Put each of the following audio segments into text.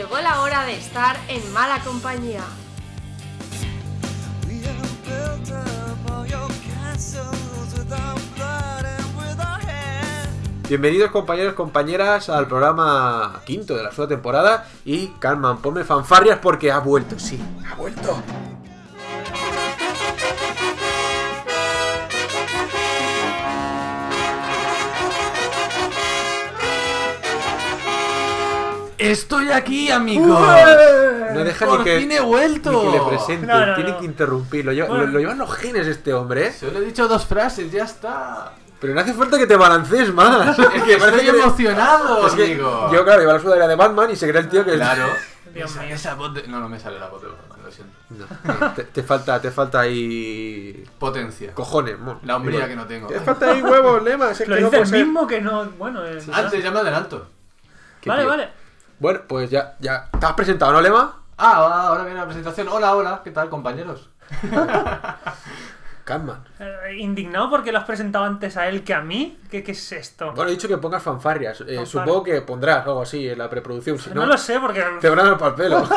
llegó la hora de estar en mala compañía. Bienvenidos compañeros, compañeras al programa quinto de la segunda temporada y Calman, ponme fanfarrias porque ha vuelto, sí, ha vuelto. Estoy aquí, amigos. No deja Por ni que, fin he vuelto. ni que le presente, No, no, tiene no. que interrumpirlo. Lo, Bueno. lo llevan los genes este hombre, ¿eh? Solo he dicho dos frases, ya está. Pero no hace falta que te balancees más. Es que Parece estoy que- emocionado, es que amigo. yo, claro, iba a la sudadera de Batman y se cree el tío que... Claro. Dios esa, mío. esa voz de... No, no me sale la voz de Batman, lo siento. No, no, te, te falta, te falta ahí... Potencia. Cojones, mon. La hombría que no tengo. Te falta ahí huevos, Lema. es Lo que no dice el mismo que no. Bueno, eh, Antes ya me adelanto. Vale, tío. vale. Bueno, pues ya, ya. ¿Te has presentado, no, Lema? Ah, ahora viene la presentación. Hola, hola. ¿Qué tal, compañeros? Calman. Eh, indignado porque lo has presentado antes a él que a mí. ¿Qué, qué es esto? Bueno, he dicho que pongas fanfarrias. Eh, Fanfarrias. supongo que pondrás algo así en la preproducción. Si no, no, lo sé porque. te van a dar pelo.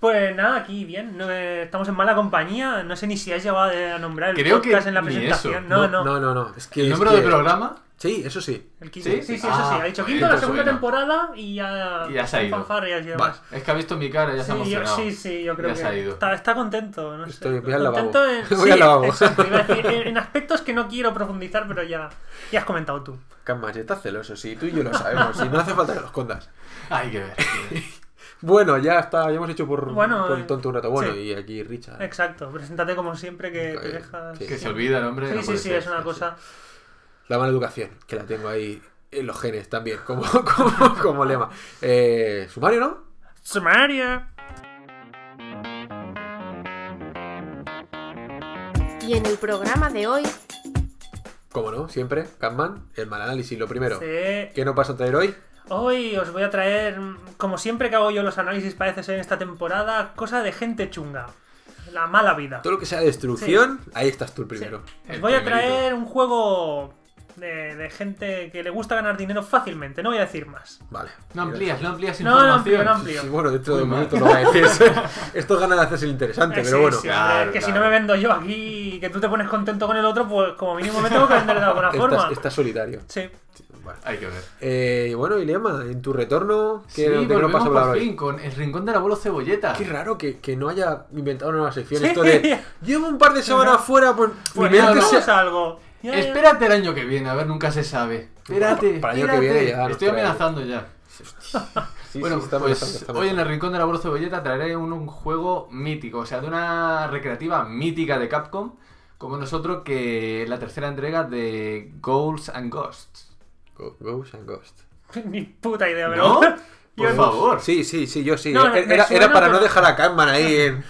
Pues nada, aquí bien. No, eh, estamos en mala compañía. No sé ni si has llevado a nombrar el Creo que podcast en la ni presentación. eso. No, no. no, no, no. Es que, ¿El es número que- del programa? Sí, eso sí. El quinto. ¿Sí? Sí, sí, eso Ah, sí. Ha dicho quinto, la segunda bueno. temporada y ya. Y ya se ha ido. y. Es que ha visto mi cara y ya se ha Sí, yo, emocionado. sí, sí, yo creo Ya que se ha ido. Está, está contento, no sé. Estoy- voy al contento lavabo. en, Voy sí, al lavabo. exacto, iba a decir, en, aspectos que no quiero profundizar, pero ya, ya has comentado tú. Calman, estás celoso. Sí, tú y yo lo sabemos. Sí, no hace falta que lo escondas. Hay que ver. Bueno, ya está. Ya hemos hecho por, Bueno, por el tonto un rato. Bueno, sí. y aquí Richard. Exacto, preséntate como siempre que te Eh, dejas. sí. que se olvida el hombre. Sí, no sí, sí, ser. es una cosa. La mala educación, que la tengo ahí en los genes también, como, como, como lema. Eh, Sumario, ¿no? Sumaria. Y en el programa de hoy, Como no, siempre, Catman, el mal análisis, lo primero. Sí. ¿Qué nos vas a traer hoy? Hoy os voy a traer, como siempre que hago yo los análisis, parece ser en esta temporada, cosa de gente chunga. La mala vida. Todo lo que sea destrucción, ahí estás tú el primero. Os El voy a traer un juego de, de gente que le gusta ganar dinero fácilmente, no voy a decir más. Vale. No amplías, no amplías No, no información. amplío, no amplío. Sí, bueno, dentro de un minuto lo voy a decir. Esto gana de hacerse interesante, Eh, pero sí, bueno. sí, Claro, hombre, que si no me vendo yo aquí y que tú te pones contento con el otro, pues como mínimo me tengo que vender de alguna forma. Estás, estás solitario. Sí. Vale. Hay que ver. Eh, bueno, Ilema, en tu retorno, ¿qué, Sí, ¿de qué nos volvemos hablar por hoy? fin con el rincón del abuelo cebolleta. Qué raro que, que no haya inventado una nueva sección. Sí. Esto de. Llevo un par de semanas fuera, pues. Pues mi mente se- algo. Ya, ya. Espérate el año que viene, a ver, nunca se sabe. Espérate. Para- para el año que viene ya Estoy trae. amenazando ya. Sí, bueno, sí, pues hoy en el rincón del abuelo cebolleta traeré un, un juego mítico, o sea, de una recreativa mítica de Capcom, como nosotros que es la tercera entrega de Ghouls and Ghosts. Go- Ghost and Ghost. Ni puta idea. Yo Por favor. Sí, sí, sí, yo sí. No, era, para no dejar a Catman ahí en...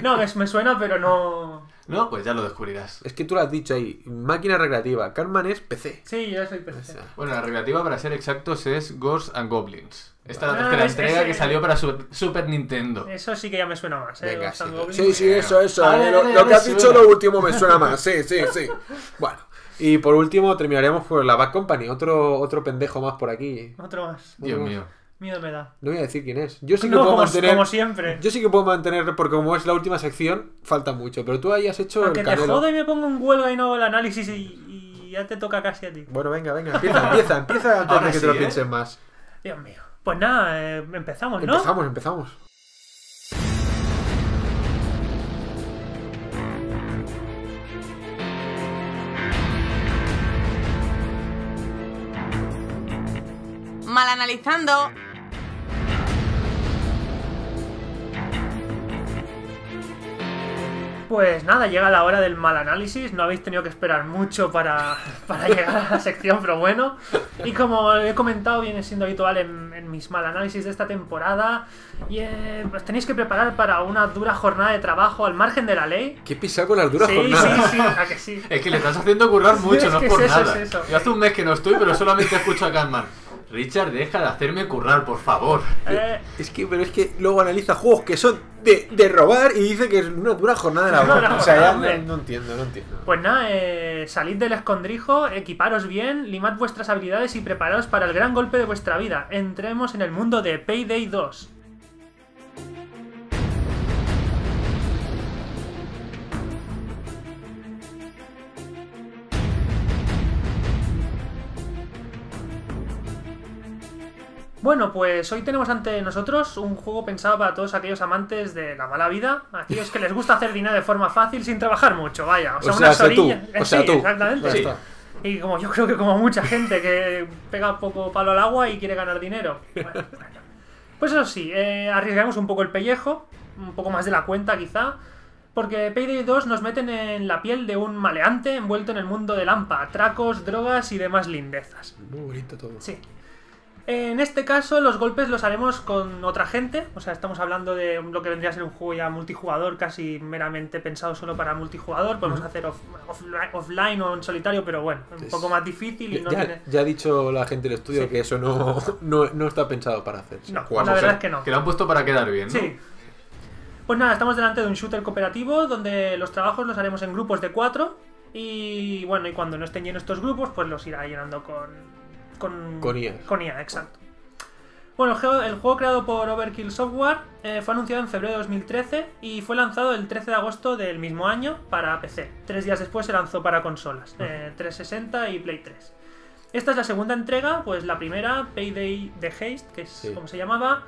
No, me, me suena, pero no. ¿No? Pues ya lo descubrirás. Es que tú lo has dicho ahí. Máquina recreativa. Catman es PC. Sí, yo soy PC. Bueno, la recreativa para ser exactos es Ghosts and Goblins. Esta es la Ah, tercera es- entrega que salió para Super, Super Nintendo. Eso sí que ya me suena más, ¿eh? Venga, sí. Goblins. Sí, sí, eso, eso. Eh, lo, que has dicho lo último me suena más. Sí, sí, sí. Bueno. Y por último terminaremos por la Bad Company. Otro, otro pendejo más por aquí. Otro más. Dios mío. Miedo me da. No voy a decir quién es. Yo sí que No, puedo como, mantener... como siempre. Yo sí que puedo mantener, porque como es la última sección, falta mucho. Pero tú ahí has hecho Aunque el te canelo. jodo y me pongo en huelga y no hago el análisis y, y ya te toca casi a ti. Bueno, venga, venga. Empieza, empieza, empieza antes Ahora de que sí, te lo ¿eh? pienses más. Dios mío. Pues nada, eh, empezamos, ¿no? Empezamos, empezamos. Mal analizando. Pues nada, llega la hora del mal análisis. No habéis tenido que esperar mucho para, para llegar a la sección, pero bueno. Y como he comentado, viene siendo habitual en, en mis mal análisis de esta temporada. Y eh, os tenéis que preparar para una dura jornada de trabajo al margen de la ley. ¿Qué pisar con las duras Sí, jornadas? sí, sí, a que sí. Es que le estás haciendo currar mucho, Es no es por es eso, nada. es eso. Yo hace un mes que no estoy, pero solamente escucho a Catman. Richard, deja de hacerme currar, por favor. Eh, Es que, pero es que luego analiza juegos que son de, de robar y dice que es una dura jornada laboral. No, no, o sea, ya no, no entiendo, no entiendo. Pues nada, eh, salid del escondrijo, equiparos bien, limad vuestras habilidades y preparaos para el gran golpe de vuestra vida. Entremos en el mundo de Payday 2. Bueno, pues hoy tenemos ante nosotros un juego pensado para todos aquellos amantes de la mala vida, aquellos que les gusta hacer dinero de forma fácil sin trabajar mucho, vaya. O sea, O sea, unas tú, o sea, sí, tú. exactamente. Sí. Y como yo creo que como mucha gente que pega poco palo al agua y quiere ganar dinero. Bueno, bueno. Pues eso sí, eh, arriesgamos un poco el pellejo, un poco más de la cuenta quizá, porque Payday 2 nos meten en la piel de un maleante envuelto en el mundo del AMPA, atracos, drogas y demás lindezas. Muy bonito todo. Sí. En este caso, los golpes los haremos con otra gente. O sea, estamos hablando de lo que vendría a ser un juego ya multijugador, casi meramente pensado solo para multijugador. Podemos hacer off- offline, offline o en solitario, pero bueno, un Es- poco más difícil y no ya, tiene. ya ha dicho la gente del estudio Sí. que eso no, no, no está pensado para hacer. No, Jugamos la verdad es que no. Que lo han puesto para quedar bien, ¿no? Sí. Pues nada, estamos delante de un shooter cooperativo donde los trabajos los haremos en grupos de cuatro. Y bueno, y cuando no estén llenos estos grupos, pues los irá llenando con. Con, Con IA. Con IA, exacto. Bueno, el juego, creado por Overkill Software eh, fue anunciado en febrero de 2013 y fue lanzado el 13 de agosto del mismo año para PC. Tres días después se lanzó para consolas, eh, 360 y Play 3. Esta es la segunda entrega, pues la primera, Payday The Haste, que es Sí. como se llamaba.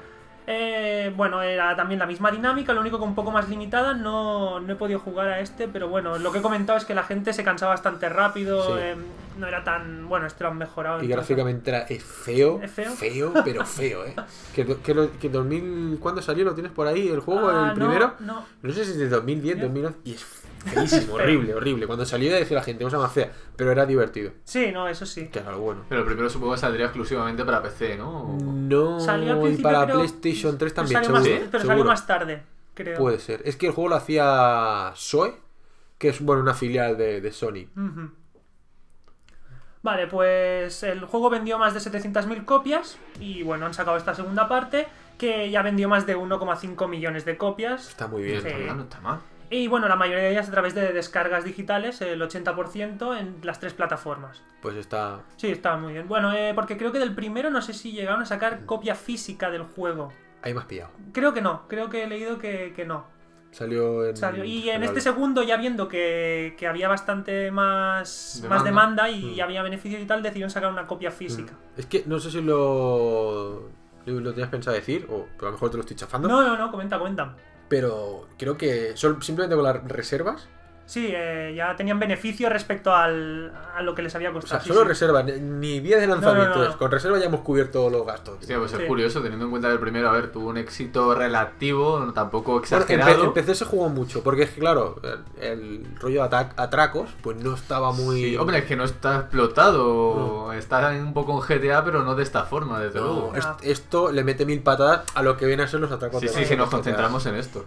Eh, bueno, era también la misma dinámica, lo único que un poco más limitada. No, no he podido jugar a este, pero bueno, lo que he comentado es que la gente se cansaba bastante rápido. Sí. eh, no era tan. Bueno, este lo han mejorado. Y gráficamente era es feo, ¿Es feo? pero feo, ¿eh? Que, que, que 2000, ¿Cuándo salió? ¿Lo tienes por ahí el juego, Ah, el no, primero? No, No sé si es de 2010, Ya. 2011, y es feísimo, horrible, horrible. Cuando salió ya decía la gente, cosa más fea, pero era divertido. Sí, no, eso sí. Que era lo bueno. Pero el primero supongo que saldría exclusivamente para PC, ¿no? No, Salió al y principio, para PlayStation 3 Pero también, salió más- seguro. pero seguro. salió más tarde, creo. Puede ser. Es que el juego lo hacía Soe, que es bueno una filial de, de Sony. Ujú. Vale, pues el juego vendió más de 700.000 copias y bueno, han sacado esta segunda parte que ya vendió más de 1,5 millones de copias. Está muy bien. Sí. Ah, no está mal. Y bueno, la mayoría de ellas a través de descargas digitales, el 80% en las tres plataformas. Pues está. Sí, está muy bien. Bueno, eh, porque creo que del primero no sé si llegaron a sacar copia física del juego. Ahí más pillado. Creo que no, creo que he leído que, que no. Salió en. Salió. Y en este segundo, ya viendo que, que había bastante más demanda, más Demanda. y Mm. había beneficios y tal, decidieron sacar una copia física. Es que no sé si lo. Lo tenías pensado decir, o a lo mejor te lo estoy chafando. No, no, no, comenta, comenta. Pero creo que sol- simplemente con las reservas. Sí, eh, ya tenían beneficio respecto al, a lo que les había O costado. sea, sí, solo sí. reservas, ni- ni días de lanzamiento. no, no. Con reserva ya hemos cubierto los gastos. Hostia, pues Sí. es curioso, teniendo en cuenta que el primero, a ver, tuvo un éxito relativo, tampoco exagerado. En PC se jugó mucho, porque es que, claro, el, el rollo de atracos, pues no estaba muy. Sí, hombre, es que no está explotado. Está un poco en GTA, pero no de esta forma, desde No, luego. es- esto le mete mil patadas a lo que vienen a ser los atracos Sí, de sí, si nos GTA. concentramos en esto.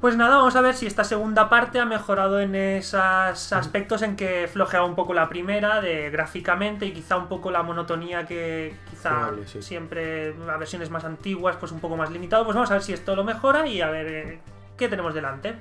Pues nada, vamos a ver si esta segunda parte ha mejorado en esos aspectos en que flojeaba un poco la primera, de gráficamente y quizá un poco la monotonía que quizá Probable, sí. siempre a versiones más antiguas, pues un poco más limitado. Pues vamos a ver si esto lo mejora y a ver eh, qué tenemos delante.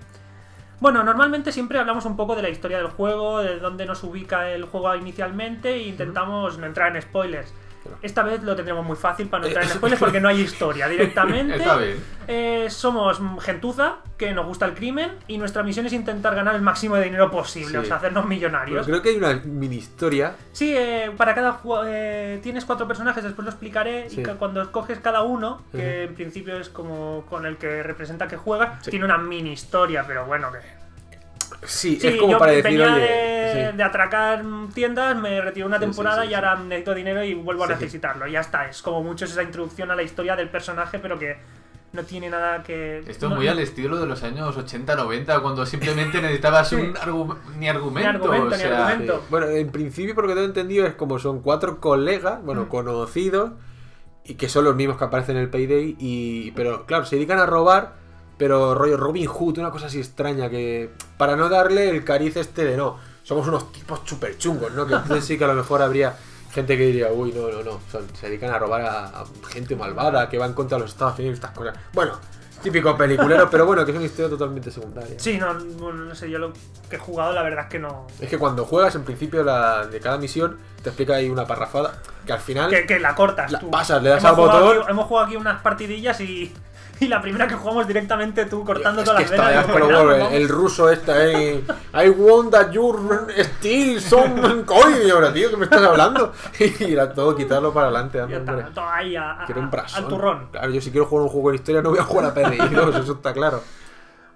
Bueno, normalmente siempre hablamos un poco de la historia del juego, de dónde nos ubica el juego inicialmente e intentamos no entrar en spoilers. Esta vez lo tendremos muy fácil para no entrar en spoilers porque no hay historia directamente. Está bien. Eh, somos gentuza, que nos gusta el crimen, y nuestra misión es intentar ganar el máximo de dinero posible, Sí. o sea, hacernos Pero millonarios. creo que hay una mini historia. Sí, eh, para cada eh, tienes cuatro personajes, después lo explicaré, Sí. y cuando escoges cada uno, que en principio es como con el que representa que juegas, Sí. tiene una mini historia, pero bueno, que... Sí, Sí, es como yo para decir, venía oye. de, sí. de atracar tiendas, me retiro una Sí, sí, temporada sí, y sí. ahora necesito dinero y vuelvo a Sí. necesitarlo. Ya está, es como mucho es esa introducción a la historia del personaje, pero que no tiene nada que... Esto es no- muy al estilo de los años 80-90, cuando simplemente necesitabas Sí. un argu- ni argumento. argumento, o ni sea, argumento. Sí. Bueno, en principio, porque tengo entendido, es como son cuatro colegas, bueno, Mm. conocidos, y que son los mismos que aparecen en el Payday, y pero claro, se dedican a robar, pero rollo Robin Hood, una cosa así extraña, que para no darle el cariz este de no, somos unos tipos súper chungos, ¿no? Que entonces sí que a lo mejor habría gente que diría, uy, no, no, no, son- se dedican a robar a, a gente malvada que va en contra de los Estados Unidos y estas cosas. Bueno, típico peliculero, pero bueno, que es una historia totalmente secundaria. Sí, no, bueno, no sé, yo lo que he jugado la verdad es que no... Es que cuando juegas, en principio la, de cada misión, te explica ahí una parrafada que al final. Que, que la cortas La tú. pasas, le das Hemos al botón. aquí- hemos jugado aquí unas partidillas y, y la primera que jugamos directamente tú cortando es todas que las está nada, vuelve, vamos. el ruso este ahí. I want that you steal some coin. Y ahora, tío, ¿qué me estás hablando? Y era todo quitarlo para adelante. Está, hombre. todo ahí a- a- Quiero un brasón. al turrón. Claro, yo si quiero jugar un juego de historia no voy a jugar a 2, eso está claro.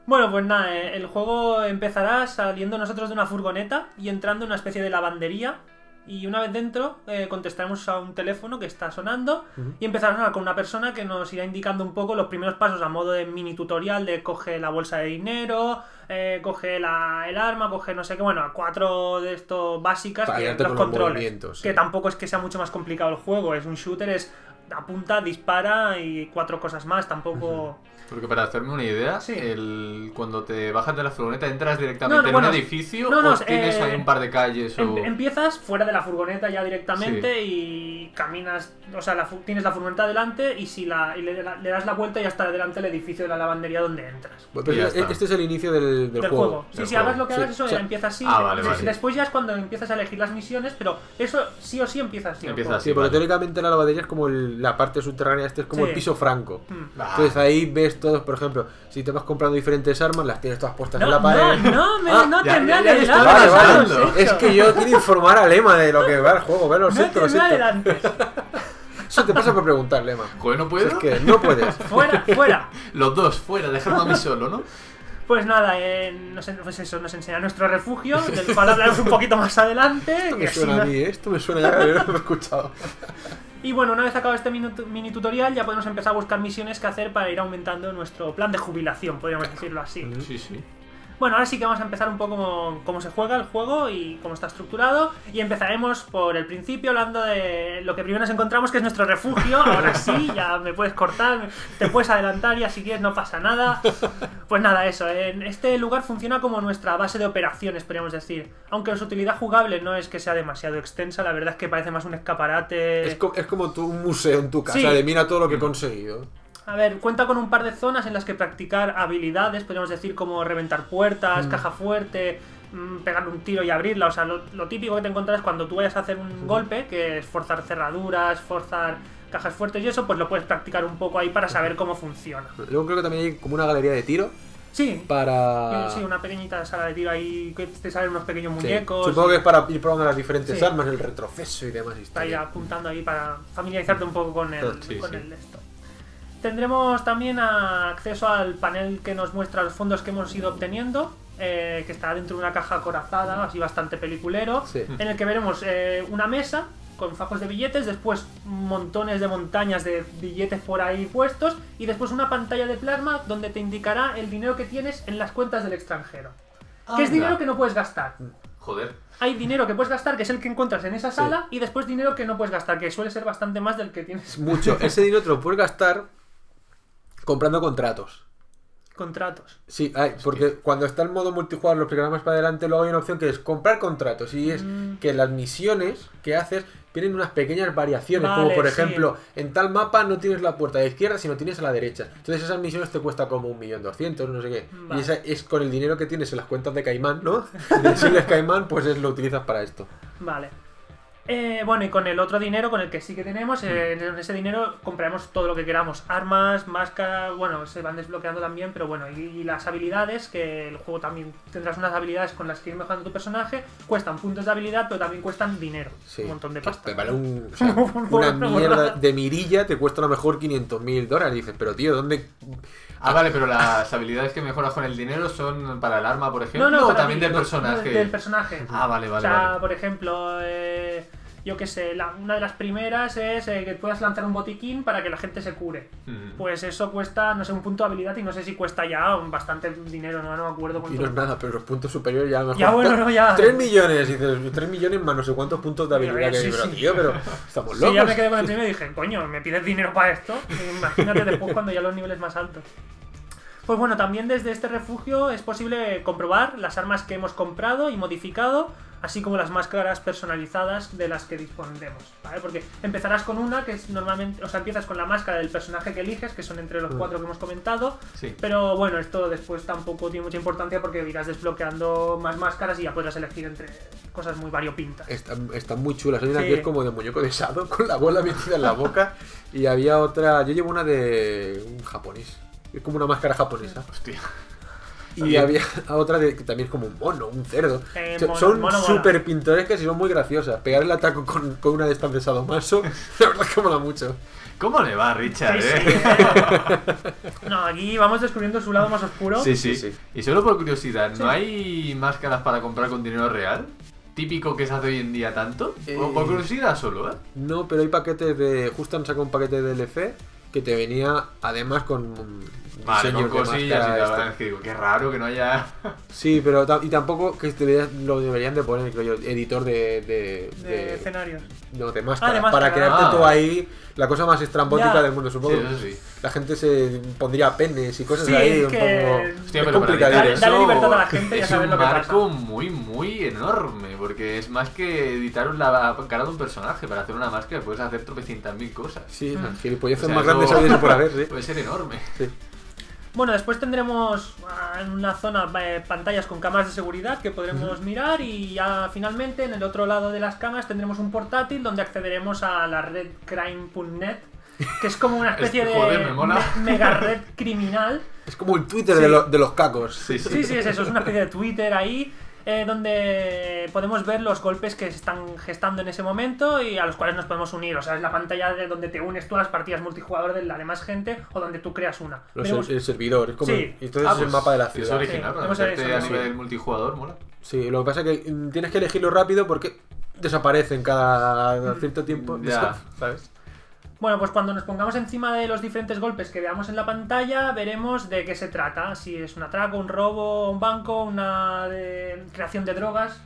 Bueno, pues nada, eh, el juego empezará saliendo nosotros de una furgoneta y entrando en una especie de lavandería. Y una vez dentro, eh, contestaremos a un teléfono que está sonando y empezará a sonar con una persona que nos irá indicando un poco los primeros pasos a modo de mini tutorial de coge la bolsa de dinero, eh, coge la- el arma, coge no sé qué, bueno, cuatro de estos básicas, Para que los con los controles. movimientos, Que sí. tampoco es que sea mucho más complicado el juego, es un shooter, es apunta, dispara y cuatro cosas más, tampoco... Porque para hacerme una idea, Sí. el, cuando te bajas de la furgoneta entras directamente No, no, en bueno, un edificio no, no, o tienes eh, ahí un par de calles o... Em- empiezas fuera de la furgoneta ya directamente y caminas, o sea, la tienes la furgoneta delante y si la, y le, le das la vuelta y ya está delante el edificio de la lavandería donde entras. Bueno, pero Y ya este, es el inicio del, del Del juego. juego. Sí, si juego. hagas lo que Sí, hagas, eso o sea- empieza así. Ah, vale, Des- vale. Después ya es cuando empiezas a elegir las misiones, pero eso sí o sí empieza así. Empieza así. Sí, porque vale. teóricamente la lavadería es como el- la parte subterránea, este es como Sí. el piso franco. Mm. Ah, Entonces ahí ves todos, por ejemplo, si te vas comprando diferentes armas, las tienes todas puestas No, en la no, pared. no, me, Ah, no te me adelantes. Es que yo quiero informar a Lema de lo que va el juego, ¿ves? Lo No te lo me adelantes. Eso te pasa por preguntar, Lema. Joder, ¿no Si puedo? Es que no puedes. Fuera, fuera. Los dos, fuera, dejarme a mí solo, ¿no? Pues nada, eh, nos, pues eso, nos enseña nuestro refugio, del cual hablaremos un poquito más adelante. Esto me así suena no- a mí, ¿eh? esto me suena ya que lo he escuchado. Y bueno, una vez acabado este mini, mini tutorial, ya podemos empezar a buscar misiones que hacer para ir aumentando nuestro plan de jubilación, podríamos decirlo así. Sí, sí. Bueno, ahora sí que vamos a empezar un poco cómo, cómo se juega el juego y cómo está estructurado. Y empezaremos por el principio, hablando de lo que primero nos encontramos, que es nuestro refugio. Ahora sí, ya me puedes cortar, te puedes adelantar, ya si quieres no pasa nada. Pues nada, eso. En este lugar funciona como nuestra base de operaciones, podríamos decir. Aunque su utilidad jugable no es que sea demasiado extensa, la verdad es que parece más un escaparate. Es, co- es como tu, un museo en tu casa Sí. de mira todo lo que he conseguido. A ver, cuenta con un par de zonas en las que practicar habilidades, podríamos decir como reventar puertas, caja fuerte, mm, pegarle un tiro y abrirla. O sea, lo, lo típico que te encuentras cuando tú vayas a hacer un golpe, que es forzar cerraduras, forzar cajas fuertes y eso, pues lo puedes practicar un poco ahí para saber cómo funciona. Luego creo que también hay como una galería de tiro Sí, para... sí, una pequeñita sala de tiro ahí que te salen unos pequeños Sí. muñecos. Supongo que es para ir probando las diferentes Sí. armas, el retroceso y demás Está ahí apuntando ahí para familiarizarte un poco con el, Sí, con el esto. Tendremos también acceso al panel que nos muestra los fondos que hemos ido obteniendo, eh, que está dentro de una caja acorazada, así bastante peliculero, Sí. en el que veremos eh, una mesa con fajos de billetes, después montones de montañas de billetes por ahí puestos y después una pantalla de plasma donde te indicará el dinero que tienes en las cuentas del extranjero. Que es dinero que no puedes gastar. Joder. Hay dinero que puedes gastar, que es el que encuentras en esa sala, y después dinero que no puedes gastar, que suele ser bastante más del que tienes Mucho. Ese dinero te lo puedes gastar comprando contratos. contratos. Sí, hay, porque cuando está el modo multijugador, los programas para adelante, luego hay una opción que es comprar contratos. Y es Mm. que las misiones que haces tienen unas pequeñas variaciones. como por sí. ejemplo, en tal mapa no tienes la puerta de izquierda, sino tienes a la derecha. Entonces esas misiones te cuesta como un millón doscientos, no sé qué. Vale. Y esa es con el dinero que tienes en las cuentas de Caimán, ¿no? Si eres Caimán, pues es, lo utilizas para esto. Vale. Eh, bueno, y con el otro dinero, con el que sí que tenemos, eh, en ese dinero compraremos todo lo que queramos. Armas, máscaras, bueno, se van desbloqueando también, pero bueno, y, y las habilidades, que el juego también tendrás unas habilidades con las que ir mejorando tu personaje, cuestan puntos de habilidad, pero también cuestan dinero. Sí. Un montón de pasta. te vale un- o sea, una mierda de mirilla, te cuesta a lo mejor 500 mil dólares. Y dices, pero tío, ¿dónde...? Ah, vale, pero las habilidades que mejoras con el dinero son para el arma, por ejemplo, No, no, o también ti, del personaje. del personaje. Ah, vale, vale, o sea, vale. por ejemplo, eh, yo qué sé, la- una de las primeras es eh, que puedas lanzar un botiquín para que la gente se cure. Mm. Pues eso cuesta, no sé, un punto de habilidad y no sé si cuesta ya bastante dinero, no, no me acuerdo Y cuánto. no es nada, pero los puntos superiores ya a lo mejor... Ya, bueno, no, ya. 3 millones, y dices, 3 millones más no sé cuántos puntos de habilidad que sí, Pero sí. tío, pero estamos Sí, locos. ya me quedé con el primero y dije, coño, ¿me pides dinero para esto? Imagínate después cuando ya los niveles más altos. Pues bueno, también desde este refugio es posible comprobar las armas que hemos comprado y modificado, así como las máscaras personalizadas de las que disponemos, ¿vale? Porque empezarás con una que es normalmente, o sea, empiezas con la máscara del personaje que eliges, que son entre los cuatro que hemos comentado, Sí. pero bueno, esto después tampoco tiene mucha importancia porque irás desbloqueando más máscaras y ya podrás elegir entre cosas muy variopintas. Están, están muy chulas. Hay una Sí. que es como de muñeco de sado con la bola metida en la boca. Y había otra. Yo llevo una de un japonés. Es como una máscara japonesa. Hostia. Y había otra de, que también es como un mono, un cerdo. Eh, O sea, mono- son mono súper pintorescas y son muy graciosas. Pegar el ataque con, con una de estas de sadomaso, la verdad es que mola mucho. ¿Cómo le va Richard, Sí, eh? sí. No, aquí vamos descubriendo su lado más oscuro. Sí, sí, Sí, sí. Y solo por curiosidad, ¿no Sí. hay máscaras para comprar con dinero real? Típico que se hace hoy en día tanto. Eh. O por curiosidad solo, ¿eh? No, pero hay paquetes de. Justo han sacado un paquete de DLC que te venía además con. Vale, con cosillas y tal. Es que digo, qué raro que no haya. Sí, pero y tampoco que lo deberían de poner, creo yo, editor de. de, De de- escenarios. no, de máscara. Ah, de máscara. Para crearte Ah, tú ahí la cosa más estrambótica Ya. del mundo. Supongo Sí, eso sí. la gente se pondría penes y cosas Sí, ahí. es un que- poco. Hostia, es pero para complicadillo. Dale- eso libertad a la gente y a es saber un lo que pasa. marco muy, muy enorme. Porque es más que editar la cara de un personaje. Para hacer una máscara puedes hacer tropecientas mil cosas. Sí, Mm. gilipolleces O sea, más eso- grandes y por haber, sí. Puede ser enorme. sí. Bueno, después tendremos ah, en una zona eh, pantallas con cámaras de seguridad que podremos mirar y ya finalmente en el otro lado de las cámaras tendremos un portátil donde accederemos a la red crime.net que es como una especie joder, de me mola. me- mega red criminal. Es como el Twitter Sí. de, lo- de los cacos. Sí, sí. Sí, sí, es eso, es una especie de Twitter ahí eh, donde podemos ver los golpes que se están gestando en ese momento y a los cuales nos podemos unir. O sea, es la pantalla de donde te unes tú a las partidas multijugador de la demás gente o donde tú creas una. Los- Veremos- el servidor. Es como, Sí. y entonces Ah, es el pues, mapa de la Es ciudad. original, Sí, para hemos meterte hecho a nivel multijugador, mola. Sí, lo que pasa es que mm, tienes que elegirlo rápido porque desaparecen cada cierto tiempo. Ya. ¿Sabes? Bueno, pues cuando nos pongamos encima de los diferentes golpes que veamos en la pantalla, veremos de qué se trata. Si es un atraco, un robo, un banco, una de- creación de drogas.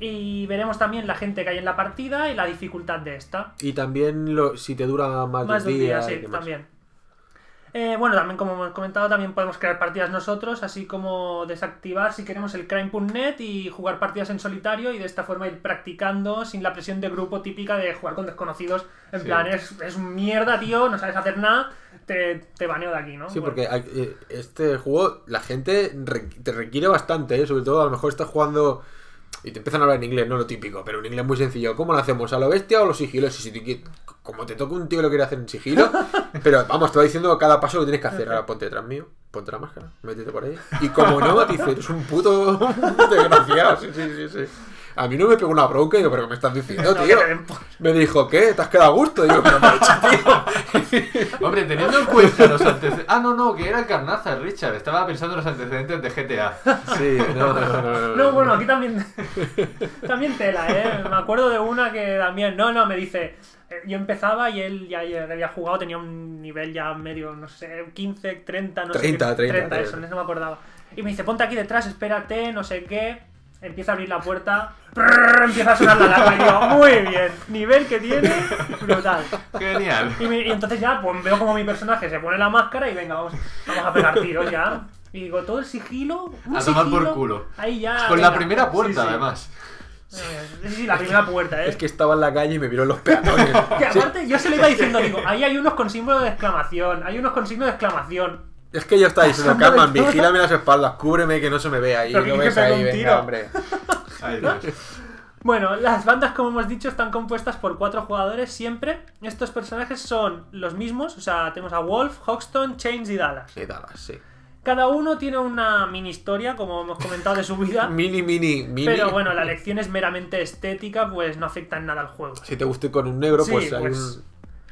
Y veremos también la gente que hay en la partida y la dificultad de esta. Y también lo, si te dura más, Más de un día, día. sí, también. Eh, bueno, también como hemos comentado, también podemos crear partidas nosotros, así como desactivar si queremos el crime.net y jugar partidas en solitario y de esta forma ir practicando sin la presión de grupo típica de jugar con desconocidos. En Sí. plan, es, es mierda, tío, no sabes hacer nada, te, te baneo de aquí, ¿no? Sí, Bueno, porque eh, este juego la gente te requiere bastante, ¿eh? sobre todo a lo mejor estás jugando y te empiezan a hablar en inglés, no lo típico, pero un inglés muy sencillo. ¿Cómo lo hacemos? ¿A lo bestia o los sigilos? Y si te como te toca un tío que lo quiere hacer en sigilo, pero vamos, te va diciendo cada paso que tienes que hacer. Ahora ponte detrás mío, ponte la máscara, métete por ahí. Y como no, te dice, eres un puto desgraciado. Sí, sí, sí, sí. A mí no me pegó una bronca y digo, ¿pero qué me estás diciendo, no, tío? Me dijo, ¿qué? ¿Te has quedado a gusto? Digo, pero me he hecho, tío. Hombre, teniendo en cuenta los antecedentes. Ah, no, no, que era Carnaza, Richard. Estaba pensando en los antecedentes de GTA. Sí, no, no, no, no, No, bueno, aquí también, también tela, ¿eh? Me acuerdo de una que también, no, no, me dice, eh, yo empezaba y él ya, ya había jugado, tenía un nivel ya medio, no sé, 15, 30, no sé. 30, qué, 30, 30, eso, no me acordaba. Y me dice, ponte aquí detrás, espérate, no sé qué. Empieza a abrir la puerta, prrr, empieza a sonar la alarma y digo, muy bien, nivel que tiene, brutal. Genial. Y, me- y entonces ya pues veo como mi personaje se pone la máscara y venga, vamos, vamos a pegar tiros ya. Y digo, todo el sigilo. un A tomar por sigilo, culo. Ahí ya. Con la venga. primera puerta, Sí, sí. además. Eh, Sí, sí, la primera puerta, ¿eh? Es que estaba en la calle y me vieron los peatones. Que Sí, aparte yo se lo iba diciendo, digo, ahí hay unos con símbolo de exclamación, hay unos con signo de exclamación. Es que yo estaba diciendo, todo. vigílame las espaldas, cúbreme que no se me vea ahí. Pero ves ahí, venga, tiro. hombre. Bueno, las bandas, como hemos dicho, están compuestas por cuatro jugadores siempre. Estos personajes son los mismos, o sea, tenemos a Wolf, Hoxton, Chains y Dallas. Sí, Dallas, sí. Cada uno tiene una mini historia, como hemos comentado, de su vida. Mini, mini, mini. Pero bueno, la elección es meramente estética, pues no afecta en nada al juego. Si te guste con un negro, Sí, pues hay pues, un.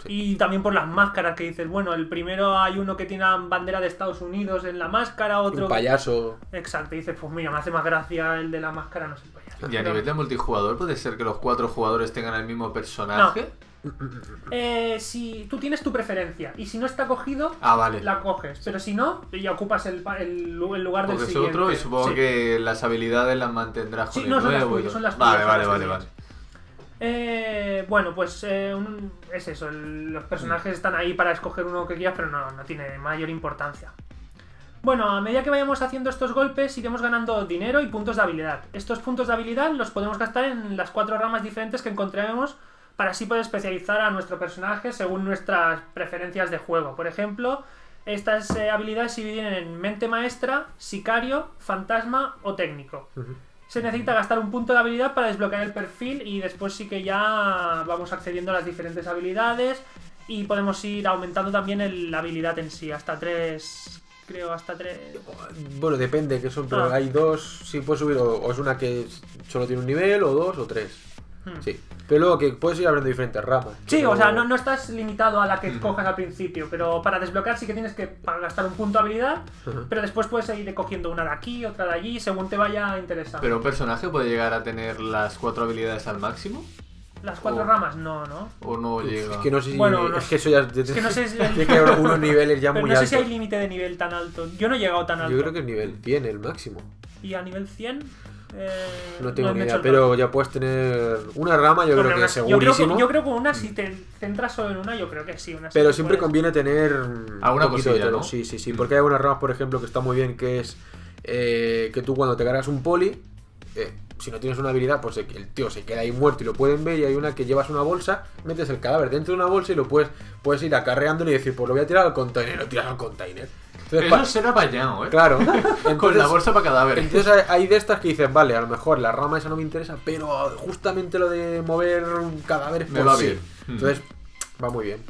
Y también por las máscaras que dices, bueno, el primero hay uno que tiene la bandera de Estados Unidos en la máscara, otro... Un payaso. Exacto, y dices, pues mira, me hace más gracia el de la máscara, no sé, payaso. Y a Pero- nivel de multijugador, ¿puede ser que los cuatro jugadores tengan el mismo personaje? Eh, si tú tienes tu preferencia y si no está cogido, Ah, vale. la coges. Pero si no, ya ocupas el, pa- el, el lugar del Porque es siguiente. otro y supongo Sí. que las habilidades las mantendrás con Sí, el no, son las nuevo. y tuyas, todo. son las vale, tuyas, vale, vale, vale. Eh, bueno, pues eh, un- es eso. el- los personajes están ahí para escoger uno que quieras, pero no, no tiene mayor importancia. Bueno, a medida que vayamos haciendo estos golpes, iremos ganando dinero y puntos de habilidad. Estos puntos de habilidad los podemos gastar en las cuatro ramas diferentes que encontremos para así poder especializar a nuestro personaje según nuestras preferencias de juego. Por ejemplo, estas eh, habilidades se dividen en mente maestra, sicario, fantasma o técnico. Se necesita gastar un punto de habilidad para desbloquear el perfil y después sí que ya vamos accediendo a las diferentes habilidades y podemos ir aumentando también el- la habilidad en sí, hasta tres, creo, hasta tres... Bueno, depende, que son, pero Ah. hay dos, sí puedes subir, o, o es una que solo tiene un nivel, o dos, o tres. Hmm. Sí. Pero luego que puedes ir abriendo diferentes ramas. Sí, Pero- o sea, no, no estás limitado a la que cojas al principio, pero para desbloquear sí que tienes que gastar un punto de habilidad, pero después puedes ir cogiendo una de aquí, otra de allí, según te vaya interesando. Pero un personaje puede llegar a tener las cuatro habilidades al máximo. Las cuatro ramas, no, ¿no? O no llega. Es que no sé si. Bueno, no es que eso ya. Es que no sé si- Tiene que haber unos niveles ya Pero muy no sé si hay límite de nivel tan alto. Yo no he llegado tan alto. Yo creo que es nivel 100 el máximo. ¿Y a nivel 100? Eh, No tengo ni idea, pero ya puedes tener una rama, yo creo que es yo creo que- segurísimo. Yo creo que una, si te centras solo en una, yo creo que sí. Una Pero que siempre puedes. conviene tener un Alguna poquito de cosilla, todo. ¿no? Sí, sí, sí. Mm. Porque hay algunas ramas, por ejemplo, que está muy bien, que es eh, que tú cuando te cargas un poli, eh, si no tienes una habilidad, pues el el tío se queda ahí muerto y lo pueden ver. Y hay una que llevas una bolsa, metes el cadáver dentro de una bolsa y lo puedes, puedes ir acarreándolo y decir, pues lo voy a tirar al container, lo tiras al container. Entonces, Eso será bañado, ¿eh? Claro. Con la bolsa para cadáveres. entonces hay- de estas que dicen, vale, a lo mejor la rama esa no me interesa, pero justamente lo de mover cadáveres Me pues va sí. bien. Entonces, va muy bien.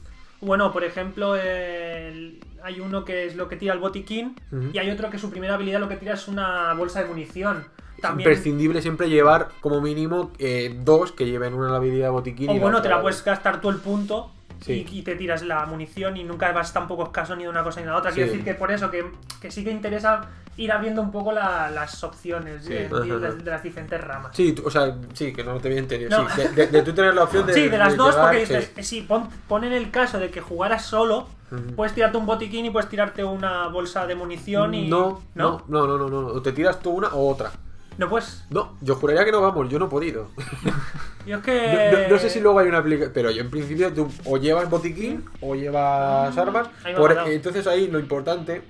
Bueno, por ejemplo, el- hay uno que es lo que tira el botiquín y hay otro que su primera habilidad lo que tira es una bolsa de munición. También, Imprescindible siempre llevar como mínimo eh, dos que lleven una la habilidad botiquín o y bueno, te la puedes gastar tú el punto Sí. y, y te tiras la munición y nunca vas tampoco escaso ni de una cosa ni de la otra. Quiero Sí. decir que por eso, que, que sí que interesa ir abriendo un poco la- las opciones Sí. de, de- de las diferentes ramas. Sí, tú- o sea, sí, que no te había entendido. No. Sí, de, de- de tú tener la opción de. Sí, de las dos, llevar, porque dices, sí. sí, pon, pon en el caso de que jugaras solo, puedes tirarte un botiquín y puedes tirarte una bolsa de munición y. No, no, no, no, no, no. O te tiras tú una o otra. No, pues. No, yo juraría que no vamos, yo no he podido. Yo es que. no- no sé si luego hay una aplicación, pero yo en principio tú o llevas botiquín o llevas armas. Ahí por- entonces ahí lo importante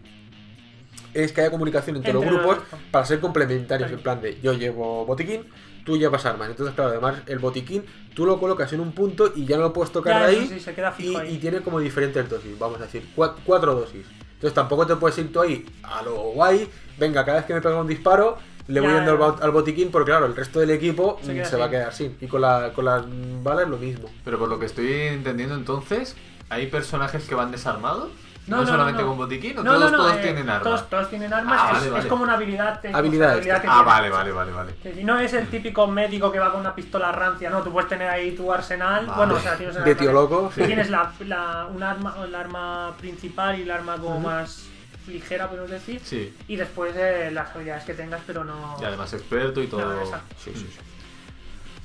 es que haya comunicación entre, Entre los grupos los- para ser complementarios. En plan de yo llevo botiquín, tú llevas armas. Entonces, claro, además el botiquín tú lo colocas en un punto y ya no lo puedes tocar Ya, ahí. sí, se queda fijo y, ahí. y tiene como diferentes dosis, vamos a decir, cua- cuatro dosis. Entonces tampoco te puedes ir tú ahí a lo guay. Venga, cada vez que me pega un disparo, le voy Ya, dando al, botiquín, porque claro, el resto del equipo Se mm, queda se va a quedar sin. Y con, la, con las balas lo mismo. Pero por lo que estoy entendiendo entonces, ¿hay personajes que van desarmados? No, No, no, solamente no. con botiquín, o No, todos, no, no, todos eh, tienen armas. Todos, todos tienen armas, Ah, es, vale, es como una habilidad. Habilidad que. Ah, vale, vale, vale, vale. Que no es el típico médico que va con una pistola rancia, no, tú puedes tener ahí tu arsenal. Vale. Bueno, o sea, tienes De tío loco. y Tienes la, la- un arma, el arma principal y el arma como más ligera, podemos decir. Sí. Y después eh, las habilidades que tengas, pero no. Y además experto y todo. No. Sí, sí, sí.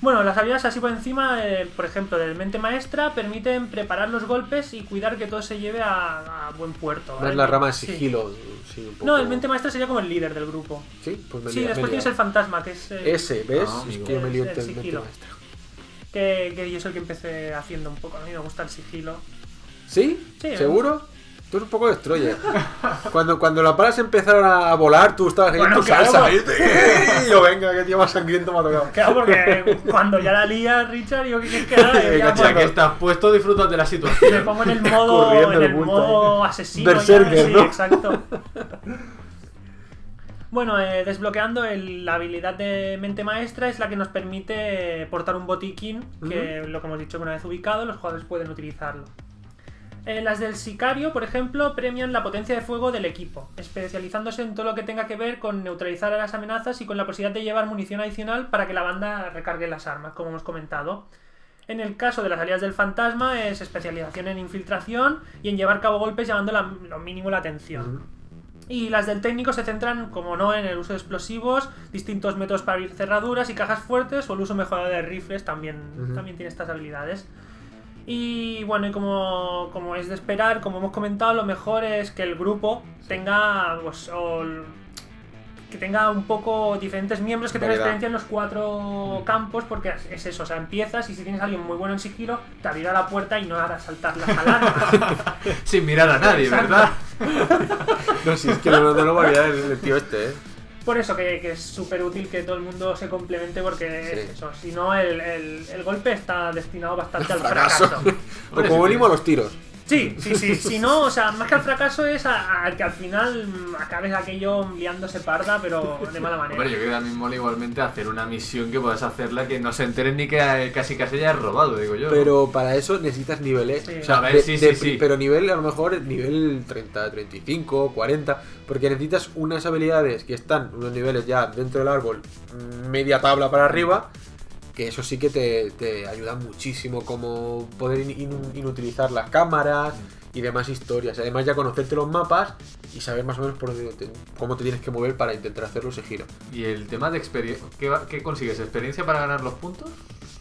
Bueno, las habilidades así por encima, eh, por ejemplo, del mente maestra, permiten preparar los golpes y cuidar que todo se lleve a, a buen puerto. ¿vale? la rama de sigilo. Sí, un poco. No, el mente maestra sería como el líder del grupo. Sí, pues me Sí, lía- me después tienes el fantasma, que es. eh, Ese, ¿ves? Ah, es amigo. que yo me lío Es el el mente maestra. Que, que yo es el que empecé haciendo un poco. A mí me gusta el sigilo. ¿Sí? Sí, ¿Seguro? Tú eres un poco destroyer. cuando, cuando las balas empezaron a volar, tú estabas ahí Bueno, en tu claro, salsa. pues. ¿eh? Y yo, venga, que tío más sangriento me ha tocado. Claro, porque cuando ya la lía Richard, yo qué quieres que ya, que estás puesto, disfrutas de la me situación. pongo en el modo, en el el modo ahí. asesino. Berserker, sí, ¿no? exacto. Bueno, eh, desbloqueando el- la habilidad de mente maestra es la que nos permite portar un botiquín, que lo que hemos dicho una vez ubicado, los jugadores pueden utilizarlo. Eh, las del sicario, por ejemplo, premian la potencia de fuego del equipo, especializándose en todo lo que tenga que ver con neutralizar a las amenazas y con la posibilidad de llevar munición adicional para que la banda recargue las armas, como hemos comentado. En el caso de las alias del fantasma es especialización en infiltración y en llevar a cabo golpes llamando la- lo mínimo la atención. Y las del técnico se centran, como no, en el uso de explosivos, distintos métodos para abrir cerraduras y cajas fuertes o el uso mejorado de rifles también, también tiene estas habilidades. Y bueno, y como, como es de esperar, como hemos comentado, lo mejor es que el grupo tenga pues, o que tenga un poco diferentes miembros que tengan experiencia en los cuatro campos, porque es- es eso, o sea, empiezas y si tienes a alguien muy bueno en sigilo, te abrirá la puerta y no hará saltar las alarmas. Sin mirar a nadie. ¿verdad? No, si es que no, no lo va a olvidar el tío este, ¿eh? Por eso que, que es súper útil que todo el mundo se complemente porque Sí. es eso. Si no, el, el- el golpe está destinado bastante al Fracaso. fracaso. O como mínimo a los tiros. Sí, sí, sí. Si no, o sea, más que al fracaso es a, a que al final acabes aquello liándose parda, pero de mala manera. Hombre, yo creo que también mola igualmente hacer una misión que puedas hacerla que no se enteren ni que eh, casi casi hayas robado, digo yo. Pero para eso necesitas niveles. Sí. O sea, A ver, de- sí, de- sí, sí. Pero nivel, a lo mejor, nivel 30, 35, 40. Porque necesitas unas habilidades que están, unos niveles ya dentro del árbol, media tabla para arriba. Que eso sí que te, te ayuda muchísimo, como poder in- in- inutilizar las cámaras y demás historias. Además, ya conocerte los mapas y saber más o menos por dónde te- cómo te tienes que mover para intentar hacerlo ese giro. Y el tema de experiencia. ¿qué, consigues? ¿Experiencia para ganar los puntos?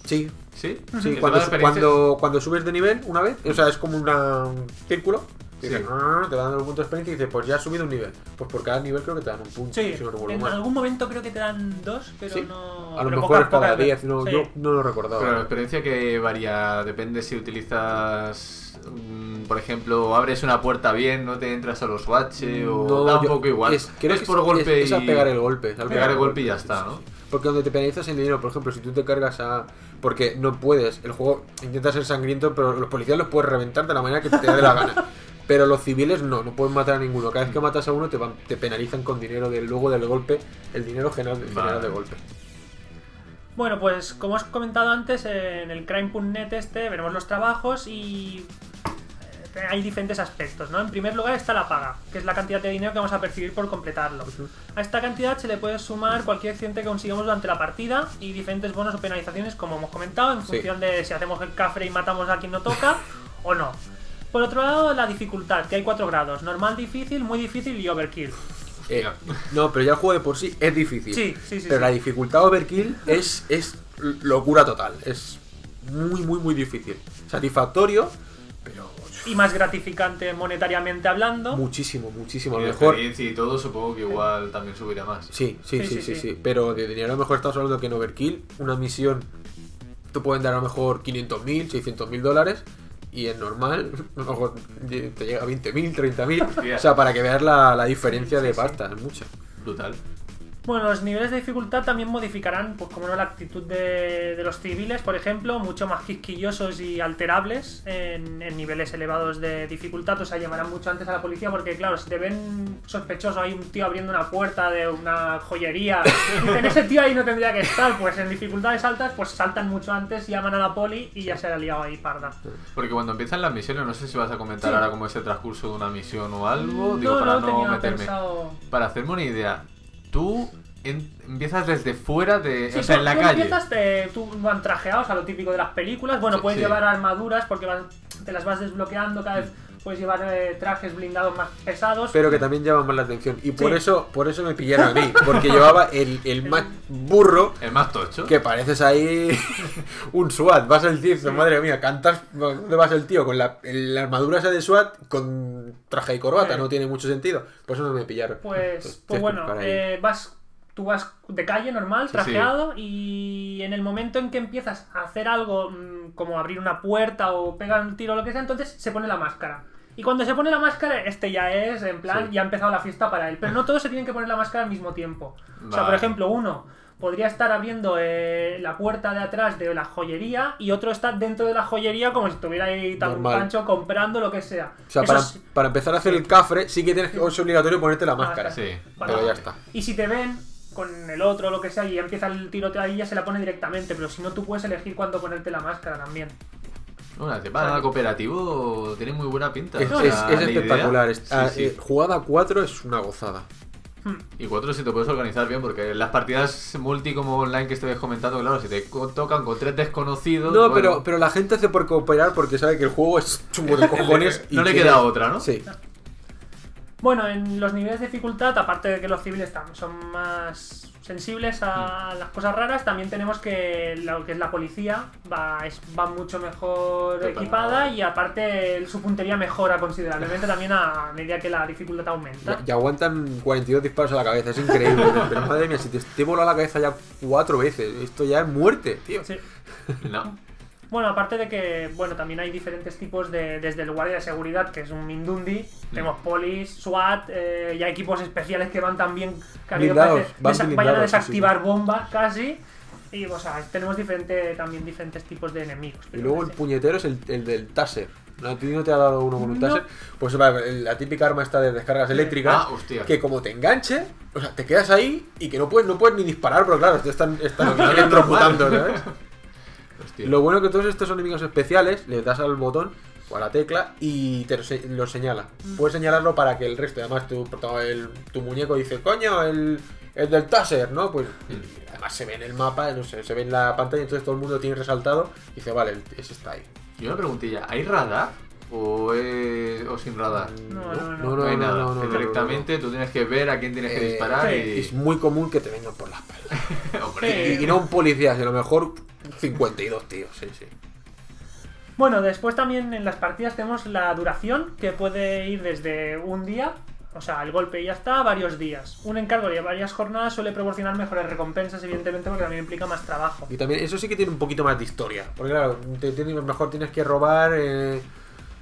Sí, ¿Sí? Sí, cuando, cuando, cuando subes de nivel una vez, o sea, es como una- un círculo. Sí. Dice, "Ah", te van dando un punto de experiencia y dices, pues ya has subido un nivel. Pues por cada nivel creo que te dan un punto. Sí, si no recuerdo en mal. algún momento creo que te dan dos, pero Sí. no. A lo pero mejor es cada pocas 10, no, sí. yo no lo recordaba. Pero la experiencia que varía, depende si utilizas, mm, por ejemplo, abres una puerta bien, no te entras a los baches o No, da un yo- poco igual. Es, creo es que por es- golpe es, y... es a pegar el golpe. al Pegar el golpe y ya está, sí, ¿no? sí. Porque donde te penalizas el dinero, por ejemplo, si tú te cargas a. Porque no puedes, el juego intenta ser sangriento, pero los policías los puedes reventar de la manera que te dé la gana. Pero los civiles no, no pueden matar a ninguno. Cada vez que matas a uno te, van- te penalizan con dinero del luego del golpe, el dinero general, general Vale. de golpe. Bueno, pues como os he comentado antes, en el crime.net este veremos los trabajos y eh, hay diferentes aspectos, ¿no? En primer lugar está la paga, que es la cantidad de dinero que vamos a percibir por completarlo. A esta cantidad se le puede sumar cualquier accidente que consigamos durante la partida y diferentes bonos o penalizaciones, como hemos comentado, en Sí. función de si hacemos el cafre y matamos a quien no toca o no. Por otro lado, la dificultad, que hay cuatro grados, normal, difícil, muy difícil y overkill. Eh, no, pero ya el juego de por sí es difícil. Sí, sí, sí. Pero sí. la dificultad overkill es, es locura total. Es muy, muy, muy difícil. Satisfactorio, pero Y más gratificante monetariamente hablando. muchísimo, muchísimo. A lo mejor. experiencia y todo, supongo que igual también subirá más. Sí, sí, Sí, sí, sí, sí, sí. sí. Pero de dinero a lo mejor estamos hablando que en Overkill, una misión, te pueden dar a lo mejor 500.000, 600.000 dólares. Y en normal, te llega a 20.000, 30.000. Hostia. O sea, para que veas la, la diferencia de pasta, es mucha. Brutal. Bueno, los niveles de dificultad también modificarán, pues como no, la actitud de, de los civiles, por ejemplo, mucho más quisquillosos y alterables en, en niveles elevados de dificultad, o sea, llamarán mucho antes a la policía porque, claro, si te ven sospechoso, hay un tío abriendo una puerta de una joyería, dicen, ese tío ahí no tendría que estar, pues en dificultades altas, pues saltan mucho antes, llaman a la poli y ya se ha liado ahí parda. Porque cuando empiezan las misiones, no sé si vas a comentar Sí. ahora cómo es el transcurso de una misión o algo, digo, no, para no, no, meterme. pensado... Para hacerme una idea, tú en- empiezas desde fuera de. Sí, o sea, tú- en la tú calle. empiezas, te- tú van trajeados a lo típico de las películas. Bueno, puedes sí. llevar armaduras porque vas- te las vas desbloqueando cada vez. Puedes llevar eh, trajes blindados más pesados. pero que también llaman más la atención. Y por Sí. eso por eso me pillaron a mí, porque llevaba el, el más burro El más tocho. que pareces ahí un SWAT. Vas al tío, madre mía, cantas, ¿dónde vas el tío? Con la, la armadura esa de SWAT con traje y corbata, Sí. no tiene mucho sentido. Por eso no me pillaron. Pues, Entonces, pues bueno, eh, vas, tú vas de calle normal, Sí, trajeado, y en el momento en que empiezas a hacer algo mm, como abrir una puerta o pegar un tiro o lo que sea, entonces se pone la máscara. Y cuando se pone la máscara, este ya es, en plan, Sí. ya ha empezado la fiesta para él. Pero no todos se tienen que poner la máscara al mismo tiempo. O sea, por ejemplo, uno podría estar abriendo eh, la puerta de atrás de la joyería y otro está dentro de la joyería como si estuviera ahí tan Normal. pancho comprando lo que sea. O sea, para, es- para empezar a hacer el cafre, sí que tienes que, es obligatorio ponerte la máscara. Sí. Vale. Pero ya está. Y si te ven con el otro o lo que sea y ya empieza el tiroteo ahí ya se la pone directamente, pero si no tú puedes elegir cuándo ponerte la máscara también. Bueno, el tema del cooperativo tiene muy buena pinta. Es, o es- sea, espectacular. Es- Sí, ah, sí. eh, jugada 4 es una gozada. Y cuatro si te puedes organizar bien, porque las partidas multi como online que estabas comentando, claro, si te tocan con tres desconocidos. No, bueno, pero, pero la gente hace por cooperar porque sabe que el juego es chungo de cojones. y no le queda otra, ¿no? Sí. Bueno, en los niveles de dificultad, aparte de que los civiles son más sensibles a las cosas raras, también tenemos que lo que es la policía va, es, va mucho mejor equipada y aparte su puntería mejora considerablemente también a medida que la dificultad aumenta. Y aguantan 42 disparos a la cabeza, es increíble. pero madre mía, si te, te he volado la cabeza ya cuatro veces, esto ya es muerte, tío. Sí. No. Bueno, aparte de que, bueno, también hay diferentes tipos de, desde el guardia de seguridad, que es un Mindundi, tenemos polis, SWAT, eh, y hay equipos especiales que van también, que Blindados, van vayan a sí, desactivar bombas casi, y, o sea, tenemos diferente, también diferentes tipos de enemigos. Y luego el puñetero es el, el del taser. ¿No, ¿A ti no te ha dado uno con un No. taser? Pues la típica arma esta de descargas eléctricas. Ah, hostia. Que como te enganche, o sea, te quedas ahí y que no puedes, no puedes ni disparar, pero claro, te están, están electrocutando, ¿sabes? Hostia. Lo bueno que todos estos enemigos especiales, le das al botón o a la tecla y te lo, se- lo señala. Puedes señalarlo para que el resto, además tu, el- tu muñeco dice, coño, el, el del taser, ¿no? Pues y además se ve en el mapa, no sé, se ve en la pantalla, entonces todo el mundo tiene resaltado y dice, vale, ese está ahí. Y una preguntilla, ¿hay radar o, es- o sin radar? No, no, no. no, No, hay no, nada. no, directamente tú tienes que ver a quién tienes que Eh, disparar sí. y... Es muy común que te vengan por la espalda. Hombre, Y, y no un policía, sino a lo mejor 52 tíos, sí, sí. Bueno, después también en las partidas tenemos la duración, que puede ir desde un día, o sea, el golpe y ya está, a varios días. Un encargo de varias jornadas suele proporcionar mejores recompensas, evidentemente, porque también implica más trabajo. Y también eso sí que tiene un poquito más de historia. Porque claro, te, te- a lo mejor tienes que robar eh,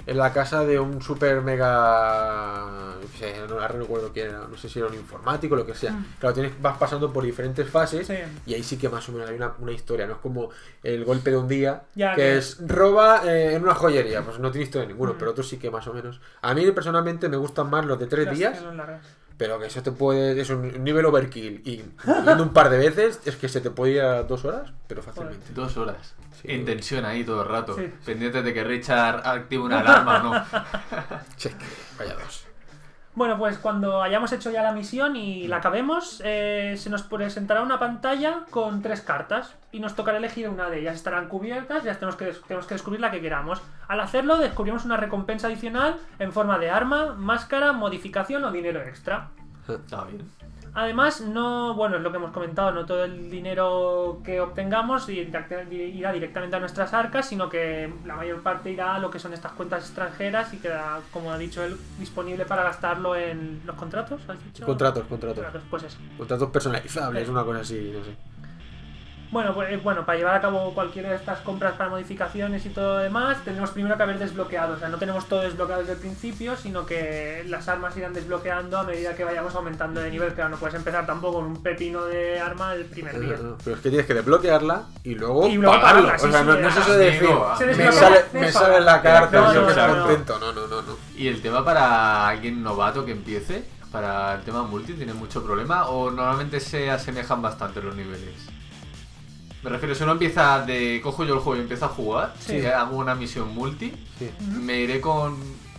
en la casa de un super mega... sé, no, no recuerdo quién era, no sé si era un informático o lo que sea. Claro, tienes, vas pasando por diferentes fases Sí. y ahí sí que más o menos hay una, una historia. No es como el golpe de un día, Ya, que, que- es roba eh, en una joyería. Pues no tiene historia ninguno, pero otros sí que más o menos. A mí personalmente me gustan más los de tres Las días. Pero que eso te puede. Es un nivel overkill. Y yendo un par de veces, es que se te puede ir a dos horas, pero fácilmente. Dos horas. Sí. En tensión ahí todo el rato. Sí. Pendiente de que Richard active una alarma o no. Che, vaya dos. Bueno, pues cuando hayamos hecho ya la misión y la acabemos, eh, se nos presentará una pantalla con tres cartas y nos tocará elegir una de ellas. Estarán cubiertas, ya tenemos que, tenemos que descubrir la que queramos. Al hacerlo, descubrimos una recompensa adicional en forma de arma, máscara, modificación o dinero extra. Está bien. Además, no, bueno, es lo que hemos comentado, no todo el dinero que obtengamos irá directamente a nuestras arcas, sino que la mayor parte irá a lo que son estas cuentas extranjeras y queda, como ha dicho él, disponible para gastarlo en los contratos, ¿has dicho? Contratos, contratos. Pues eso. Contratos personalizables, una cosa así, no sé. Bueno, pues eh, bueno, para llevar a cabo cualquiera de estas compras para modificaciones y todo lo demás, tendremos primero que haber desbloqueado. O sea, no tenemos todo desbloqueado desde el principio, sino que las armas irán desbloqueando a medida que vayamos aumentando de nivel. Claro, no puedes empezar tampoco con un pepino de arma el primer día. Eh, no, Pero es que tienes que desbloquearla y luego, Y luego pagarlo. pagarla, sí, o sea, sí, no, no es eso de decir. Se me desbloquea sale, me sale en la cárcel, No, yo no, que estoy no, no. contento. No, no, no, no. ¿Y el tema para alguien novato que empiece? ¿Para el tema multi tiene mucho problema? ¿O normalmente se asemejan bastante los niveles? Me refiero, si uno empieza de. cojo yo el juego y empiezo a jugar, Sí. que hago una misión multi, Sí. ¿me iré con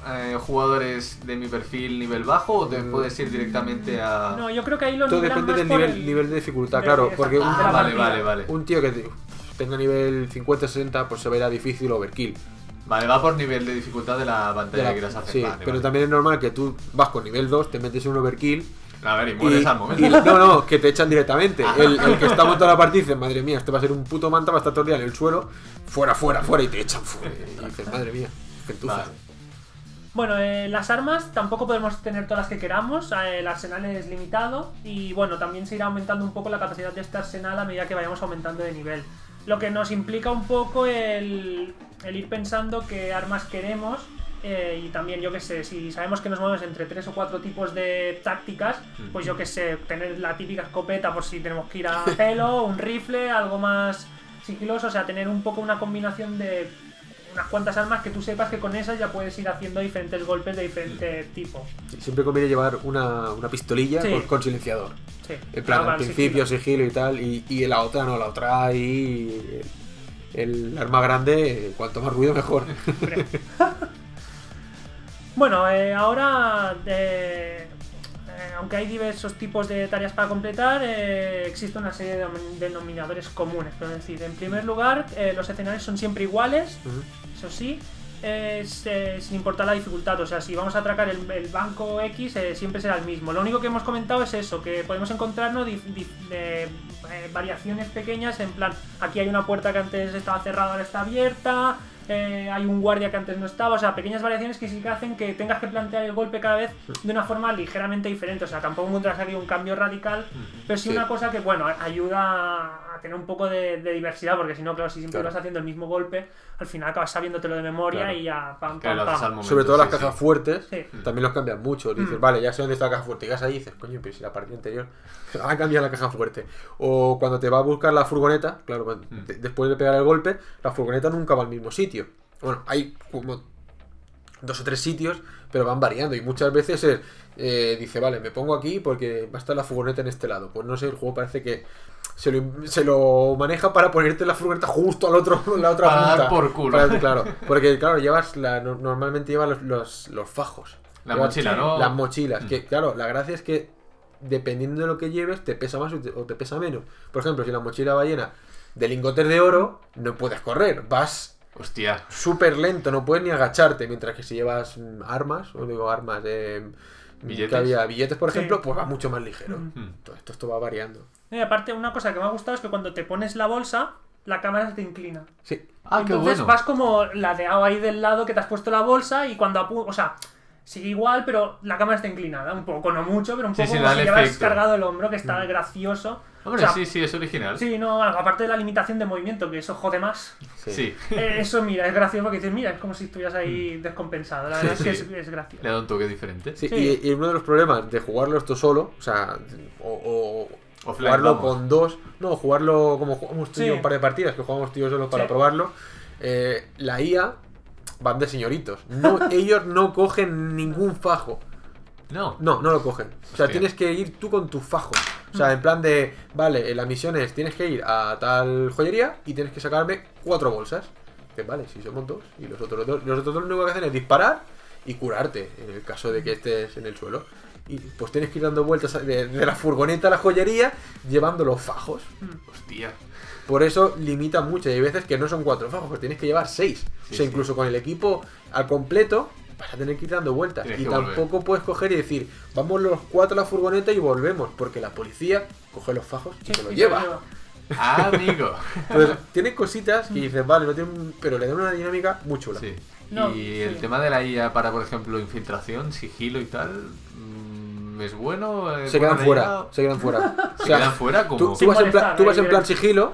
eh, jugadores de mi perfil nivel bajo o te Mm. puedes ir directamente a. No, yo creo que ahí lo Todo depende más del por nivel, el- nivel de dificultad, de- claro. de- Porque un, de Ah, vale, vale, vale. un tío que te- tenga nivel 50-60, pues se verá difícil overkill. Vale, va por nivel de dificultad de la De pantalla la- que quieras hacer. sí, Vale, pero vale. también es normal que tú vas con nivel 2, te metes en un overkill A ver, y y, mueres al momento. y- no, no, que te echan directamente. El, el que está montando la partida dice, madre mía, este va a ser un puto manta, va a estar todo el día en el suelo, fuera, fuera, fuera, y te echan fuera. Y dices, madre mía, gentuza. Vale. Bueno, eh, las armas tampoco podemos tener todas las que queramos, eh, el arsenal es limitado y bueno, también se irá aumentando un poco la capacidad de este arsenal a medida que vayamos aumentando de nivel. Lo que nos implica un poco el, el ir pensando qué armas queremos eh, y también yo que sé, si sabemos que nos movemos entre tres o cuatro tipos de tácticas, pues yo que sé, tener la típica escopeta por si tenemos que ir a pelo, un rifle, algo más sigiloso, o sea, tener un poco una combinación de unas cuantas armas que tú sepas que con esas ya puedes ir haciendo diferentes golpes de diferente tipo. Sí, Siempre conviene llevar una, una pistolilla Sí. con, con silenciador. Sí. En plan, Claro, al principio sigilo. sigilo y tal, y, y la otra no, la otra. El, el arma grande, cuanto más ruido mejor. Bueno, eh, ahora, eh, eh, aunque hay diversos tipos de tareas para completar, existe una serie de denom- denominadores comunes. Es decir, en primer lugar, los escenarios son siempre iguales, eso sí, es, eh, sin importar la dificultad. O sea, si vamos a atracar el, el banco X, eh, siempre será el mismo. Lo único que hemos comentado es eso, que podemos encontrarnos dif- eh, variaciones pequeñas, en plan, aquí hay una puerta que antes estaba cerrada, ahora está abierta. Eh, hay un guardia que antes no estaba, o sea, pequeñas variaciones que sí que hacen que tengas que plantear el golpe cada vez de una forma ligeramente diferente, o sea, tampoco encuentras aquí un cambio radical, pero sí, Sí. una cosa que, bueno, ayuda a tener un poco de, de diversidad, porque si no, claro, si siempre Claro. vas haciendo el mismo golpe, al final acabas sabiéndotelo de memoria Claro. y ya, pam, pam, pam. momento. Sobre todo las cajas sí. fuertes Sí. también los cambian mucho. Dices, Mm. vale, ya sé dónde está la caja fuerte. Llegas ahí y dices, coño, pero si la partida anterior ha cambiado la caja fuerte. O cuando te va a buscar la furgoneta, claro, Mm. de- después de pegar el golpe, la furgoneta nunca va al mismo sitio. Bueno, hay como dos o tres sitios, pero van variando. Y muchas veces es, eh, dice, vale, me pongo aquí porque va a estar la furgoneta en este lado. Pues no sé, el juego parece que se lo, se lo maneja para ponerte la furgoneta justo al otro, la otra Para dar punta. por culo. Para- claro, porque claro, llevas la, normalmente llevas los, los, los fajos. La Llevas- mochila, ¿no? Las mochilas. Mm. Que claro, la gracia es que dependiendo de lo que lleves, te pesa más o te, o te pesa menos. Por ejemplo, si la mochila va llena de lingotes de oro, no puedes correr. Vas Hostia. súper lento, no puedes ni agacharte. Mientras que si llevas mm, armas, o digo armas, eh, ¿Billetes? que había billetes, por Sí. ejemplo, pues va mucho más ligero. Mm. Todo esto, esto va variando. Y aparte, una cosa que me ha gustado es que cuando te pones la bolsa, la cámara se te inclina. Sí, Ah, qué Entonces bueno. vas como ladeado ahí del lado que te has puesto la bolsa y cuando apu o sea, sigue igual, pero la cámara está inclinada, un poco, no mucho, pero un poco sí, como si llevas cargado el hombro, que está gracioso. Hombre, O sea, sí, sí, es original. Sí, no, aparte de la limitación de movimiento, que eso jode más. sí. Sí. eh, eso, mira, es gracioso porque dices, mira, es como si estuvieras ahí descompensado. La verdad Sí, es que sí. es, es gracioso. Le da un toque diferente. Sí, Sí. Y, y uno de los problemas de jugarlo esto solo, o sea, o, o Offline, jugarlo vamos. con dos, no, jugarlo como jugamos tú y yo un par de partidas, que jugamos tú y yo solo para Sí. probarlo, eh, la IA van de señoritos. No, ellos no cogen ningún fajo. No. No, no lo cogen. O sea, tienes que ir tú con tu fajo. O sea, en plan de, vale, eh, la misión es, tienes que ir a tal joyería y tienes que sacarme cuatro bolsas. Que vale, si somos dos. Y los otros dos, los otros dos lo único que hacen es disparar y curarte, en el caso de que estés en el suelo. Y pues tienes que ir dando vueltas de, de la furgoneta a la joyería llevando los fajos. Hostia. Por eso limita mucho. Y hay veces que no son cuatro fajos, que tienes que llevar seis. Sí, o sea, sí. incluso con el equipo al completo, vas a tener que ir dando vueltas. Tienes y tampoco puedes coger y decir, vamos los cuatro a la furgoneta y volvemos. Porque la policía coge los fajos y se los lleva. lo lleva. Ah, amigo. Entonces, tiene cositas que dices, vale, no tiene un- pero le da una dinámica muy chula. Sí. No, y el tema de la IA para, por ejemplo, infiltración, sigilo y tal, mm, ¿es bueno? ¿Es Se quedan fuera, se quedan fuera. O ¿Se sea, quedan fuera? Como tú vas en plan, molestar, tú vas ahí en plan directo. sigilo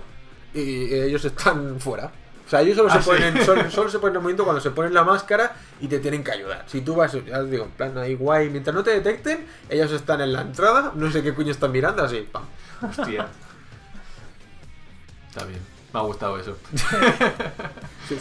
y ellos están fuera. O sea, ellos solo, Ah, se sí. ponen, solo, solo se ponen en el momento cuando se ponen la máscara y te tienen que ayudar. Si tú vas, ya os digo, en plan ahí guay, mientras no te detecten, ellos están en la entrada, no sé qué coño están mirando, así, pam. Hostia. Está bien. Me ha gustado eso.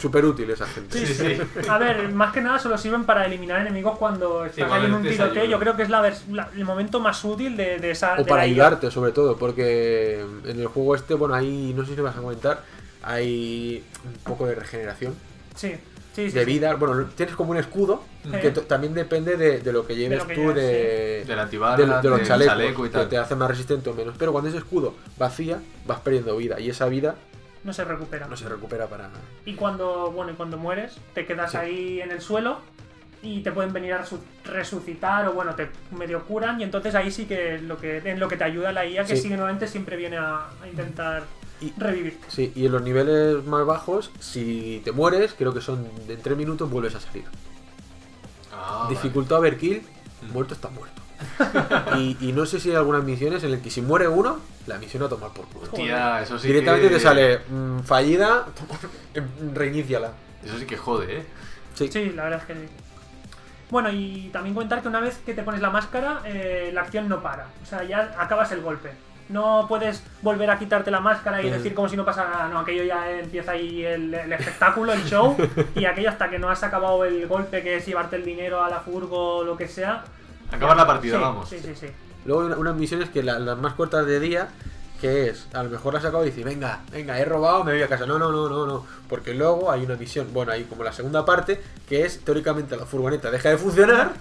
Súper útil esa gente. Sí, sí. A ver, más que nada solo sirven para eliminar enemigos cuando ahí en un tiroteo. Yo creo que es la la- el momento más útil de, de esa. O de para ayudarte, sobre todo, porque en el juego este, bueno, ahí, no sé si lo vas a comentar, hay un poco de regeneración Sí, sí, sí. de sí. vida. Bueno, tienes como un escudo que Sí. también depende de, de lo que lleves lo que tú lleves, de, Del antibalas, de, de los del chalecos, chaleco y que te hace más resistente o menos. Pero cuando ese escudo vacía, vas perdiendo vida y esa vida No se recupera. no se recupera para Y cuando, bueno, y cuando mueres, te quedas Sí. ahí en el suelo y te pueden venir a resu- resucitar o bueno, te medio curan y entonces ahí sí que es lo que en lo que te ayuda la IA que Sí. normalmente siempre viene a, a intentar Y- revivirte. Sí, y en los niveles más bajos, si te mueres, creo que son de 3 minutos, vuelves a salir. Ah, Dificultad overkill, muerto está muerto. y, y no sé si hay algunas misiones en las que si muere uno, la misión a tomar por culo. vale. Tía, eso sí Directamente que... te sale mm, fallida, reiníciala. Eso sí que jode, ¿eh? Sí. Sí, la verdad es que sí. Bueno, y también comentar que una vez que te pones la máscara, eh, la acción no para. O sea, ya acabas el golpe. No puedes volver a quitarte la máscara y decir como si no pasara nada. No, aquello ya empieza ahí el, el espectáculo, el show. y aquello hasta que no has acabado el golpe, que es llevarte el dinero a la furgo o lo que sea. Acabar la partida, sí, vamos. Sí, sí, sí. Luego hay una- unas misiones que la- las más cortas de día, que es, a lo mejor las acabo y dices, venga, venga, he robado, me voy a casa. No, no, no, no, no. Porque luego hay una misión, bueno, hay como la segunda parte, que es, teóricamente, la furgoneta deja de funcionar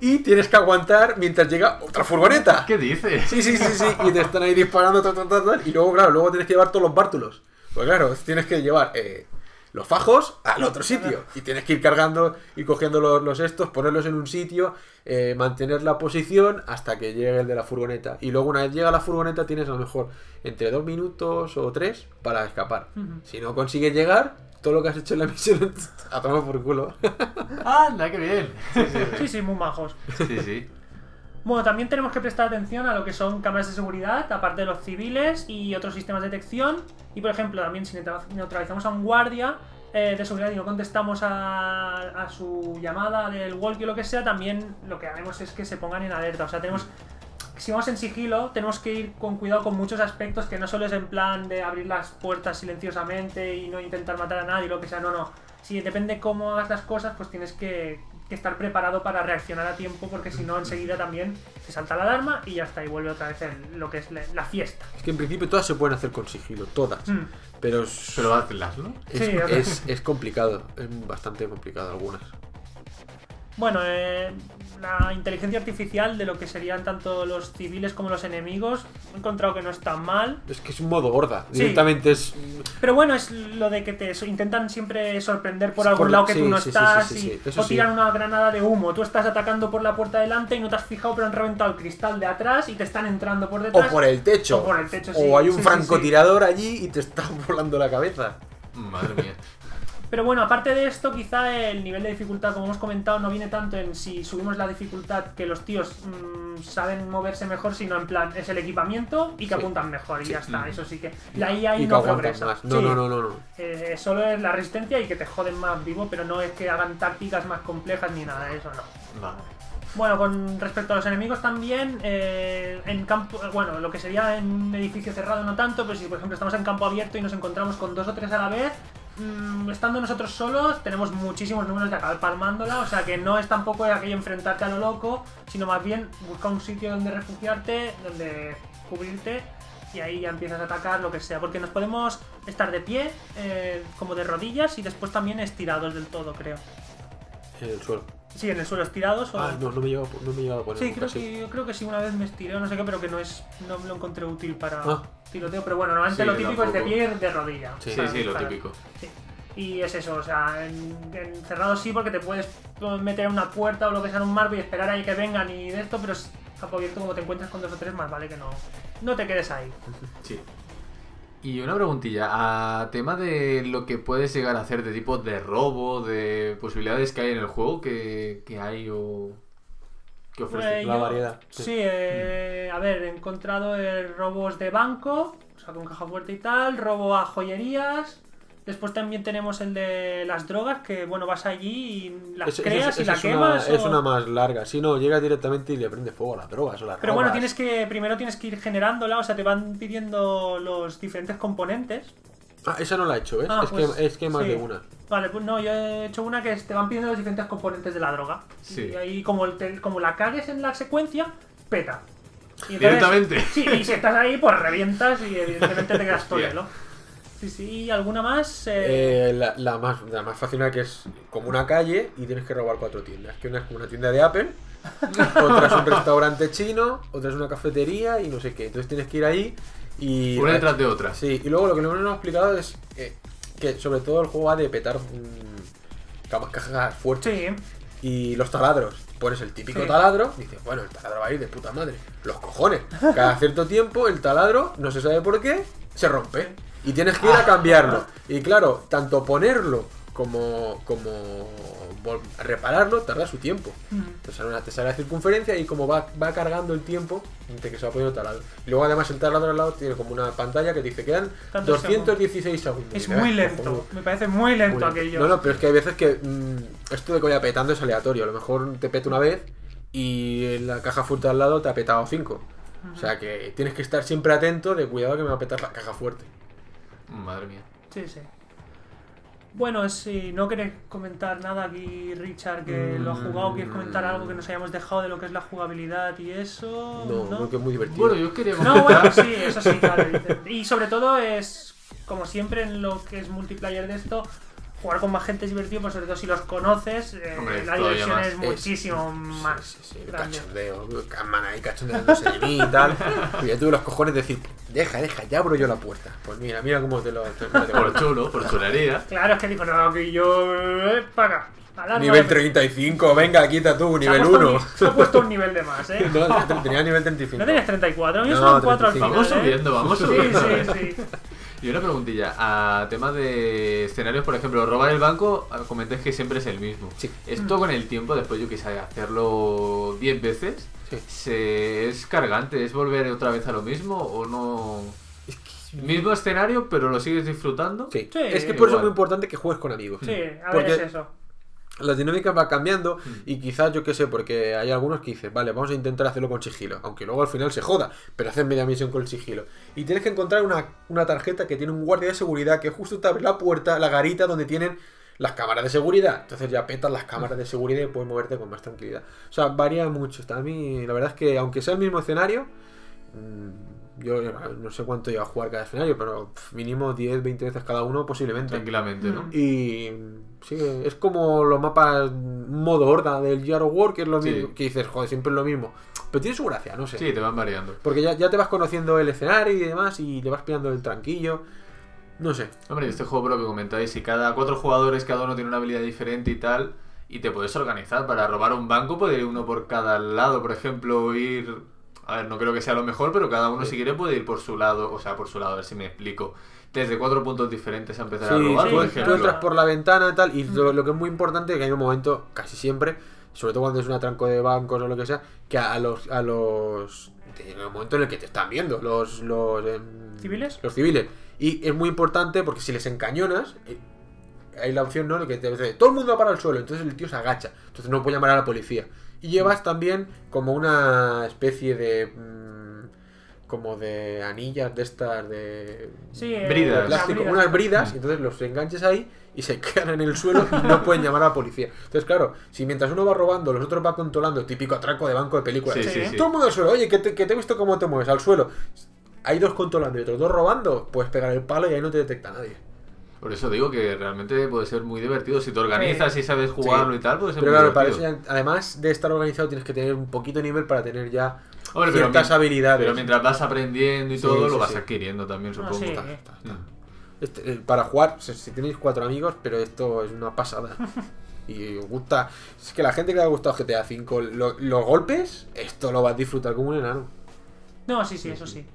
y tienes que aguantar mientras llega otra furgoneta. ¿Qué dices? Sí, sí, sí, sí. Y te están ahí disparando, tal, tal, tal, tal, y luego, claro, luego tienes que llevar todos los bártulos. Pues claro, tienes que llevar eh, los fajos al otro sitio. Y tienes que ir cargando y cogiendo los, los estos, ponerlos en un sitio, eh, mantener la posición hasta que llegue el de la furgoneta. Y luego una vez llega la furgoneta tienes a lo mejor entre dos minutos o tres para escapar. Si no consigues llegar, todo lo que has hecho en la misión a tomar por culo. ¡Anda, qué bien! Sí, sí, Sí, sí, muy majos. sí. sí. Bueno, también tenemos que prestar atención a lo que son cámaras de seguridad, aparte de los civiles y otros sistemas de detección. Y por ejemplo, también si neutra- neutralizamos a un guardia eh, de seguridad y no contestamos a, a su llamada del walkie o lo que sea, también lo que haremos es que se pongan en alerta. O sea, tenemos. Si vamos en sigilo, tenemos que ir con cuidado con muchos aspectos, que no solo es en plan de abrir las puertas silenciosamente y no intentar matar a nadie, lo que sea, no, no. Si depende cómo hagas las cosas, pues tienes que, que estar preparado para reaccionar a tiempo, porque si no, enseguida también te salta la alarma y ya está, y vuelve otra vez el- lo que es la, la fiesta. Es que en principio todas se pueden hacer con sigilo, todas. Mm. Pero, es, Pero hazlas, ¿no? es, Sí, es- es complicado, es bastante complicado algunas. Bueno, eh, la inteligencia artificial de lo que serían tanto los civiles como los enemigos, he encontrado que no es tan mal. Es que es un modo horda, Sí. directamente es... Pero bueno, es lo de que te intentan siempre sorprender por algún por- lado que sí, tú no sí, estás sí, sí, y- o tiran sí. una granada de humo. Tú estás atacando por la puerta delante y no te has fijado, pero han reventado el cristal de atrás y te están entrando por O detrás. por el techo. O por el techo, sí. O hay un Sí, sí, francotirador allí y te está volando la cabeza. Madre mía. Pero bueno, aparte de esto, quizá el nivel de dificultad, como hemos comentado, no viene tanto en si subimos la dificultad que los tíos mm, saben moverse mejor, sino en plan, es el equipamiento y que Sí. apuntan mejor y Sí. ya está. Eso sí que la IA ahí y no progresa. más. No, Sí. no, no, no, no. Eh, solo es la resistencia y que te joden más vivo, pero no es que hagan tácticas más complejas ni nada de eso, no. Vale. Bueno, con respecto a los enemigos también, eh, en campo, bueno, lo que sería en un edificio cerrado no tanto, pero si por ejemplo estamos en campo abierto y nos encontramos con dos o tres a la vez, mm, estando nosotros solos tenemos muchísimos números de acabar palmándola, o sea que no es tampoco aquello enfrentarte a lo loco, sino más bien buscar un sitio donde refugiarte, donde cubrirte y ahí ya empiezas a atacar lo que sea, porque nos podemos estar de pie, eh, como de rodillas y después también estirados del todo, creo. En el suelo. Sí, en el suelo estirados o... Ah, no, no me he llegado, no me he llegado a poner Sí, creo que, yo creo que sí, una vez me estiré o no sé qué, pero que no es no me lo encontré útil para Ah. tiroteo. Pero bueno, normalmente Sí, lo típico es de pie de rodilla. Sí, Sí, para sí, lo típico. Sí. Y es eso, o sea, en, en cerrado sí porque te puedes meter en una puerta o lo que sea en un marco y esperar ahí que vengan y de esto, pero es campo abierto como te encuentras con dos o tres más, vale que no, no te quedes ahí. Sí. Y una preguntilla, a tema de lo que puedes llegar a hacer de tipo de robo, de posibilidades que hay en el juego, que, que hay o que ofrece. Eh, la yo- variedad, Sí, sí. eh, a ver, he encontrado eh, robos de banco, o sea, con caja fuerte y tal, robo a joyerías. Después también tenemos el de las drogas, que bueno, vas allí y las creas es- y eso la es una- quemas. Es una más larga. Si no, llega directamente y le prende fuego a las drogas o las Pero bueno, tienes que primero tienes que ir generándola, o sea, te van pidiendo los diferentes componentes. Ah, esa no la he hecho, ¿ves? Ah, es, pues, que, es que hay más sí. de una. Vale, pues no, yo he hecho una que te van pidiendo los diferentes componentes de la droga. Sí. Y ahí, como, el te- como la cagues en la secuencia, peta. Y entonces- Directamente. Sí, y si estás ahí, pues revientas y evidentemente te quedas Hostia. tolelo. Sí, sí, ¿y alguna más? Eh, Eh, la, la más, la más fácil que es como una calle y tienes que robar cuatro tiendas. Que una es como una tienda de Apple, otra es un restaurante chino, otra es una cafetería y no sé qué. Entonces tienes que ir ahí y... Una detrás de otra. Sí, y luego lo que no nos han explicado es eh, que sobre todo el juego va de petar camas cajas fuertes. sí, Y los taladros. Pones el típico Sí. taladro, dices, bueno, el taladro va a ir de puta madre. Los cojones. Cada cierto tiempo el taladro, no se sabe por qué, se rompe. Y tienes que ir a cambiarlo. Y claro, tanto ponerlo como, como repararlo tarda su tiempo. Te sale, una, te sale la circunferencia y como va, va cargando el tiempo entre que se va poniendo el taladro. Y luego además el taladro al lado tiene como una pantalla que dice quedan Tantos 216 segundos. es te muy ves, lento. Me parece muy lento Muy lento. aquello. No, no, pero es que hay veces que mm, esto de que vaya petando es aleatorio. A lo mejor te peta una vez y en la caja fuerte al lado te ha petado 5. O sea que tienes que estar siempre atento de cuidado que me va a petar la caja fuerte. Madre mía. Sí, sí. Bueno, si no querés comentar nada aquí, Richard, que lo ha jugado, quieres comentar algo que nos hayamos dejado de lo que es la jugabilidad y eso. No, porque es muy divertido. Bueno, yo quería No, bueno, sí, eso sí, claro. Y sobre todo es, como siempre en lo que es multiplayer de esto, jugar con más gente es divertido, pues sobre todo si los conoces, eh, Hombre, la diversión más. es Es- muchísimo Sí, más sí, sí, el grande. cachondeo. Man ahí cachondeándose de mí y tal. Y yo tuve los cojones de decir, deja, deja, ya abro yo la puerta. Pues mira, mira cómo te lo. te- te- Por chulo, por chulería. Claro, es que digo, no, que yo. Eh, para acá. Nivel de- 35, venga, quita tú, nivel puesto un 1. ni- Se ha puesto un nivel de más, ¿eh? No, tenía nivel 35. No tenías 34, a mí No, son 4 al 35. final. Vamos ¿eh? subiendo, vamos Sí, subiendo. sí, sí. Y una preguntilla, a tema de escenarios, por ejemplo, robar el banco, ah, comentáis que siempre es el mismo. Sí. Esto con el tiempo, después yo quise hacerlo 10 veces, Sí. se, ¿es cargante? ¿Es volver otra vez a lo mismo o no? Es que- Mismo escenario, pero lo sigues disfrutando. Sí. Sí, es que por eso es muy importante que juegues con amigos. Sí, a ver, Porque es eso. Las dinámicas van cambiando Mm. y quizás yo qué sé, porque hay algunos que dicen, vale, vamos a intentar hacerlo con sigilo, aunque luego al final se joda, pero haces media misión con el sigilo. Y tienes que encontrar una, una tarjeta que tiene un guardia de seguridad que justo te abre la puerta, la garita donde tienen las cámaras de seguridad. Entonces ya petas las cámaras de seguridad y puedes moverte con más tranquilidad. O sea, varía mucho. A mí, la verdad es que aunque sea el mismo escenario, mm, yo no sé cuánto lleva a jugar cada escenario, pero mínimo 10, 20 veces cada uno posiblemente. Tranquilamente, ¿no? Y sí, es como los mapas modo horda del Gear of War, que es lo Sí. mismo, que dices, joder, siempre es lo mismo. Pero tiene su gracia, no sé. Sí, te van variando. Porque ya, ya te vas conociendo el escenario y demás, y le vas pillando el tranquillo. No sé. Hombre, este juego, por lo que comentáis, si cada cuatro jugadores, cada uno tiene una habilidad diferente y tal, y te puedes organizar para robar un banco, puede ir uno por cada lado, por ejemplo, ir... A ver, no creo que sea lo mejor, pero cada uno si quiere puede ir por su lado, o sea, por su lado, a ver si me explico. Desde cuatro puntos diferentes a empezar a robar, tú, por tú ejemplo. entras por la ventana y tal, y lo, lo que es muy importante es que hay un momento, casi siempre, sobre todo cuando es un atranco de bancos o lo que sea, que a los... A los en el momento en el que te están viendo los, los em, ¿Civiles? los civiles y es muy importante porque si les encañonas eh, hay la opción no que te dice todo el mundo va para el suelo entonces el tío se agacha entonces no puede llamar a la policía y llevas también como una especie de mm, como de anillas de estas de Sí, eh, Bridas. de la plástico, brida. unas bridas, y entonces los enganches ahí y se quedan en el suelo y no pueden llamar a la policía. Entonces, claro, si mientras uno va robando, los otros van controlando, típico atraco de banco de película. Sí, sí, sí. Todo el mundo al suelo, oye, que te, que te he visto cómo te mueves al suelo. Hay dos controlando y otros dos robando, puedes pegar el palo y ahí no te detecta nadie. Por eso digo que realmente puede ser muy divertido. Si te organizas y sabes jugarlo Sí. y tal, puede ser Pero muy claro, para eso además de estar organizado, tienes que tener un poquito de nivel para tener ya Hombre, ciertas habilidades. Pero mientras vas aprendiendo y Sí, todo, sí, lo vas sí. adquiriendo también, supongo. sí. Está, está, está. Este, eh, para jugar, si, tenéis cuatro amigos, pero esto es una pasada. y os gusta. Es que la gente que le ha gustado GTA V, lo- los golpes, esto lo vas a disfrutar como un enano. No, sí, sí, eso sí.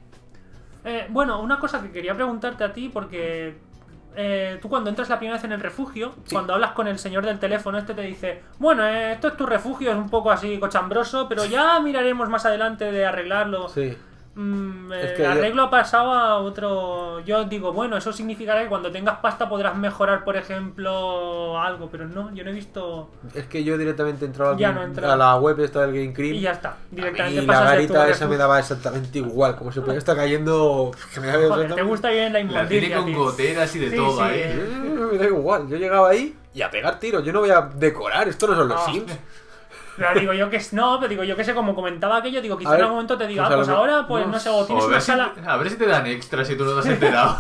Eh, bueno, una cosa que quería preguntarte a ti, porque eh, tú cuando entras la primera vez en el refugio, Sí. cuando hablas con el señor del teléfono, este te dice, bueno, eh, esto es tu refugio, es un poco así cochambroso, pero ya miraremos más adelante de arreglarlo. Sí. Mm, Es el que yo- arreglo ha pasado a otro. Yo digo, bueno, eso significará que cuando tengas pasta podrás mejorar, por ejemplo, algo, pero no, yo no he visto. Es que yo directamente he entrado Ya al- no a la web esta del Game Cream. Y ya está, A directamente mí la pasas garita esa me daba exactamente igual. Como se podía estar cayendo. Que me daba Joder, te gusta bien la inmundicia. con tío. goteras y de Sí, todo sí. Eh, Me da igual. Yo llegaba ahí y a pegar tiros. Yo no voy a decorar. Esto no son los No. Sims. Pero digo yo que es- no, pero digo yo que sé, como comentaba aquello, digo, quizá A en ver, algún momento te diga, pues ah, pues ahora, pues no no sé, o tienes una ver si, sala, a ver si te dan extras si tú no te has enterado.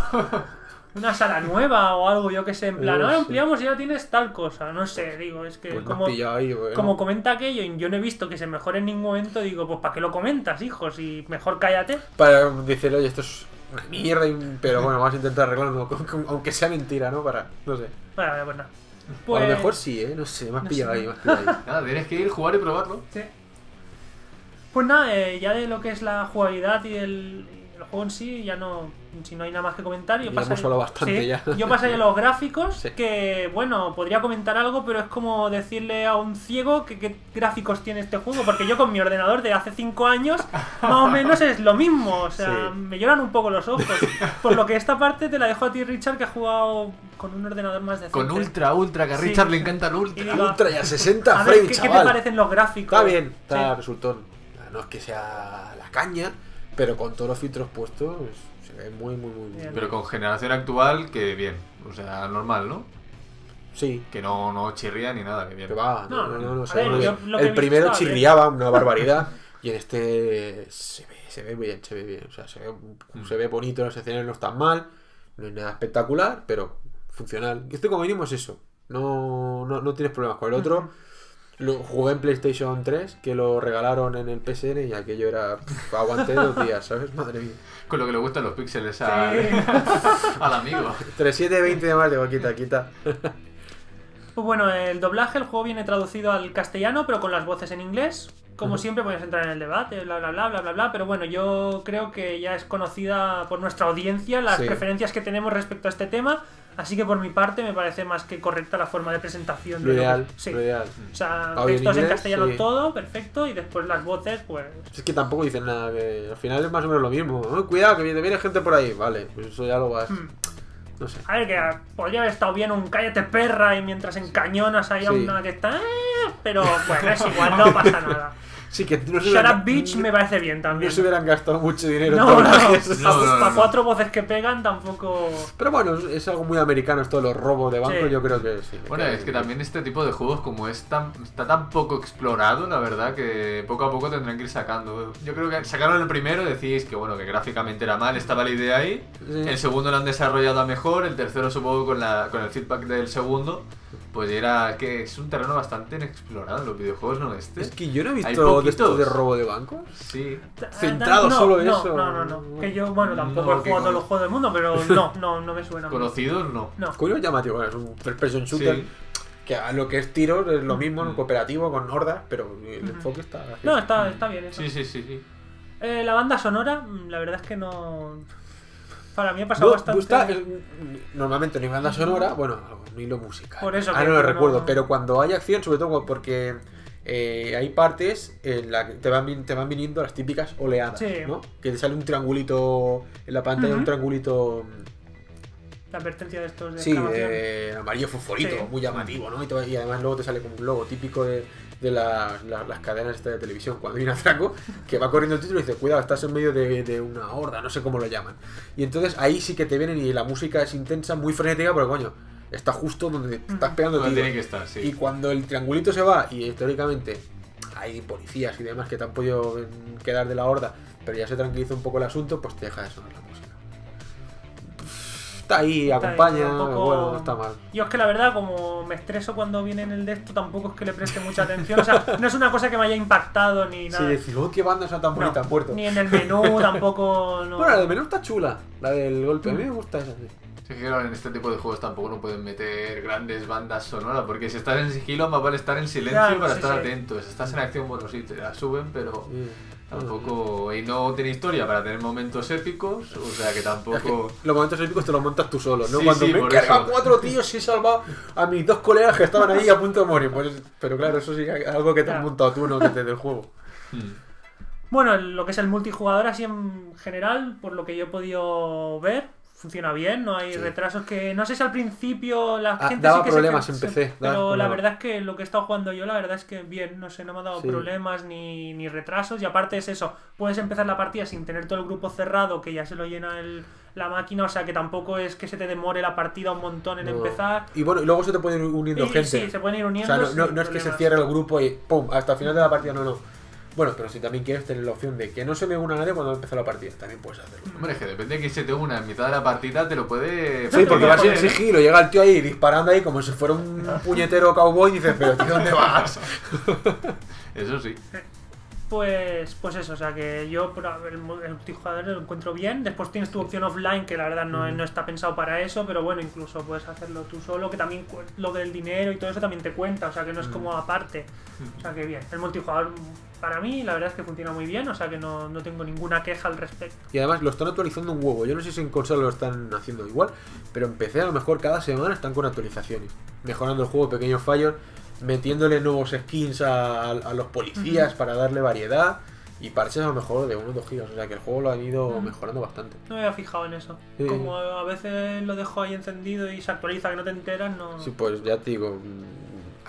una sala nueva o algo, yo que sé, en plan, No ahora ampliamos y ya tienes tal cosa, no sé, digo, es que Pues como, ahí, bueno. como comenta aquello y yo no he visto que se mejore en ningún momento, digo, pues ¿para qué lo comentas, hijo? Si mejor cállate. Para decir, oye, esto es una mierda, y- pero bueno, vamos a intentar arreglarlo, aunque sea mentira, ¿no? Para, no sé. Bueno, pues nada. A Pues, lo mejor sí, ¿eh? No sé, me has no pillado ahí, pillado. Nada, tienes que ir, jugar y probarlo. sí. Pues nada, eh, ya de lo que es la jugabilidad y el, sí, ya no, si no hay nada más que comentar, yo pasaría- bastante sí, ya. Yo pasaría a los gráficos, Sí. que bueno, podría comentar algo, pero es como decirle a un ciego que qué gráficos tiene este juego, porque yo con mi ordenador de hace 5 años, más o menos es lo mismo, o sea, Sí. me lloran un poco los ojos. Por lo que esta parte te la dejo a ti, Richard, que ha jugado con un ordenador más decente. Con ultra, ultra, que a Sí. Richard le encanta el Y ultra. digo, Ultra y a 60 a ver, frames, ¿qué, qué te parecen los gráficos? Está bien, está Sí. resultón. No es que sea la caña, pero con todos los filtros puestos pues, se ve muy, muy, muy bien. Pero con generación actual, que bien. O sea, normal, ¿no? Sí, Que no, no chirría ni nada, que bien. que va, no, No, se ver, yo lo El primero chirriaba una barbaridad y en este se ve, se ve bien, se ve bien. O sea, se ve, Mm. se ve bonito, los escenarios no están mal, no es nada espectacular, pero funcional. Y este como mínimo es eso. No, no, no tienes problemas con el otro. Lo jugué en PlayStation 3, que lo regalaron en el PSN y aquello era. pff, aguanté dos días, ¿sabes? Madre mía. Con lo que le gustan los píxeles al, al amigo. 3720 de más, digo, quita, quita. Pues bueno, el doblaje, el juego viene traducido al castellano, pero con las voces en inglés. Como siempre, puedes entrar en el debate, bla, bla, bla, bla, bla, bla. Pero bueno, yo creo que ya es conocida por nuestra audiencia las Sí. preferencias que tenemos respecto a este tema. Así que por mi parte me parece más que correcta la forma de presentación. Lo de ideal, que- sí. lo ideal. O sea, bien textos en inglés, castellano sí. todo, perfecto. Y después las voces, pues. Es que tampoco dicen nada, que al final es más o menos lo mismo. "Oh, cuidado, que viene, viene gente por ahí. Vale, pues eso ya lo vas. Hmm. No sé. A ver, que podría haber estado bien un cállate perra y mientras encañonas ahí a Sí. una que está. "Eh", Pero bueno, es igual, no pasa nada. Sí, que no Shut hubieran, up, bitch, me parece bien también. no se hubieran gastado mucho dinero en No, no. No, no, no, para cuatro voces que pegan tampoco. Pero bueno, es, algo muy americano esto de los robos de banco, Sí. yo creo que sí. Bueno, es que también este tipo de juegos, como es tan, está tan poco explorado, la verdad, que poco a poco tendrán que ir sacando. Yo creo que sacaron el primero, decís que bueno, que gráficamente era mal, estaba la idea ahí. Sí. El segundo lo han desarrollado a mejor, el tercero supongo con, la, con el feedback del segundo, pues era que es un terreno bastante inexplorado en los videojuegos, ¿no? Este. Es que yo no he visto de estos de robo de bancos. Sí. Centrado No, solo en no, eso. No, no, no. Que yo, bueno, tampoco No, he jugado todos con- los juegos del mundo, pero no, no, no me suena. Conocidos, no. No. Curioso llamativo, bueno, es un first person shooter. Sí. Que a lo que es tiros es lo mismo, en Mm. cooperativo, con hordas, pero el Ujú. enfoque está. No, está, está bien eso. Sí, sí, sí, sí. Eh, la banda sonora, mm, la verdad es que no. Para mí ha pasado No, bastante. eh, normalmente no hay banda sonora, bueno, un hilo musical. Por eso Ah, no lo no- recuerdo, pero cuando hay acción, sobre todo porque eh, hay partes en las que te van, te van viniendo las típicas oleadas, Sí. ¿no? Que te sale un triangulito en la pantalla, un triangulito. La advertencia de estos de Sí, de amarillo fosforito, Sí. muy llamativo, ¿no? Y, te- y además luego te sale como un logo típico de, de la- la- las cadenas de televisión. Cuando hay un atraco, que va corriendo el título y dice, cuidado, estás en medio de, de una horda, no sé cómo lo llaman. Y entonces ahí sí que te vienen y la música es intensa, muy frenética, pero coño, está justo donde te estás pegando Donde tiros. tiene que estar, sí. Y cuando el triangulito se va y teóricamente hay policías y demás que te han podido quedar de la horda, pero ya se tranquiliza un poco el asunto, pues te deja de sonar. Está ahí, Está ahí, acompaña, tampoco- bueno, no está mal. Yo es que la verdad, como me estreso cuando viene en el de esto, tampoco es que le preste mucha atención. O sea, no es una cosa que me haya impactado ni Sí, nada. decir, oh, qué banda esa tan No, bonita, muerto. Ni en el menú tampoco. No. Bueno, la del menú está chula, la del golpe. A mí me gusta esa. sí. Sí, claro, en este tipo de juegos tampoco no pueden meter grandes bandas sonoras, porque si estás en sigilo más vale estar en silencio Claro, para sí, estar sí. atento. Si estás en acción, bueno, sí, te la suben, pero Sí. Tampoco... Y no tiene historia para tener momentos épicos, o sea que Es que tampoco... los momentos épicos te los montas tú solo, ¿no? Sí, Cuando sí, me he por cargado cuatro tíos y he salvado a mis dos colegas que estaban ahí a punto de morir. Pues, pero claro, eso sí es algo que te has montado tú, no te del juego. Hmm. Bueno, el- lo que es el multijugador, así en general, por lo que yo he podido ver, funciona bien. No hay Sí. retrasos que. No sé si al principio la Ah, gente. daba sí que se problemas que- en se- PC, Pero la problemas. verdad es que lo que he estado jugando yo, la verdad es que bien, no sé, no me ha dado Sí. problemas ni, ni retrasos. Y aparte es eso, puedes empezar la partida sin tener todo el grupo cerrado, que ya se lo llena el- la máquina, o sea que tampoco es que se te demore la partida un montón en No. empezar. Y bueno, y luego se te pueden ir uniendo Y- gente. sí, se pueden ir o uniendo. sea, no, no- no es que se cierre el grupo y ¡pum! Hasta el final de la partida, no, no. Bueno, pero si también quieres tener la opción de que no se me una nadie cuando empieza la partida, también puedes hacerlo. Hombre, es que depende de quién se te una en mitad de la partida, te lo puede... Sí, porque vas en Joder. sigilo, llega el tío ahí disparando ahí como si fuera un puñetero cowboy y dices, pero tío, ¿dónde vas? Eso sí. Pues, pues eso, o sea que yo por el, el multijugador lo encuentro bien. Después tienes tu opción offline, que la verdad no, no está pensado para eso, pero bueno, incluso puedes hacerlo tú solo, que también lo del dinero y todo eso también te cuenta, o sea que no es como aparte. O sea que bien, el multijugador para mí la verdad es que funciona muy bien, o sea que no, no tengo ninguna queja al respecto. Y además lo están actualizando un huevo. Yo no sé si en consola lo están haciendo igual, pero en PC a lo mejor cada semana están con actualizaciones. Mejorando el juego, pequeños fallos, metiéndole nuevos skins a, a los policías para darle variedad. Y parches a lo mejor de 1 o 2 gigas. O sea que el juego lo han ido mejorando bastante. No me había fijado en eso. Sí. Como a veces lo dejo ahí encendido y se actualiza que no te enteras, no... Sí, pues ya te digo.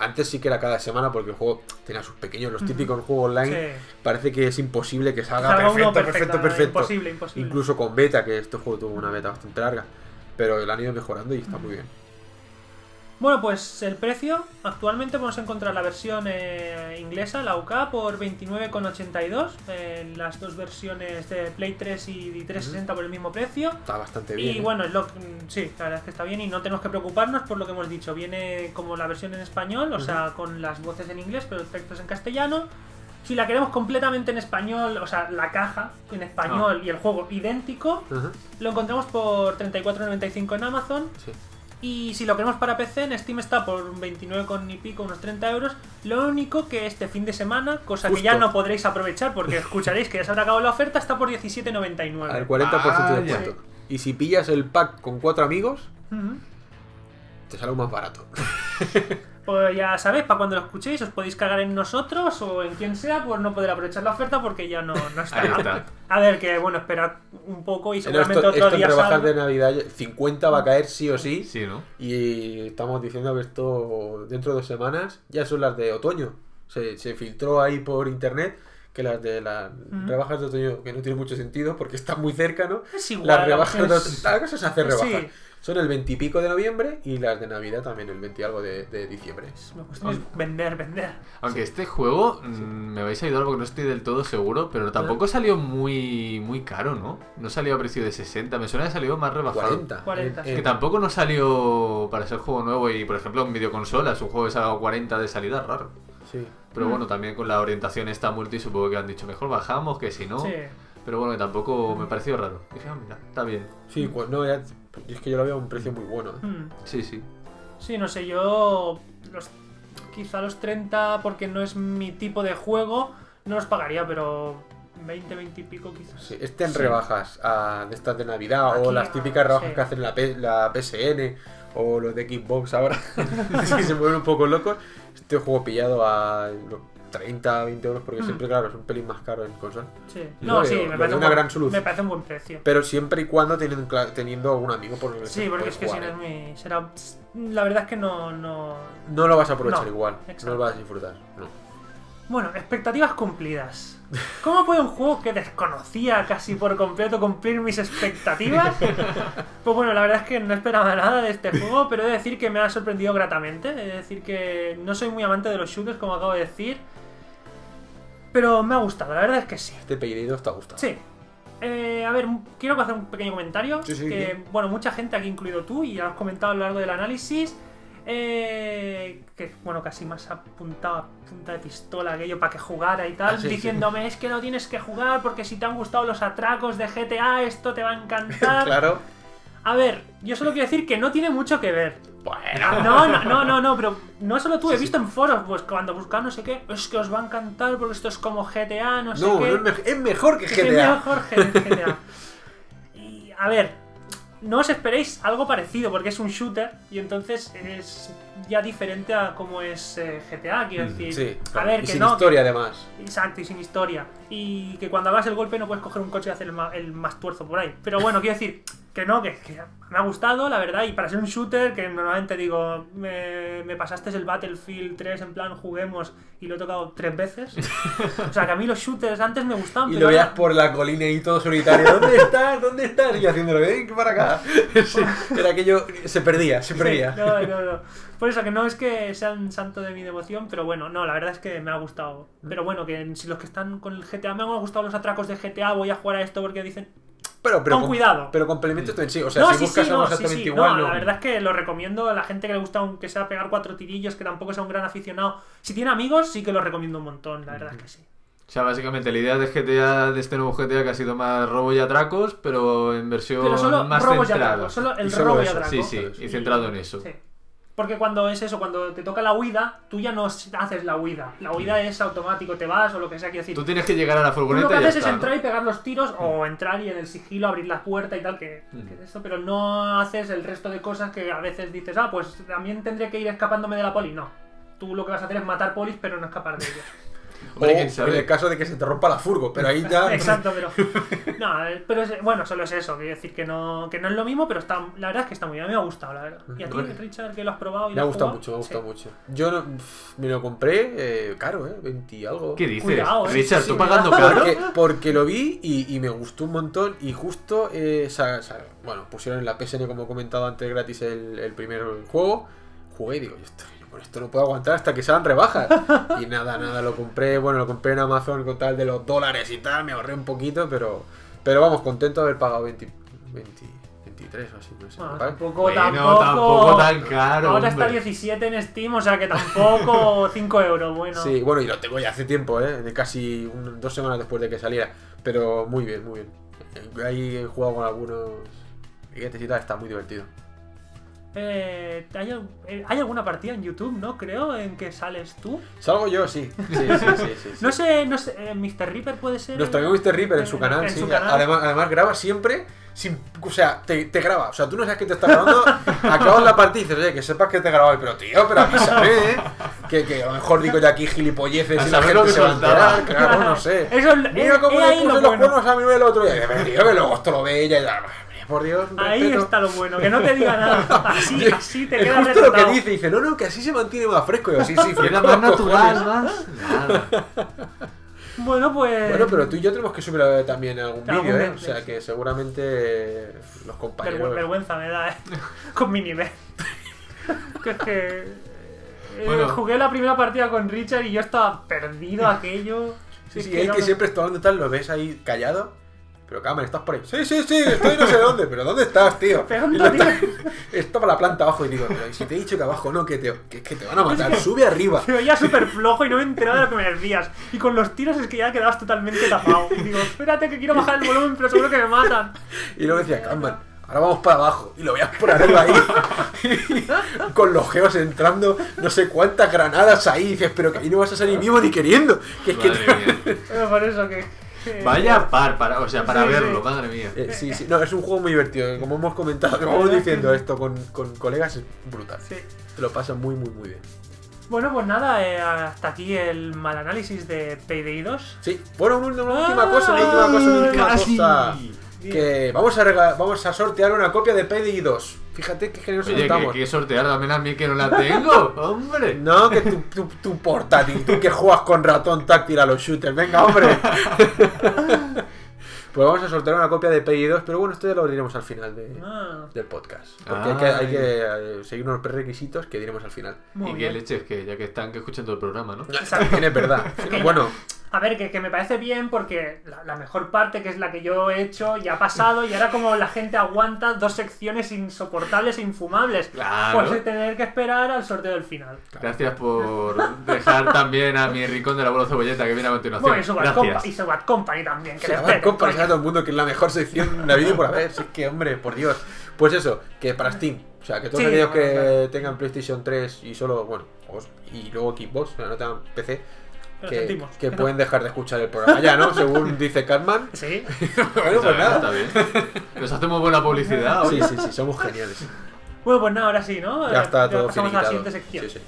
Antes sí que era cada semana porque el juego tenía sus pequeños, los típicos juegos online. Sí. Parece que es imposible que salga, perfecto, perfecto, perfecto, perfecto. imposible, imposible. Incluso con beta, que este juego tuvo una beta bastante larga. Pero lo han ido mejorando y está muy bien. Bueno, pues el precio, actualmente podemos encontrar la versión eh, inglesa, la UK, por 29,82. eh, las dos versiones de Play 3 y 360 por el mismo precio. Está bastante bien. Y ¿eh? bueno, es lo mm, sí, la verdad es que está bien y no tenemos que preocuparnos por lo que hemos dicho. Viene como la versión en español, o sea, con las voces en inglés, pero textos en castellano. Si la queremos completamente en español, o sea, la caja en español y el juego idéntico, lo encontramos por 34,95 en Amazon. sí. Y si lo queremos para PC, en Steam está por 29 con y pico, unos 30 euros. Lo único que este fin de semana, cosa que ya no podréis aprovechar porque escucharéis que ya se habrá acabado la oferta, está por 17,99. Al 40% de Vaya. descuento. Y si pillas el pack con cuatro amigos, te sale más barato. Pues ya sabéis, para cuando lo escuchéis os podéis cagar en nosotros o en quien sea por no poder aprovechar la oferta porque ya no, no está. Está. A ver, que bueno, esperad un poco y Esto, seguramente otro esto día rebajas salga. de Navidad, 50 va a caer sí o sí. Sí, ¿no? Y estamos diciendo que esto dentro de dos semanas ya son las de otoño. Se, se filtró ahí por internet que las de las rebajas de otoño, que no tiene mucho sentido porque están muy cerca, ¿no? Es igual, las rebajas de otoño, la cosa es hacer Sí. Son el 20 y pico de noviembre y las de Navidad también el 20 y algo de, de diciembre. Cuestión es vender, vender. Aunque este juego mm, me vais a ayudar porque no estoy del todo seguro, pero tampoco salió muy muy caro, ¿no? No salió a precio de 60, me suena que salió más rebajado. 40. 40, En- sí. en- Que tampoco no salió para ser juego nuevo y, por ejemplo, en videoconsolas, un juego que salga a 40 de salida, raro. sí. Pero Mm. bueno, también con la orientación esta multi supongo que han dicho mejor bajamos que si no. Sí. Pero bueno, que tampoco me pareció raro. Dije, ah, mira, está bien. Sí, pues no, ya- es que yo lo veo a un precio muy bueno. ¿eh? Hmm. Sí, sí. Sí, no sé, yo los, quizá los 30 porque no es mi tipo de juego, no los pagaría, pero 20, 20 y pico quizás. Sí, este en Sí. rebajas de estas de Navidad o las típicas rebajas sí. que hacen la, P- la PSN o los de Xbox ahora, que se vuelven un poco locos. Este juego pillado a 30, 20 euros porque Mm. siempre, claro, es un pelín más caro en consola. Sí. No, sí, me parece, un una buen- gran solución. me parece un buen precio. Pero siempre y cuando teniendo, teniendo algún amigo por el que Sí, porque es que si no es ¿eh? muy... Será... La verdad es que no... no... No lo vas a aprovechar No, igual, exacto. no lo vas a disfrutar. No. Bueno, expectativas cumplidas. ¿Cómo puede un juego que desconocía casi por completo cumplir mis expectativas? Pues bueno, la verdad es que no esperaba nada de este juego, pero he de decir que me ha sorprendido gratamente. He de decir que no soy muy amante de los shooters, como acabo de decir. Pero me ha gustado, la verdad es que sí. Este pedido está gustando. Sí. Eh, a ver, quiero hacer un pequeño comentario. Sí, sí, que, bueno, mucha gente, aquí incluido tú, y has comentado a lo largo del análisis, eh, que, bueno, casi más apuntado a punta de pistola aquello para que jugara y tal, Ah, sí, sí. diciéndome, es que no tienes que jugar porque si te han gustado los atracos de GTA, esto te va a encantar. claro. A ver, yo solo quiero decir que no tiene mucho que ver. Bueno. No, no, no, no, no, pero no solo tú, he visto en foros, pues cuando buscaban no sé qué, es que os va a encantar porque esto es como GTA, no sé No, qué. no es, me- es mejor que Es GTA. mejor G- GTA. Y a ver, no os esperéis algo parecido porque es un shooter y entonces es ya diferente a cómo es eh, GTA, quiero Mm, decir. Sí, a claro. ver, y que sin no. historia además. que- exacto, y sin historia. Y que cuando hagas el golpe no puedes coger un coche y hacer el, ma- el más tuerzo por ahí. Pero bueno, quiero decir que no, que, que me ha gustado, la verdad. Y para ser un shooter, que normalmente digo, me, me pasaste el Battlefield 3 en plan juguemos y lo he tocado tres veces. o sea, que a mí los shooters antes me gustaban, Y pero lo veías ahora- por la colina y todo solitario. ¿Dónde estás? ¿Dónde estás? Y haciéndolo, ven para acá. Sí, era aquello, se perdía, se perdía. Sí, no, no, no. Por eso que no es que sean santo de mi devoción, pero bueno, no, la verdad es que me ha gustado. Pero bueno, que si los que están con el GTA me han gustado los atracos de GTA, voy a jugar a esto porque dicen. Pero, pero Con cuidado. Pero complementos tú en sí. O sea, no, si sí, buscas sí, algo no, sí, exactamente sí. igual, no, no. la verdad es que lo recomiendo a la gente que le gusta aunque sea pegar cuatro tirillos, que tampoco sea un gran aficionado. Si tiene amigos, sí que lo recomiendo un montón, la verdad es que sí. O sea, básicamente la idea de GTA, de este nuevo GTA, que ha sido más robo y atracos, pero en versión Pero solo más centrada. atracos, solo el Y solo robo y eso, atraco. Sí, sí, y centrado en eso. Sí. Porque cuando es eso, cuando te toca la huida, tú ya no haces la huida. La huida es automático, te vas o lo que sea, quiero decir. Tú tienes que llegar a la Tú furgoneta lo que y ya haces es está, ¿no? entrar y pegar los tiros o entrar y en el sigilo abrir la puerta y tal, que, Mm. que es esto, pero no haces el resto de cosas que a veces dices, ah, pues también tendré que ir escapándome de la poli. No. Tú lo que vas a hacer es matar polis, pero no escapar de ellos. Hombre, o quién sabe. en el caso de que se te rompa la furgo, pero ahí ya. Exacto, pero. No, pero es- bueno, solo es eso. Quiero decir que no, que no es lo mismo, pero está, la verdad es que está muy bien. A mí me ha gustado, la verdad. ¿Y a ti. Richard, que lo has probado y Me ha gustado jugado? mucho, me ha gustado Sí. mucho. Yo no, pff, me lo compré eh, caro, ¿eh? 20 y algo. ¿Qué dices? Cuidado, eh. Richard, ¿tú sí, pagando caro? Porque, porque lo vi y, y me gustó un montón. Y justo, eh, sa- sa- bueno, pusieron en la PSN, como he comentado antes, gratis el, el primer juego. jugué y digo, "Yo esto, con esto no puedo aguantar hasta que sean rebajas. y nada, nada, lo compré, bueno, lo compré en Amazon con tal de los dólares y tal, me ahorré un poquito, pero, pero vamos, contento de haber pagado 20, 20 23 o así, no sé. Bueno, me parece. tampoco, Bueno, tampoco, tampoco tan caro, Ahora está hombre. 17 en Steam, o sea que tampoco 5 euros, bueno. Sí, bueno, y lo tengo ya hace tiempo, ¿eh? De casi un- dos semanas después de que saliera. Pero muy bien, muy bien. Ahí he jugado con algunos y tal, está muy divertido. Eh, ¿hay, al- eh, hay alguna partida en YouTube, no? Creo, en que sales tú. Salgo yo, sí. Sí, sí, sí. sí, sí. No sé, no sé, eh, Mr. Reaper puede ser. Nuestro amigo Mr. Reaper en su canal, en sí. su canal. Además, además graba siempre sin. O sea, te, te graba. O sea, tú no sabes que te está grabando. acabas la partida y dices, oye, que sepas que te he grabado. Pero tío, pero avísame, ¿eh? Que, que a lo mejor digo yo aquí gilipolleces A y la gente se va a enterar. Claro, no sé. Eso, Mira eh, cómo le puse lo los bueno. cuernos a mi el otro día. Y dice, tío, que luego esto lo ve ella y ya, por Dios, Ahí respeto. está lo bueno, que no te diga nada. Así, así te es queda justo lo que retratado. dice, dice, no, no, que así se mantiene más fresco. Y yo, sí, sí, fresco. Era más natural, más. Nada. Bueno, pues. Bueno, pero tú y yo tenemos que subir también algún Algún vídeo, ¿eh? O sea que seguramente los Vergü- compañeros. vergüenza me da, eh. Con mi nivel. que es que. eh, Bueno. Jugué la primera partida con Richard y yo estaba perdido aquello. Sí, Es sí, que él no- que siempre está hablando tal, lo ves ahí callado. Pero cámara, estás por ahí. Sí, sí, sí, estoy no sé dónde. Pero ¿dónde estás, tío? Pega un Y lo está- tiro. Estaba la planta abajo y digo, pero ¿y si te he dicho que abajo no, que te, que, que te van a matar. Sube arriba. Se veía súper flojo y no me enteraba de lo que me decías. Y con los tiros es que ya quedabas totalmente tapado. Y digo, espérate que quiero bajar el volumen, pero seguro que me matan. Y luego decía, Catman, ahora vamos para abajo. Y lo veías por arriba ahí. con los geos entrando, no sé cuántas granadas ahí. Y dices, pero que ahí no vas a salir vivo ni queriendo. Que es que Madre mía. Pero por eso que. Vaya par, para, o sea, para Sí, verlo, sí. madre mía. Eh, sí, sí, no, es un juego muy divertido. Como hemos comentado, como vamos diciendo esto con, con colegas, es brutal. Sí. Te lo pasas muy, muy, muy bien. Bueno, pues nada, eh, hasta aquí el mal análisis de Payday 2. Sí, bueno, una, una última cosa, una última cosa, una última Casi. cosa. Que vamos a, vamos a sortear una copia de PDI 2. Fíjate qué generosos Oye, que, estamos. que sortear también a mí que no la tengo, hombre. No, que tu, tu, tu portátil, tú que juegas con ratón táctil a los shooters, venga, hombre. pues vamos a sortear una copia de PDI 2, pero bueno, esto ya lo diremos al final de- Ah, del podcast. Porque hay que, hay Ay. que eh, seguir unos prerequisitos que diremos al final. muy y que bien. leches, que ya que están, que escuchen todo el programa, ¿no? También es verdad. bueno, A ver, que, que me parece bien porque la, la mejor parte, que es la que yo he hecho, ya ha pasado y ahora como la gente aguanta dos secciones insoportables e infumables. Claro. Pues de tener que esperar al sorteo del final. Gracias por dejar también a mi rincón del abuelo cebolleta que viene a continuación. Bueno, y su Bad, Compa- y Company también. Que Se le llama peten, compa, coño. a todo el mundo que es la mejor sección de vídeo por haber. Si es que, hombre, por Dios. Pues eso, que para Steam. O sea, que todos Sí, aquellos bueno, que claro. tengan PlayStation 3 y solo, bueno, y luego Xbox, o sea, no tengan PC, que, pueden dejar de escuchar el programa ya, ¿no? Según dice Catman. Sí. bueno, pues nada. está bien. Nos hacemos buena publicidad. Sí, sí, sí, somos geniales. Bueno, pues nada, ahora sí, ¿no? Ya está Eh, todo pasamos a la siguiente sección. Sí, sí.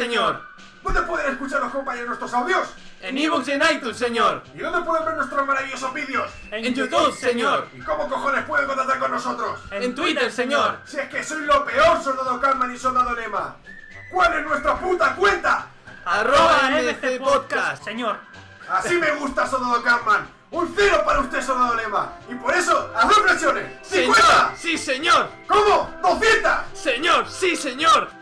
Señor. ¿Dónde pueden escuchar los compañeros nuestros audios? En ebooks y en iTunes, señor. ¿Y dónde pueden ver nuestros maravillosos vídeos? En YouTube, señor. ¿Y cómo cojones pueden contactar con nosotros? En Twitter, señor. Si es que soy lo peor, soldado Carmen y soldado Lema. ¿Cuál es nuestra puta cuenta? Arroba Podcast. Señor, Así me gusta, soldado Carmen. Un cero para usted, soldado Lema. Y por eso, las dos. Señor, ¡50! sí, señor. ¿Cómo? ¡200! Señor, sí, señor.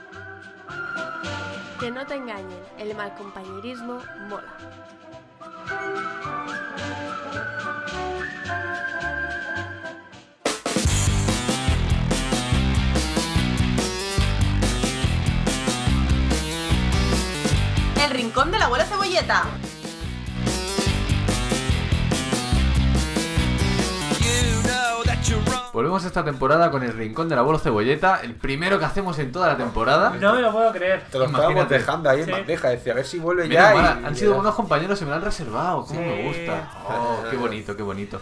Que no te engañen, el mal compañerismo mola. El rincón del abuelo cebolleta. Volvemos esta temporada con el rincón del abuelo cebolleta, el primero que hacemos en toda la temporada. no me lo puedo creer. Te lo estábamos dejando ahí en Sí. bandeja. Decía, a ver si vuelve ya. y- han sido buenos compañeros, se me lo han reservado, Sí. me gusta. Oh, qué bonito, qué bonito.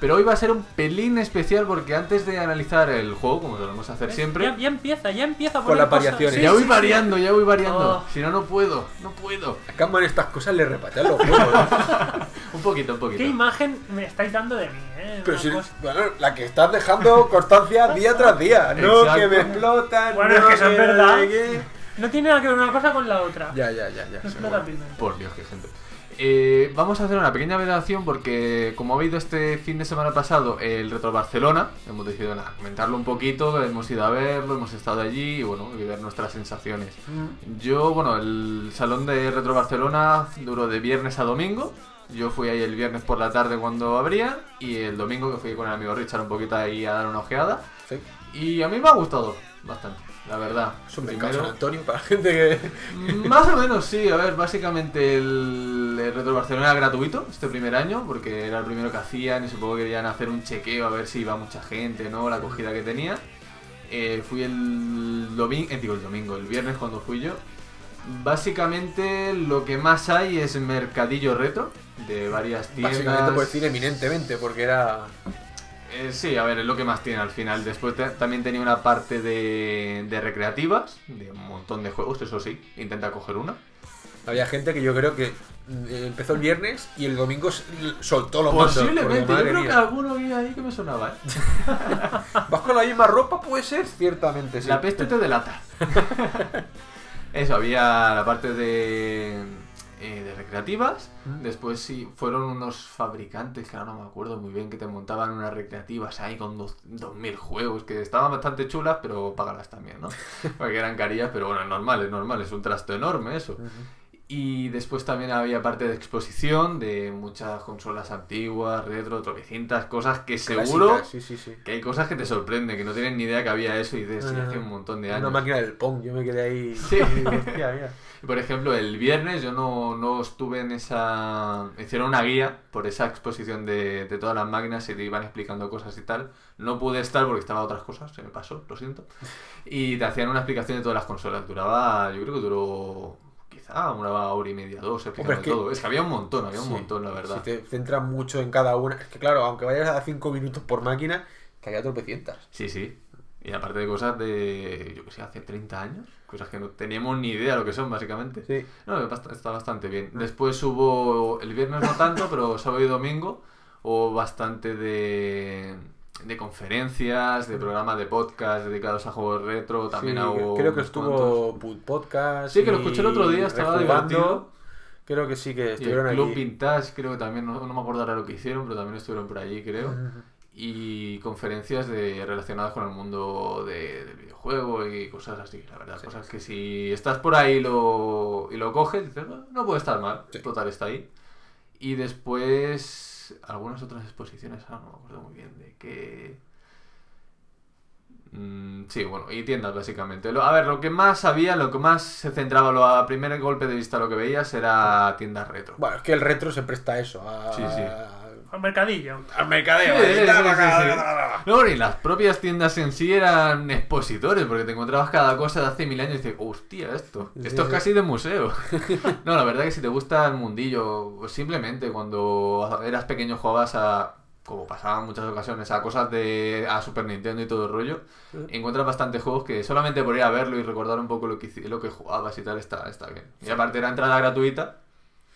Pero hoy va a ser un pelín especial porque antes de analizar el juego, como solemos hacer siempre, Ya, ya empieza, ya empieza Con las variaciones. Sí, ya voy sí, sí. variando, ya voy variando. Oh. Si no, no puedo, no puedo. A Catman estas cosas le repatean los juegos. ¿eh? Un poquito, un poquito. ¿Qué imagen me estáis dando de mí, eh? Pero si, bueno, la que estás dejando constancia día tras día. No Exacto. que me explotan. Bueno, no es que eso es verdad. que- No tiene nada que ver una cosa con la otra. Ya, ya, ya, ya. No sí, explota bueno. Pigment. Por Dios, qué gente. Eh, vamos a hacer una pequeña velación porque, como ha habido este fin de semana pasado el Retro Barcelona, hemos decidido nada, comentarlo un poquito, hemos ido a verlo, hemos estado allí y bueno, y ver nuestras sensaciones. Yo, bueno, el salón de Retro Barcelona duró de viernes a domingo. Yo fui ahí el viernes por la tarde cuando abría y el domingo que fui con el amigo Richard un poquito ahí a dar una ojeada. Sí. Y a mí me ha gustado bastante, la verdad. Es un mercado San Antonio para gente que. más o menos, sí. A ver, básicamente el, el Retro Barcelona era gratuito este primer año, porque era el primero que hacían y supongo que querían hacer un chequeo a ver si iba mucha gente, ¿no? La acogida que tenía. Eh, fui el domingo, digo el domingo, el viernes cuando fui yo. Básicamente lo que más hay es mercadillo retro de varias tiendas. Básicamente por decir eminentemente, porque era. Eh, sí, a ver, es lo que más tiene al final. Después te- también tenía una parte de, de recreativas, de un montón de juegos, eso sí, intenta coger una. Había gente que yo creo que mm, empezó el viernes y el domingo soltó los mandos. Posiblemente, yo creo que alguno había ahí que me sonaba, ¿eh? ¿Vas con la misma ropa? Puede ser, ciertamente sí. La peste te delata. Eso, había la parte de, eh, de recreativas. Mm. Después sí, fueron unos fabricantes que ahora no me acuerdo muy bien que te montaban unas recreativas ahí con dos- 2000 juegos que estaban bastante chulas, pero págalas también, ¿no? Porque eran carillas, pero bueno, es normal, es normal, es un trasto enorme eso. Ujú. Y después también había parte de exposición de muchas consolas antiguas, retro, tropecientas, cosas que seguro Clásicas, Sí, sí, sí. que hay cosas que te sorprenden, que no tienen ni idea que había eso y dices, Ah, hace un montón de Una años. máquina del Pong, yo me quedé ahí. Sí. Hostia, mira. Por ejemplo, el viernes yo no, no estuve en esa... Hicieron una guía por esa exposición de, de todas las máquinas y te iban explicando cosas y tal. No pude estar porque estaba otras cosas, se me pasó, lo siento. Y te hacían una explicación de todas las consolas. Duraba, yo creo que duró quizá una hora y media, dos, explicando es que- todo. Es que había un montón, había un Sí, montón, la verdad. Si te centras mucho en cada una. Es que claro, aunque vayas a 5 minutos por máquina, que había tropecientas. Sí, sí. Y aparte de cosas de, yo que sé, hace 30 años. Cosas que no teníamos ni idea lo que son, básicamente. Sí. No, está bastante bien. Después hubo, el viernes no tanto, pero sábado y domingo hubo bastante de, de conferencias, de programas de podcast dedicados a juegos retro. También Sí, hubo creo que estuvo cuantos. Podcast. Sí, que lo y escuché el otro día, estaba divertido. Creo que sí que Y estuvieron el Club aquí. Vintage creo que también, no, no me acuerdo ahora lo que hicieron, pero también estuvieron por allí, creo. Y conferencias de, relacionadas con el mundo de- del videojuego y cosas así, la verdad. Cosas que si estás por ahí y lo, y lo coges, dices, "Bueno, no puede estar mal, Sí. total está ahí. Y después algunas otras exposiciones, ahora no me acuerdo muy bien de qué... Mm, sí, bueno, y tiendas básicamente. Lo- a ver, lo que más había, lo que más se centraba, lo, a primer golpe de vista lo que veías era tiendas retro. Bueno, es que el retro se presta a eso. A... Sí, sí. Al mercadillo. Al mercadeo. Sí, sí, sí, sí, sí. No, y las propias tiendas en sí eran expositores, porque te encontrabas cada cosa de hace mil años y dices, hostia, esto, esto es casi de museo. No, la verdad que si te gusta el mundillo, pues simplemente cuando eras pequeño jugabas a, como pasaba en muchas ocasiones, a cosas de a Super Nintendo y todo el rollo, encuentras bastantes juegos que solamente por ir a verlo y recordar un poco lo que, lo que jugabas y tal está, está bien. Y aparte era entrada gratuita,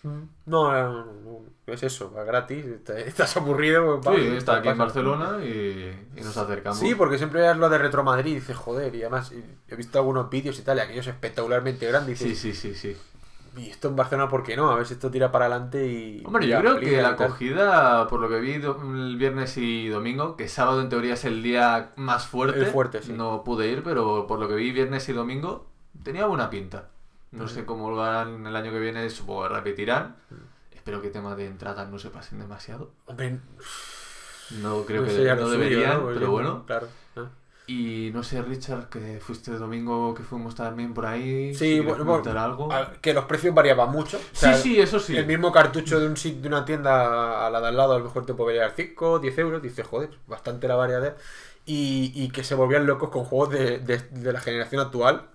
No, no, es eso, va gratis. está- Estás aburrido. pues, sí, está aquí en. Barcelona y, y nos acercamos. Sí, porque siempre es lo de Retro Madrid y dices, joder, y además y he visto algunos vídeos y tal, y aquellos espectacularmente grandes. Sí, sí, sí, sí. y esto en Barcelona, ¿por qué no? A ver si esto tira para adelante y. Hombre, yo creo que la acogida, por lo que vi el viernes y domingo, que sábado en teoría es el día más fuerte, El fuerte, sí. no pude ir, pero por lo que vi viernes y domingo, tenía buena pinta. No sé cómo lo harán el año que viene, supongo que repetirán. Espero que temas de entradas no se pasen demasiado. No creo no que no suyo, deberían, ¿no? Pues pero bueno. Y no sé, Richard, que fuiste el domingo que fuimos también por ahí. Sí, bueno, algo. que los precios variaban mucho. O Sí, sea, sí, eso sí. El mismo cartucho de un de una tienda a la de al lado a lo mejor te puede llegar 5, 10 euros. Dice, joder, bastante la variedad. Y, y que se volvían locos con juegos de, de- de la generación actual.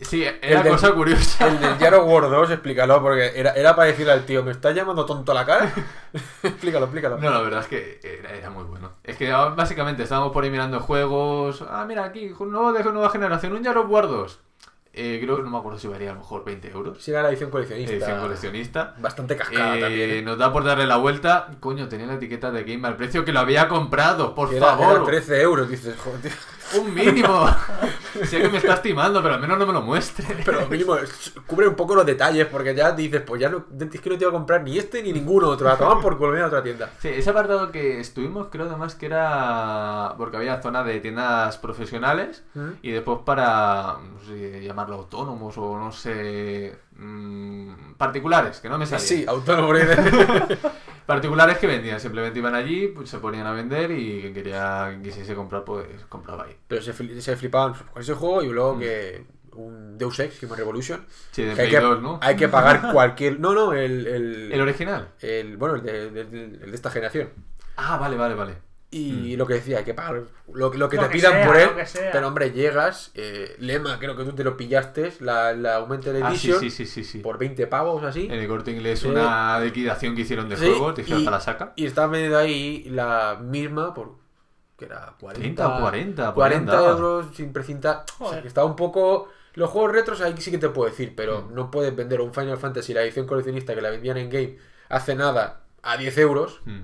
Sí, era del- cosa curiosa. El del Yaro War 2, explícalo, porque era, era para decirle al tío, ¿me estás llamando tonto a la cara? explícalo, explícalo. No, la verdad es que era, era muy bueno. Es que ah, básicamente estábamos por ahí mirando juegos. Ah, mira, aquí, nuevo de nueva generación, un Yaro War 2. Eh, creo que no me acuerdo si valía a lo mejor 20 euros. Si era la edición coleccionista. Edición coleccionista. Bastante cascada Eh, también. ¿eh? Nos da por darle la vuelta. Coño, tenía la etiqueta de Game al precio que lo había comprado, por Que era, favor. era 13 euros, dices, joder. Un mínimo. sé que me está estimando, pero al menos no me lo muestre. Pero mínimo, cubre un poco los detalles, porque ya dices, pues ya no, es que no te iba a comprar ni este ni ninguno otro. A tomar por culo, a otra tienda. Sí, ese apartado que estuvimos, creo además que era porque había zona de tiendas profesionales ¿Mm? y después para, no sé, llamarlo autónomos o no sé, mm, particulares, que no me salía. Sí, autónomo. Particulares que vendían, simplemente iban allí, pues, se ponían a vender y quien quería, quien quisiese comprar, pues compraba ahí. Pero se, se flipaban con ese juego y Mm. luego que un Deus Ex, Human Revolution. Sí, de que hay, que, 2, ¿no? hay que pagar cualquier... No, no, el... El, El original. el- bueno, el de- el de esta generación. Ah, vale, vale, vale. Y lo que decía, hay que pagar lo, lo que Lo te que pidan sea, por él. Pero hombre, llegas, eh, Lema, creo que tú te lo pillaste, la, la Augmented Ah, sí, Edition, sí, sí, sí, sí. por 20 pavos así. En el corte inglés una liquidación que hicieron de Sí, juego, te hicieron y- hasta la saca. Y estaba vendiendo ahí la misma por. que era 40. 30 o 40, por ahí 40 andaba. euros sin precinta. O sea, que estaba un poco. Los juegos retros ahí sí que te puedo decir, pero Mm. no puedes vender un Final Fantasy, la edición coleccionista que la vendían en game hace nada, a 10 euros, Mm.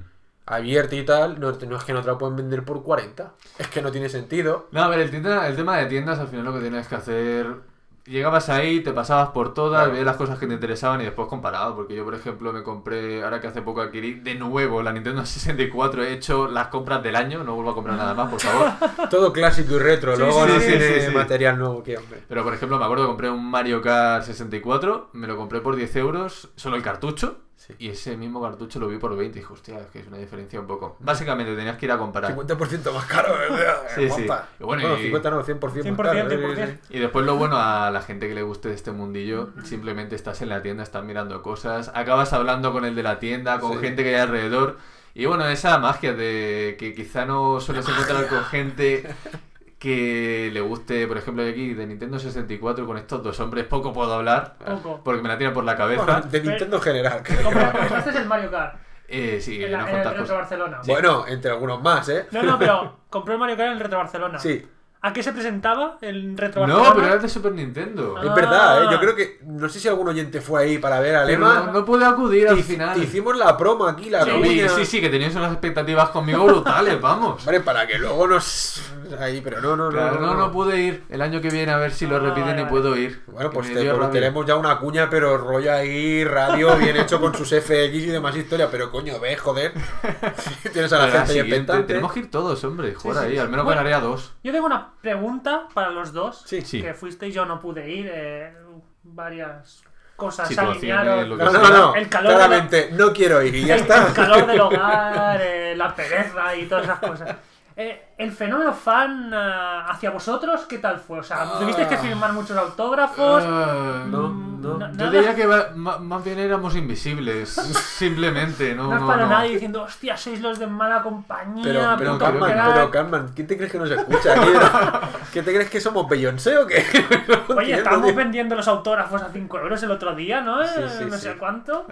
Abierta y tal. No, no es que no te la pueden vender por 40. Es que no tiene sentido. No, a ver, el, tienda- el tema de tiendas, al final lo que tienes que hacer. Llegabas ahí, te pasabas por todas, Claro. veías las cosas que te interesaban y después comparabas. Porque yo, por ejemplo, me compré, ahora que hace poco adquirí de nuevo la Nintendo 64, he hecho las compras del año, no vuelvo a comprar nada más, por favor. Todo clásico y retro, Sí, luego sí, no sí, tiene material nuevo que hombre. Pero, por ejemplo, me acuerdo que compré un Mario Kart 64, me lo compré por 10 euros, solo el cartucho. Sí. Y ese mismo cartucho lo vi por 20 y dije, hostia, es que es una diferencia un poco. Básicamente tenías que ir a comparar. 50% más caro, ¿verdad? Sí, sí. Guapa. Y bueno, y- 50 no, 100%, 100%, más caro. 100%. sí, sí. Y después lo bueno a la gente que le guste de este mundillo, simplemente estás en la tienda, estás mirando cosas, acabas hablando con el de la tienda, con Sí. gente que hay alrededor. Y bueno, esa magia de que quizá no sueles encontrar con gente que le guste, por ejemplo, de aquí, de Nintendo 64, con estos dos hombres, poco puedo hablar, Poco. porque me la tiran por la cabeza. Bueno, de Nintendo en general. Compraste el Mario Kart Eh, sí, en, unas la- en el Retro. Barcelona. Bueno, entre algunos más, ¿eh? No, no, pero compré el Mario Kart en el Retro Barcelona. Sí. ¿A qué se presentaba el Retro Barcelona? No, pero era de Super Nintendo. Ah. Es verdad, ¿eh? Yo creo que. No sé si algún oyente fue ahí para ver a Lema. no, no pude acudir al final. te hicimos la promo aquí, la Sí, Sí, cuña. sí, sí, que teníais unas expectativas conmigo brutales, vamos. Vale, para que luego nos. Ahí, pero no, no, Claro, no. no, no pude ir. El año que viene a ver si lo Ah, repiten vale, y puedo ir. Bueno, pues, te- pues tenemos ya una cuña, pero rollo ahí, radio, bien hecho con sus FX y demás historia. Pero coño, ve, joder. Tienes a la gente ahí. Tenemos que ir todos, hombre. Joder, sí, ahí, sí. al menos Bueno. ganaría dos. Yo tengo una pregunta para los dos. Sí. Sí. Que fuisteis, yo no pude ir. eh, varias cosas se alinearon. No, no, no. El calor de Claramente, no quiero ir y ya el, está. el calor del hogar, eh, la pereza y todas esas cosas. Eh, el fenómeno fan ah, hacia vosotros, ¿qué tal fue? O sea, ¿tuvisteis que firmar muchos autógrafos? Ah, No, Mm, no. Yo diría que va- más bien éramos invisibles. Simplemente, no. No es no, para no. nadie diciendo, hostia, sois los de mala compañía. Pero, pero, puto Carmen, crack". pero, Carmen, ¿quién te crees que nos escucha? aquí? ¿Qué te crees que somos Beyoncé o qué? No Oye, estábamos vendiendo los autógrafos a 5 euros el otro día, ¿no? Sí, sí, no sí. sé cuánto.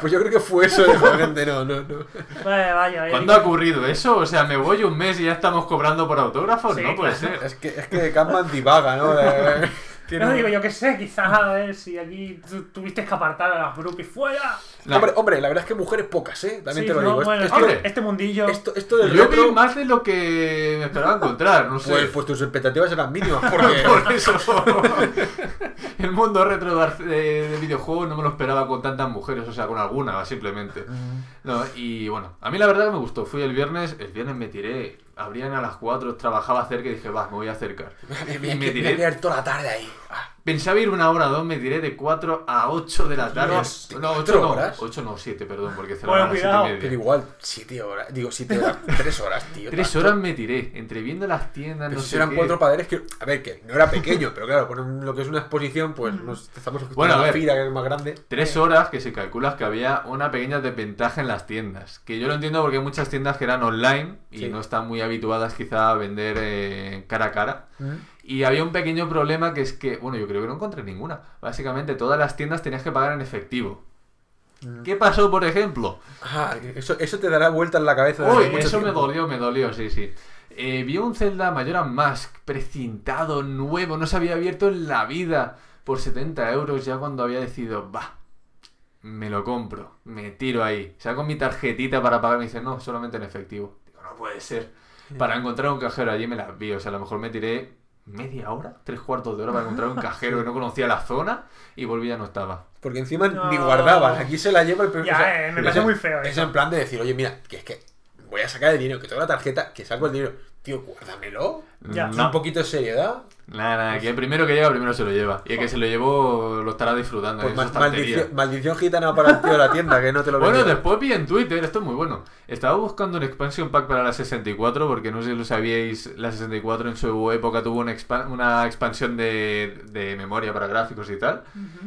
Pues yo creo que fue eso de la gente, no, no, no. Vaya, vaya. vaya. ¿Cuándo ha ocurrido eso? O sea, me voy un mes y ya estamos cobrando por autógrafos. Sí, no puede claro. ser. Es que, es que Carmen divaga, ¿no? De- No digo, yo qué sé, quizá a ver si aquí tu- tuviste que apartar a las groupies fuera. No. Hombre, hombre, la verdad es que mujeres pocas, ¿eh? También Sí, te lo no, digo. bueno, esto, hombre. este mundillo. esto, esto del Yo vi retro, más de lo que me esperaba encontrar, no sé. pues, pues tus expectativas eran mínimas, porque... Por eso. el mundo retro de, Bar- de- de videojuegos no me lo esperaba con tantas mujeres, o sea, con alguna, simplemente. No, y bueno, a mí la verdad que me gustó. Fui el viernes, el viernes me tiré, abrían a las 4, trabajaba cerca y dije, va, me voy a acercar. Y me me voy a tiré. quedar toda la tarde ahí. Ah, Pensaba ir una hora o dos, me tiré de 4 a 8 de la tarde. Dios, no, 8 ¿cuatro no, horas? 8 no, 7, perdón, porque Bueno, cerraban a las 7 cuidado. y media. Pero igual, siete horas, digo, siete horas, tres horas, tío. Tres tanto. horas me tiré, entre viendo las tiendas, Pero no si sé eran qué. cuatro padres que... A ver, que no era pequeño, pero claro, con lo que es una exposición, pues nos estamos Bueno, bueno, a la ver. fila que es más grande. Tres horas que se calcula que había una pequeña desventaja en las tiendas. Que yo lo entiendo porque hay muchas tiendas que eran online y Sí. no están muy habituadas quizá a vender eh, cara a cara. Mm. Y había un pequeño problema que es que, bueno, yo creo que no encontré ninguna. Básicamente todas las tiendas tenías que pagar en efectivo. ¿Qué pasó, por ejemplo? Ah, eso, eso te dará vuelta en la cabeza. Uy, eso me dolió, me dolió, sí, sí. Eh, vi un Zelda Majora's Mask precintado, nuevo, no se había abierto en la vida por 70 euros ya cuando había decidido, va, me lo compro, me tiro ahí. Saco mi tarjetita para pagar, me dice, no, solamente en efectivo. Digo, no puede ser. Para encontrar un cajero allí me las vi, o sea, a lo mejor me tiré media hora, tres cuartos de hora para encontrar un cajero que no conocía la zona y volví ya no estaba. Porque encima No. ni guardaban. Aquí se la lleva el primer. Ya, eh, me parece es- muy feo Es eso. en plan de decir, oye, mira, que es que voy a sacar el dinero, que tengo la tarjeta, que saco el dinero. Tío, guárdamelo. Ya. Un poquito de seriedad. Nada, nada, que el primero que llega, primero se lo lleva. Y el que se lo llevó lo estará disfrutando. Pues ma- tontería. maldición, maldición gitana para el tío de la tienda, que no te lo Bueno, vendió. después vi en Twitter, esto es muy bueno. Estaba buscando un expansion pack para la 64, porque no sé si lo sabíais, la 64 en su época tuvo una, expa- una expansión de, de memoria para gráficos y tal.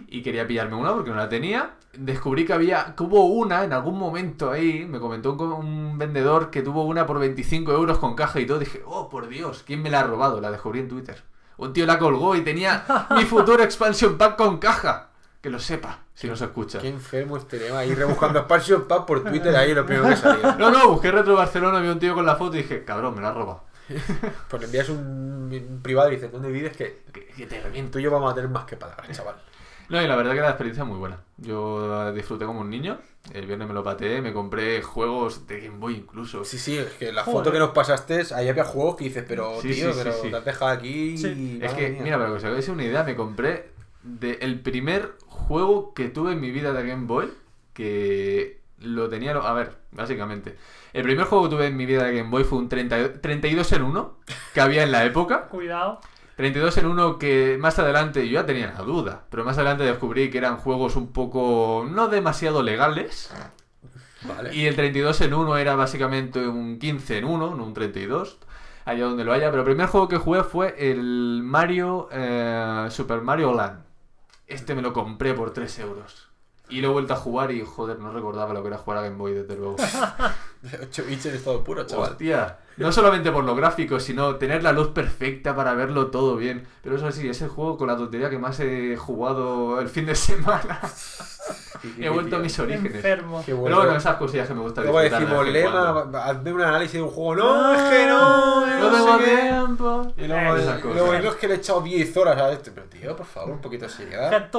Y quería pillarme una porque no la tenía. Descubrí que había, que hubo una en algún momento ahí, me comentó un, un vendedor que tuvo una por 25 euros con caja y todo. Dije, oh, por Dios, ¿quién me la ha robado? La descubrí en Twitter. Un tío la colgó y tenía mi futuro expansion pack con caja. Que lo sepa, si no se escucha. Qué enfermo este tema. Ahí rebuscando Expansion Pack por Twitter, ahí lo primero que salía. No, no, busqué Retro Barcelona, vi un tío con la foto y dije, cabrón, me la ha robado. Pues le envías un, un privado y dices, ¿dónde vives? Que, Que, que te reviento. tú y yo vamos a tener más que palabras, chaval. No, y la verdad que la experiencia es muy buena. Yo disfruté como un niño. El viernes me lo pateé, me compré juegos de Game Boy incluso. Sí, sí, es que la Joder. foto que nos pasaste, ahí había juegos que dices, pero Sí, tío, sí, pero sí. te has dejado aquí. Sí. Es que, mía. mira, para que os hagáis una idea, me compré de el primer juego que tuve en mi vida de Game Boy, que lo tenía... A ver, básicamente. El primer juego que tuve en mi vida de Game Boy fue un 30 32 en 1 que había en la época. Cuidado. 32 en 1 que más adelante, yo ya tenía la duda, pero más adelante descubrí que eran juegos un poco no demasiado legales. Vale. Y el 32 en 1 era básicamente un 15 en 1, no un 32, allá donde lo haya. Pero el primer juego que jugué fue el Mario eh, Super Mario Land. Este me lo compré por 3 euros. Y lo he vuelto a jugar y joder, no recordaba lo que era jugar a Game Boy, desde luego. 8 bits en estado puro, chaval. Hostia, no solamente por los gráficos, sino tener la luz perfecta para verlo todo bien. Pero eso sí, es el juego con la tontería que más he jugado el fin de semana. he vuelto a mis orígenes. Enfermo. Qué Pero bueno, esas cosillas que me gusta Luego decimos, lema, hazme un análisis de un juego. No, es que no, No no tengo tiempo. Y luego, es que le he echado 10 horas a este. Pero tío, por favor, un poquito de seriedad.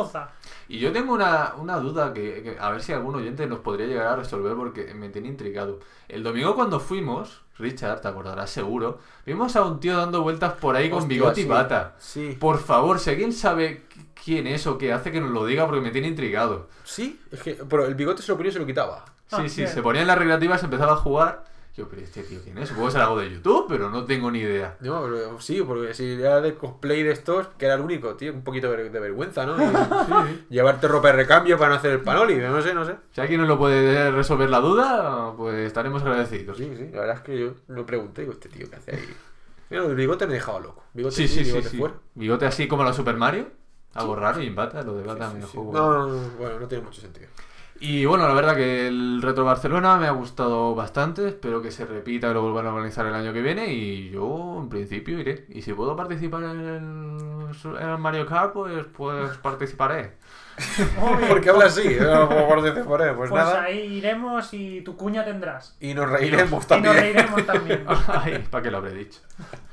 Y yo tengo una, una duda que, que a ver si algún oyente nos podría llegar a resolver porque me tiene intrigado. El domingo cuando fuimos, Richard, te acordarás seguro, vimos a un tío dando vueltas por ahí con bigote y bata. Sí. Por favor, si alguien sabe quién es o qué hace, que nos lo diga porque me tiene intrigado. Sí, es que. Pero el bigote se lo ponía y se lo quitaba. Ah, Sí, sí, bien. se ponía en las recreativas, empezaba a jugar. Yo, pero este tío quién es? Supongo que será algo de YouTube, pero no tengo ni idea. No, pero sí, porque si era de cosplay de estos, que era el único, tío, un poquito de, de vergüenza, ¿no? Y Llevarte ropa de recambio para no hacer el panoli, no sé, no sé. Si alguien nos lo puede resolver la duda, pues estaremos agradecidos. Sí, sí, la verdad es que yo me pregunté, digo, este tío, ¿qué hace ahí? Mira, el bigote me dejaba loco. Bigote Sí, sí, sí. bigote sí. fuera. Bigote así como la Super Mario. Algo raro y bata, lo de bata me Sí, sí. juego. No, no, no, bueno, no tiene mucho sentido. Y bueno, la verdad que el Retro Barcelona me ha gustado bastante. Espero que se repita y lo vuelvan a organizar el año que viene. Y yo, en principio, iré. Y si puedo participar en el, en el Mario Kart, pues, pues participaré. Muy bien. ¿Por qué habla así? No puedo participar, por él, pues, Pues nada. ahí iremos y tu cuña tendrás. Y nos reiremos Y nos también. reiremos también. Ay, ¿para qué lo habré dicho?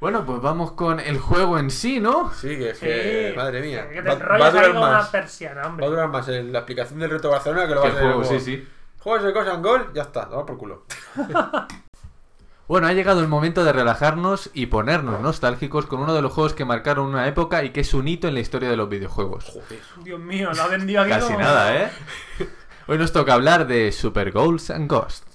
Bueno, pues vamos con el juego en sí, ¿no? Sí, que es Sí. que, madre mía. Que te Va, va a ahí durar como una más. persiana, Va a hombre. durar más en la aplicación del reto Barcelona que lo va a hacer sí, sí. Juegos de cosas en gol, ya está, va por culo. Bueno, ha llegado el momento de relajarnos y ponernos nostálgicos con uno de los juegos que marcaron una época y que es un hito en la historia de los videojuegos. Joder. Dios mío, lo ha vendido aquí Casi como- nada, ¿eh? Hoy nos toca hablar de Super Goals and Ghosts.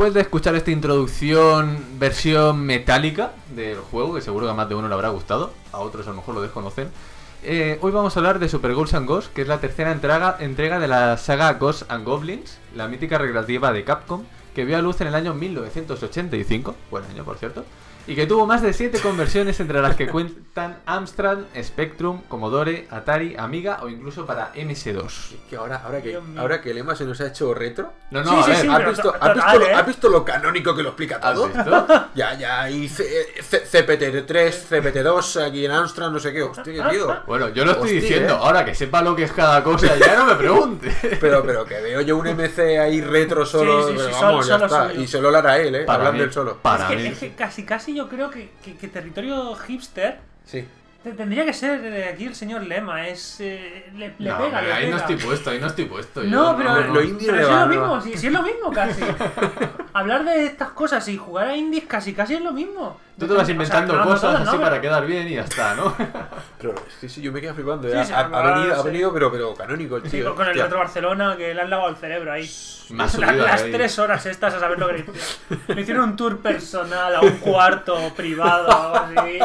Después de escuchar esta introducción versión metálica del juego, que seguro que a más de uno le habrá gustado, a otros a lo mejor lo desconocen, eh, hoy vamos a hablar de Super Ghosts and Ghosts, que es la tercera entrega, entrega de la saga Ghosts and Goblins, la mítica recreativa de Capcom, que vio a luz en el año 1985, buen año por cierto, y que tuvo más de 7 conversiones entre las que cuentan Amstrad, Spectrum, Commodore, Atari, Amiga o incluso para MS2. Es que ahora, ahora, que, ahora que el Ema se nos ha hecho retro. No, no, Sí, a sí, ver, sí, ¿Has, visto, has lo, has visto lo canónico que lo explica ¿has todo? Ya, ya, y C- C- CPT3, CPT2, aquí en Amstrad, no sé qué. Hostia, qué tío. Bueno, yo lo estoy Hostia, diciendo, ¿eh? ahora que sepa lo que es cada cosa, ya no me pregunte. Pero, pero que veo yo un MC ahí retro solo. Sí, sí, pero sí, vamos, solo- ya solo está. Y solo lo hará él, ¿eh? Para Hablando mí. él solo. Para es, que, mí. es que casi, casi yo creo que, que- que territorio hipster Sí. te- tendría que ser eh, aquí el señor Lema. Es, eh, le, le no, pega, hombre, le ahí no estoy puesto, ahí no estoy puesto. yo No, pero, lo indie pero le si va, es lo mismo, si, si es lo mismo casi. Hablar de estas cosas y jugar a indies casi casi es lo mismo. Tú te vas O sea, inventando no, no cosas así ¿no? para quedar bien y ya está, ¿no? Pero sí, sí, yo me quedo flipando. Sí, sí, ha, ha venido, ha sí. venido, pero, pero canónico el Sí, tío. con, con el. Retro Barcelona que le han lavado el cerebro ahí. Ha La- las ahí. tres horas estas a saber lo que le hicieron. Le hicieron un tour personal a un cuarto privado o así. Y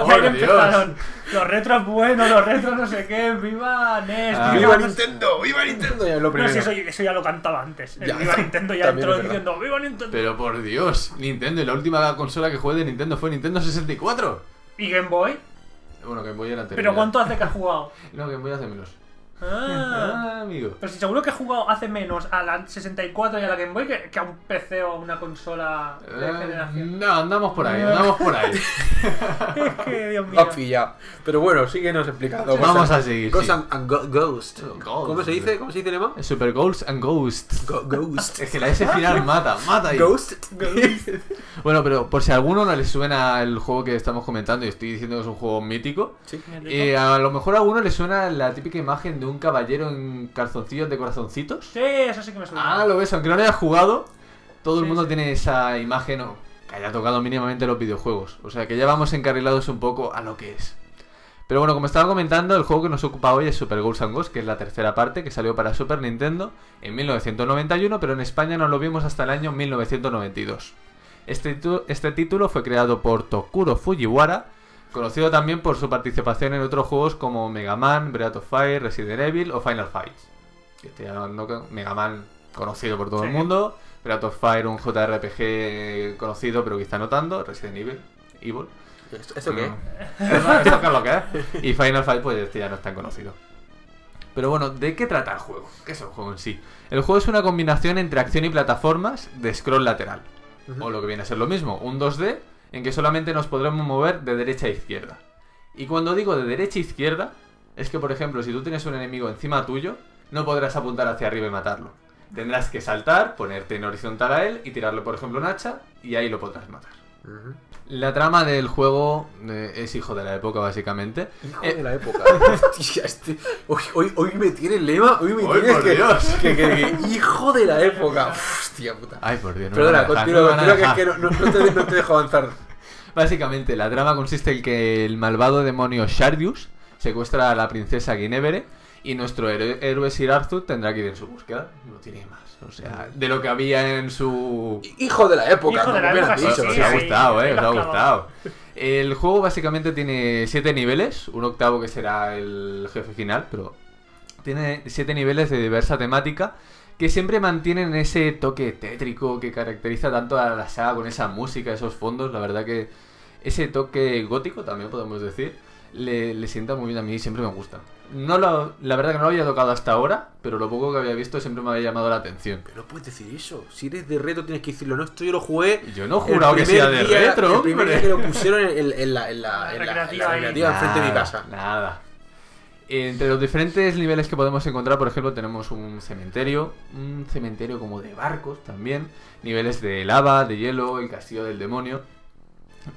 ¡Oh, ahí Dios! empezaron. Los retros buenos, los retros no sé qué. ¡Viva NES! Ah. ¡Viva no Nintendo! ¡Viva Nintendo! Ya es lo No, primero. si eso, eso ya lo cantaba antes. El Ya, Viva Nintendo ya entró diciendo ¡Viva Nintendo! Pero por Dios, Nintendo, y la última consola que jugué de Nintendo fue Nintendo 64. ¿Y Game Boy? Bueno, Game Boy era anterior. ¿Pero cuánto hace que has jugado? No, Game Boy hace menos. Ah. Ah, amigo. Pero si seguro que he jugado hace menos a la 64 y a la Game Boy que, que a un PC o a una consola de Eh, generación. no, andamos por ahí, andamos por ahí. Es que, Dios mío. Pillado. Pero bueno, síguenos explicando. Vamos Ghost a seguir, Ghost sí. and, and Go- Ghost. Ghost. ¿Cómo se dice? ¿Cómo se dice, Lema? Super Goals and Ghosts. Go- Ghost. Es que la S final mata, mata ahí. Ghost. Bueno, pero por si a alguno no le suena el juego que estamos comentando y estoy diciendo que es un juego mítico, Sí. eh, a lo mejor a alguno le suena la típica imagen de un caballero en calzoncillos de corazoncitos. Sí, eso sí que me suena. Ah, lo ves, aunque no lo hayas jugado, todo el mundo sí. tiene esa imagen o que haya tocado mínimamente los videojuegos. O sea que ya vamos encarrilados un poco a lo que es. Pero bueno, como estaba comentando, el juego que nos ocupa hoy es Super Ghosts and Ghosts, que es la tercera parte, que salió para Super Nintendo en 1991, pero en España no lo vimos hasta el año 1992. Este, este título fue creado por Tokuro Fujiwara, conocido también por su participación en otros juegos como Mega Man, Breath of Fire, Resident Evil o Final Fights. Que estoy hablando con Mega Man conocido por todo el mundo, Breath of Fire un JRPG conocido pero quizá no tanto, Resident Evil, Evil. ¿Esto, esto qué? Eso, ¿Esto qué es lo que es? Y Final Fight, pues este ya no es tan conocido. Pero bueno, ¿de qué trata el juego? ¿Qué es el juego en sí? El juego es una combinación entre acción y plataformas de scroll lateral. O lo que viene a ser lo mismo, un 2D en que solamente nos podremos mover de derecha a izquierda. Y cuando digo de derecha a izquierda, es que por ejemplo, si tú tienes un enemigo encima tuyo, no podrás apuntar hacia arriba y matarlo. Tendrás que saltar, ponerte en horizontal a él y tirarle por ejemplo un hacha y ahí lo podrás matar. La trama del juego eh, es hijo de la época, básicamente. Hijo Eh, de la época. Hostia, este- hoy, hoy, hoy me tiene el lema. Hoy me Hoy, por que, Dios. que, que- que- Hijo de la época. Hostia puta. Ay, por Dios, no Perdona, continúa, que, te, no te dejo avanzar. Básicamente, la trama consiste en que el malvado demonio Shardius secuestra a la princesa Guinevere y nuestro héroe, Sir Arthur tendrá que ir en su búsqueda. No tiene más. O sea, de lo que había en su... Hijo de la época, Hijo de la has época, sí, dicho. os sí, ha sí. gustado, ahí eh, os ha gustado. El juego básicamente tiene siete niveles, un octavo que será el jefe final, pero tiene siete niveles de diversa temática que siempre mantienen ese toque tétrico que caracteriza tanto a la saga con esa música, esos fondos, la verdad que ese toque gótico también podemos decir, le, le sienta muy bien a mí y siempre me gusta. No lo, la verdad que no lo había tocado hasta ahora, pero lo poco que había visto siempre me había llamado la atención. Pero no puedes decir eso. Si eres de retro tienes que decirlo. No, esto yo lo jugué. Yo no he jurado que sea de día- retro, El primer día que lo pusieron en, en- en la, en la, en la- la enfrente de mi casa. Nada. Entre los diferentes niveles que podemos encontrar, por ejemplo, tenemos un cementerio, un cementerio como de barcos también, niveles de lava, de hielo, el castillo del demonio.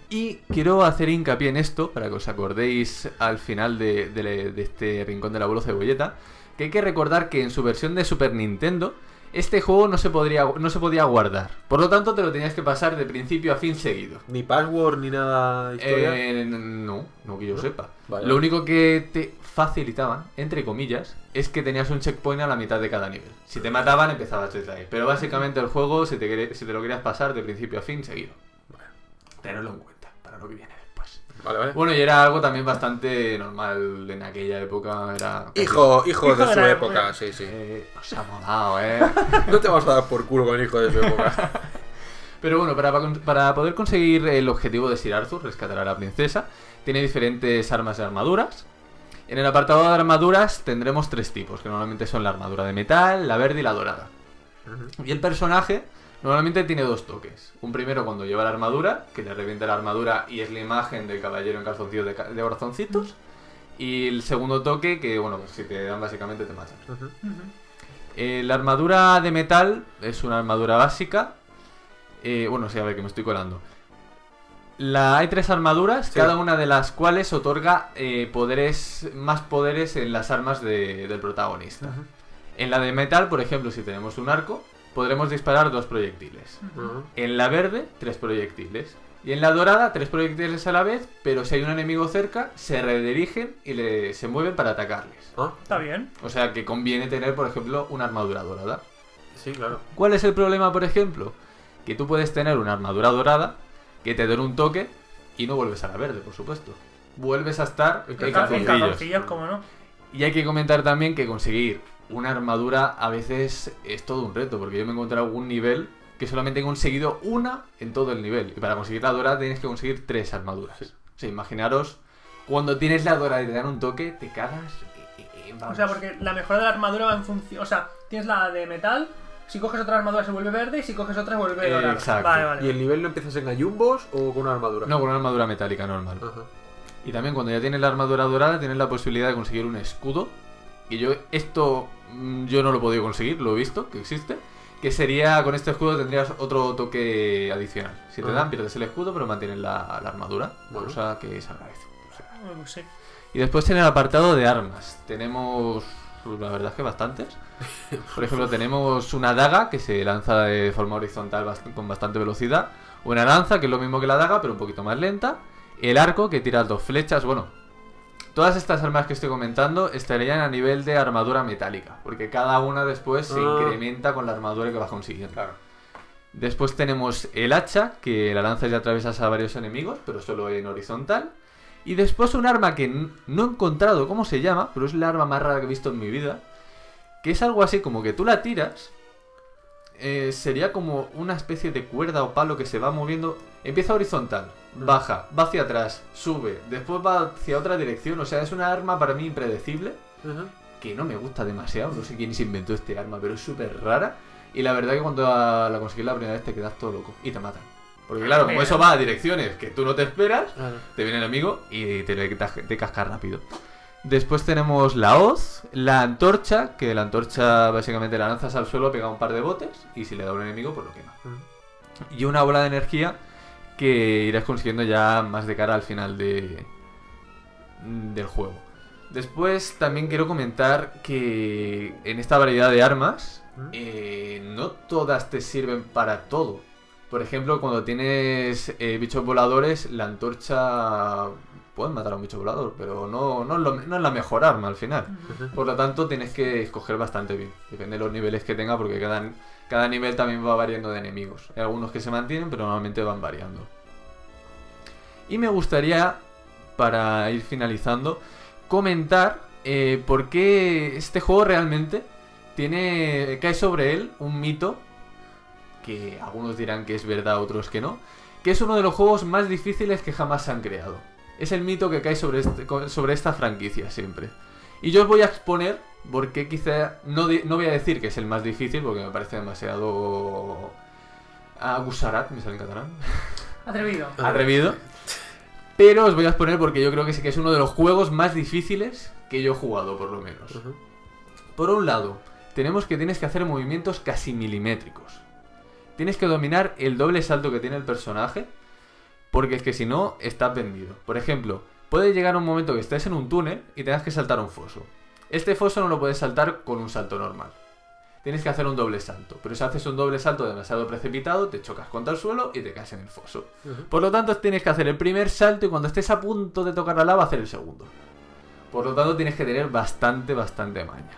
Y quiero hacer hincapié en esto, para que os acordéis al final de, de- de este rincón del abuelo cebolleta, que hay que recordar que en su versión de Super Nintendo, este juego no se, podría, no se podía guardar. Por lo tanto, te lo tenías que pasar de principio a fin seguido. Ni password ni nada de historia. Eh, no, no que yo sepa. Lo único que te facilitaban, entre comillas, es que tenías un checkpoint a la mitad de cada nivel. Si te mataban, empezabas desde ahí. Pero básicamente el juego, si te, si te lo querías pasar de principio a fin, seguido. Tenerlo en cuenta para lo que viene después. Vale, vale. Bueno, y era algo también bastante normal en aquella época. Era casi- Hijo, hijo Hijo de de su época, época. sí, sí. Eh, os ha molado, eh. No te vas a dar por culo con el hijo de su época. Pero bueno, para, para poder conseguir el objetivo de Sir Arthur, rescatar a la princesa, tiene diferentes armas y armaduras. En el apartado de armaduras tendremos tres tipos, que normalmente son la armadura de metal, la verde y la dorada. Y el personaje normalmente tiene dos toques. Un primero cuando lleva la armadura, que le revienta la armadura y es la imagen del caballero en calzoncillos de, de corazoncitos. Y el segundo toque, que bueno, pues si te dan básicamente te matan. Eh, la armadura de metal es una armadura básica. Eh, bueno, sí, a ver que me estoy colando. La, hay tres armaduras, Sí. cada una de las cuales otorga eh, poderes, más poderes en las armas de- del protagonista. En la de metal, por ejemplo, si tenemos un arco, podremos disparar dos proyectiles. En la verde, tres proyectiles. Y en la dorada, tres proyectiles a la vez, pero si hay un enemigo cerca, se redirigen y le, se mueven para atacarles. Ah, Está bien. O sea que conviene tener, por ejemplo, una armadura dorada. Sí, claro. ¿Cuál es el problema, por ejemplo? Que tú puedes tener una armadura dorada que te den un toque y no vuelves a la verde, por supuesto. Vuelves a estar en En En calzoncillos. calzoncillos, como no. Y hay que comentar también que conseguir una armadura a veces es todo un reto, porque yo me he encontrado algún nivel que solamente he conseguido una en todo el nivel. Y para conseguir la dorada tienes que conseguir tres armaduras. O sea, imaginaros, cuando tienes la dorada y te dan un toque, te cagas. eh, eh, O vamos. sea, porque la mejora de la armadura va en función. O sea, tienes la de metal. Si coges otra armadura se vuelve verde y si coges otra se vuelve Eh, dorada. exacto. Vale, vale. ¿Y el nivel lo empiezas en gallumbos o con una armadura? No, con una armadura metálica normal. Ajá. Y también cuando ya tienes la armadura dorada tienes la posibilidad de conseguir un escudo. Y yo esto mm, yo no lo he podido conseguir, lo he visto que existe. Que sería con este escudo tendrías otro toque adicional. Si te Ah. dan pierdes el escudo pero mantienes la, la armadura. Bueno. Cosa que se agradece. Ah, pues sí. Y después en el apartado de armas tenemos pues, la verdad es que bastantes. Por ejemplo tenemos una daga que se lanza de forma horizontal bast- con bastante velocidad. Una lanza que es lo mismo que la daga pero un poquito más lenta. El arco que tira dos flechas. Bueno, todas estas armas que estoy comentando estarían a nivel de armadura metálica. Porque cada una después se Ah. incrementa con la armadura que vas consiguiendo. Claro. Después tenemos el hacha, que la lanzas y atraviesas a varios enemigos, pero solo en horizontal. Y después un arma que no he encontrado cómo se llama, pero es la arma más rara que he visto en mi vida. Que es algo así como que tú la tiras. Eh, sería como una especie de cuerda o palo que se va moviendo. Empieza horizontal, baja, va hacia atrás, sube, después va hacia otra dirección. O sea, es una arma para mí impredecible que no me gusta demasiado. No sé quién se inventó este arma, pero es súper rara. Y la verdad que cuando la la conseguí la primera vez te quedas todo loco y te matan. Porque claro, como eso va a direcciones que tú no te esperas, te viene el enemigo y te, le- te casca rápido. Después tenemos la hoz, la antorcha, que la antorcha básicamente la lanzas al suelo, pega un par de botes y si le da un enemigo, pues lo quema. Y una bola de energía que irás consiguiendo ya más de cara al final de, del juego. Después también quiero comentar que en esta variedad de armas, eh, no todas te sirven para todo. Por ejemplo, cuando tienes eh, bichos voladores, la antorcha puede matar a un bicho volador, pero no, no, es lo- no es la mejor arma al final. Por lo tanto, tienes que escoger bastante bien. Depende de los niveles que tenga, porque cada, cada nivel también va variando de enemigos. Hay algunos que se mantienen, pero normalmente van variando. Y me gustaría, para ir finalizando, comentar eh, por qué este juego realmente tiene cae sobre él un mito que algunos dirán que es verdad, otros que no, que es uno de los juegos más difíciles que jamás se han creado. Es el mito que cae sobre, este- sobre esta franquicia siempre. Y yo os voy a exponer porque quizá no, no voy a decir que es el más difícil porque me parece demasiado agusarat, me sale en catalán, Atrevido. atrevido. Pero os voy a exponer porque yo creo que sí que es uno de los juegos más difíciles que yo he jugado, por lo menos. Por un lado, tenemos que tienes que hacer movimientos casi milimétricos. Tienes que dominar el doble salto que tiene el personaje, porque es que si no, estás vendido. Por ejemplo, puede llegar un momento que estés en un túnel y tengas que saltar un foso. Este foso no lo puedes saltar con un salto normal. tienes que hacer un doble salto. Pero si haces un doble salto demasiado precipitado, te chocas contra el suelo y te caes en el foso. Por lo tanto, tienes que hacer el primer salto y cuando estés a punto de tocar la lava, hacer el segundo. Por lo tanto, tienes que tener bastante, bastante maña.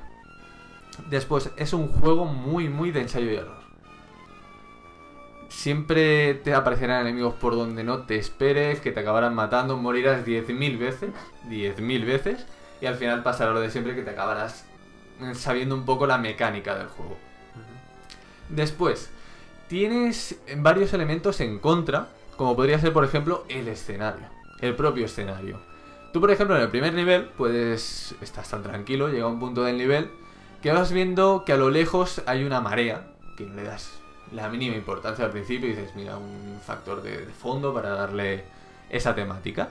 Después, es un juego muy, muy de ensayo y error. Siempre te aparecerán enemigos por donde no te esperes, que te acabarán matando, morirás 10.000 veces, 10.000 veces, y al final pasará lo de siempre que te acabarás eh, sabiendo un poco la mecánica del juego. Después, tienes varios elementos en contra, como podría ser, por ejemplo, el escenario, el propio escenario. Tú, por ejemplo, en el primer nivel, puedes. Estás tan tranquilo, llega un punto del nivel que vas viendo que a lo lejos hay una marea, que no le das la mínima importancia al principio y dices, mira, un factor de, de fondo para darle esa temática.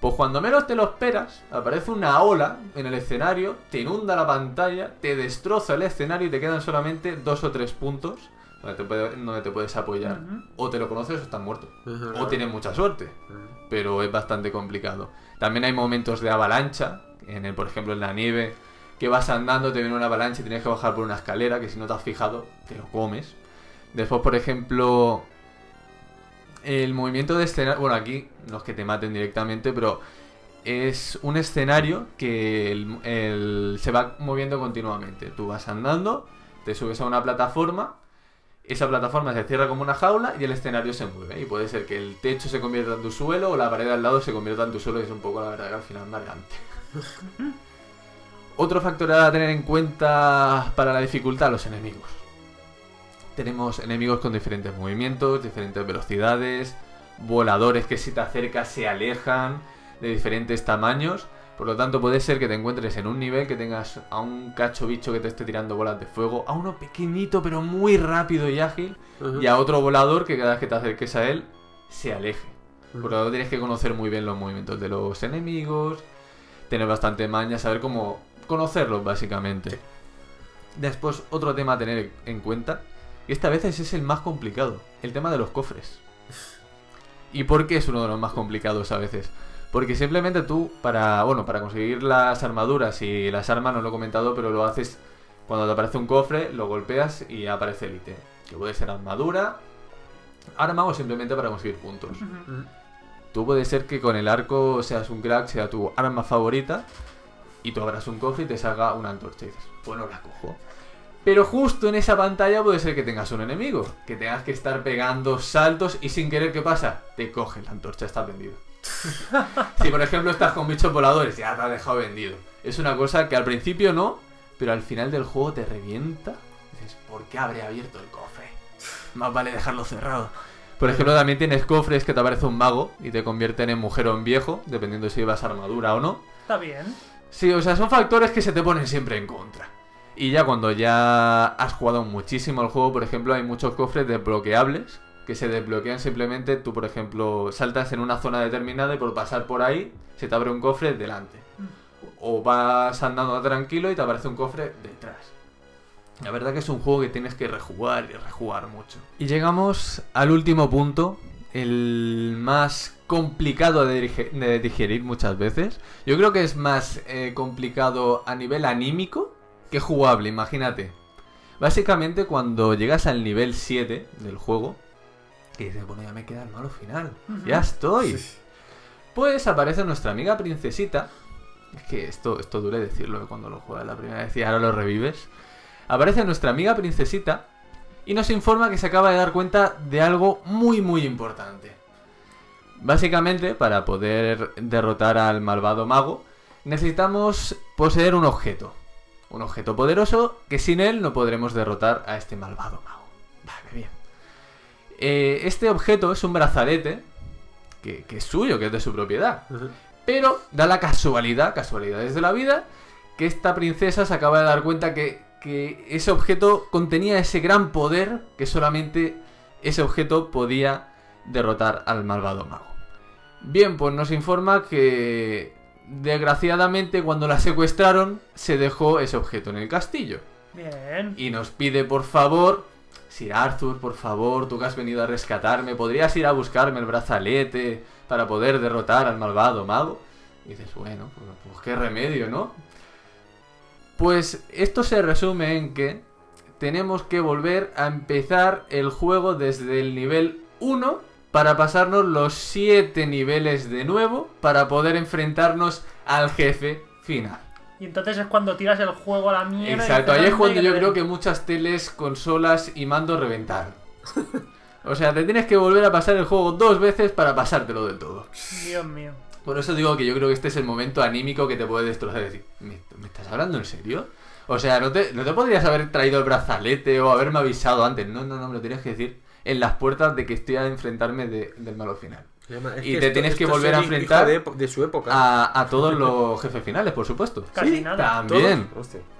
Pues cuando menos te lo esperas, aparece una ola en el escenario, te inunda la pantalla, te destroza el escenario y te quedan solamente dos o tres puntos donde te, puede- donde te puedes apoyar. O te lo conoces o estás muerto. O tienes mucha suerte pero es bastante complicado. También hay momentos de avalancha, en el, por ejemplo en la nieve, que vas andando, te viene una avalancha y tienes que bajar por una escalera, que si no te has fijado, te lo comes. Después, por ejemplo, el movimiento de escenario, bueno, aquí no es que te maten directamente, pero es un escenario que el- el- se va moviendo continuamente. Tú vas andando, te subes a una plataforma esa plataforma se cierra como una jaula y el escenario se mueve. Y puede ser que el techo se convierta en tu suelo o la pared al lado se convierta en tu suelo y es un poco la verdad que al final mareante. Otro factor a tener en cuenta para la dificultad, los enemigos. Tenemos enemigos con diferentes movimientos, diferentes velocidades, voladores que si te acercas se alejan, de diferentes tamaños. Por lo tanto, puede ser que te encuentres en un nivel que tengas a un cacho bicho que te esté tirando bolas de fuego, a uno pequeñito pero muy rápido y ágil, y a otro volador que cada vez que te acerques a él se aleje. Por lo tanto, tienes que conocer muy bien los movimientos de los enemigos, tener bastante maña, saber cómo conocerlos básicamente. Después, otro tema a tener en cuenta, y esta vez ese es el más complicado, el tema de los cofres. ¿Y por qué es uno de los más complicados a veces? Porque simplemente tú, para, bueno, para conseguir las armaduras y las armas, no lo he comentado, pero lo haces cuando te aparece un cofre, lo golpeas y aparece el ítem. Que puede ser armadura, arma o simplemente para conseguir puntos. Tú puede ser que con el arco seas un crack, sea tu arma favorita, y tú abras un cofre y te salga una antorcha y dices, bueno, la cojo. Pero justo en esa pantalla puede ser que tengas un enemigo, que tengas que estar pegando saltos y sin querer, ¿qué pasa? Te coge la antorcha, está vendido. si por ejemplo estás con bichos voladores, ya te ha dejado vendido. Es una cosa que al principio no, pero al final del juego te revienta. Dices, ¿por qué habré abierto el cofre? Más vale dejarlo cerrado. Por ejemplo, también tienes cofres que te aparece un mago y te convierten en mujer o en viejo, dependiendo si llevas armadura o no. Está bien. Sí, o sea, son factores que se te ponen siempre en contra. Y ya cuando ya has jugado muchísimo el juego, por ejemplo, hay muchos cofres desbloqueables que se desbloquean simplemente. Tú, por ejemplo, saltas en una zona determinada y por pasar por ahí se te abre un cofre delante. O vas andando tranquilo y te aparece un cofre detrás. La verdad que es un juego que tienes que rejugar y rejugar mucho. Y llegamos al último punto, el más complicado de digerir muchas veces. Yo creo que es más eh, complicado a nivel anímico que jugable, imagínate. Básicamente cuando llegas al nivel 7 del juego, que dices, bueno, ya me queda el malo final, ya estoy. Pues aparece nuestra amiga princesita. Es que esto, esto duele decirlo ¿eh? cuando lo juegas la primera vez y ahora lo revives. Aparece nuestra amiga princesita y nos informa que se acaba de dar cuenta de algo muy muy importante. Básicamente, para poder derrotar al malvado mago, necesitamos poseer un objeto. Un objeto poderoso que sin él no podremos derrotar a este malvado mago. Vale, bien. Eh, este objeto es un brazalete que, que es suyo, que es de su propiedad. Pero da la casualidad, casualidades de la vida, que esta princesa se acaba de dar cuenta que, que ese objeto contenía ese gran poder que solamente ese objeto podía derrotar al malvado mago. Bien, pues nos informa que desgraciadamente cuando la secuestraron se dejó ese objeto en el castillo. Bien. Y nos pide por favor, Sir Arthur, por favor, tú que has venido a rescatarme, ¿podrías ir a buscarme el brazalete para poder derrotar al malvado mago? Y dices, bueno, pues, pues qué remedio, ¿no? Pues esto se resume en que tenemos que volver a empezar el juego desde el nivel 1 para pasarnos los 7 niveles de nuevo para poder enfrentarnos al jefe final. Y entonces es cuando tiras el juego a la mierda. Exacto, ahí es cuando "Anda, yo creo den". que muchas teles, consolas y mandos reventaron. O sea, te tienes que volver a pasar el juego dos veces para pasártelo del todo. Dios mío. Por eso digo que yo creo que este es el momento anímico que te puede destrozar. Decir, ¿me, me estás hablando en serio? O sea, ¿no te, ¿no te podrías haber traído el brazalete o haberme avisado antes? No, no, no, me lo tienes que decir en las puertas de que estoy a enfrentarme de- del malo final. Es Y te esto- tienes que esto es volver a enfrentar de, su época. A, a todos los jefes finales, por supuesto. Casi nada. También.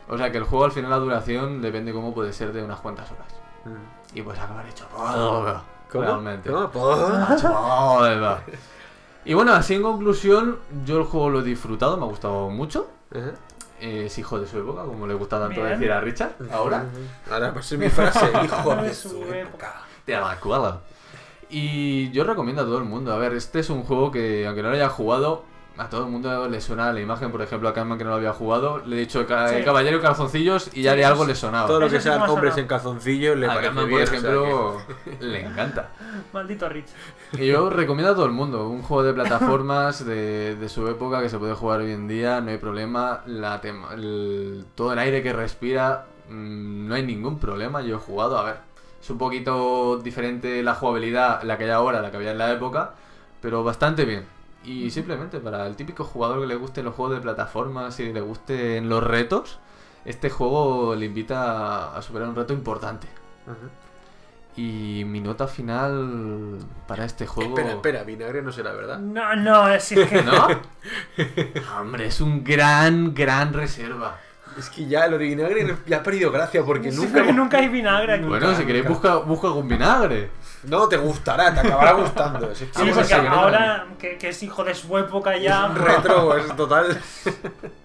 O sea que el juego al final la duración depende cómo puede ser de unas cuantas horas. Mm. Y puedes acabar hecho. Realmente. ¿Cómo? Y bueno, así en conclusión, yo el juego lo he disfrutado, me ha gustado mucho. Ajá. Es hijo de su época, como le gusta tanto Bien. decir a Richard. Ahora. Ahora a ser mi frase, hijo De su época. Te la cuadra. Y yo recomiendo a todo el mundo. A ver, este es un juego que, aunque no lo haya jugado, a todo el mundo le suena la imagen. Por ejemplo, a Carmen que no lo había jugado, le he dicho ca- Sí. Caballero y Calzoncillos y ya de algo le sonaba. Todo lo que sean hombres en calzoncillos le a parece Carmen, bien. por o sea ejemplo, le encanta. Maldito Rich. Y yo recomiendo a todo el mundo, un juego de plataformas de, de su época que se puede jugar hoy en día, no hay problema, la tema- el- todo el aire que respira, mm, no hay ningún problema, yo he jugado, a ver, es un poquito diferente la jugabilidad, la que hay ahora, la que había en la época, pero bastante bien. Y simplemente para el típico jugador que le gusten los juegos de plataformas y le gusten los retos, este juego le invita a superar un reto importante. Y mi nota final para este juego... Espera, espera, vinagre no será, ¿verdad? No, no, es es que. ¿No? Hombre, es un gran, gran reserva. Es que ya lo de vinagre ya ha perdido gracia porque Sí, nunca. porque nunca hay vinagre aquí. Bueno, si queréis busca, busca con vinagre. No te gustará, te acabará gustando. Ahora que, que es hijo de su época ya. retro, es total.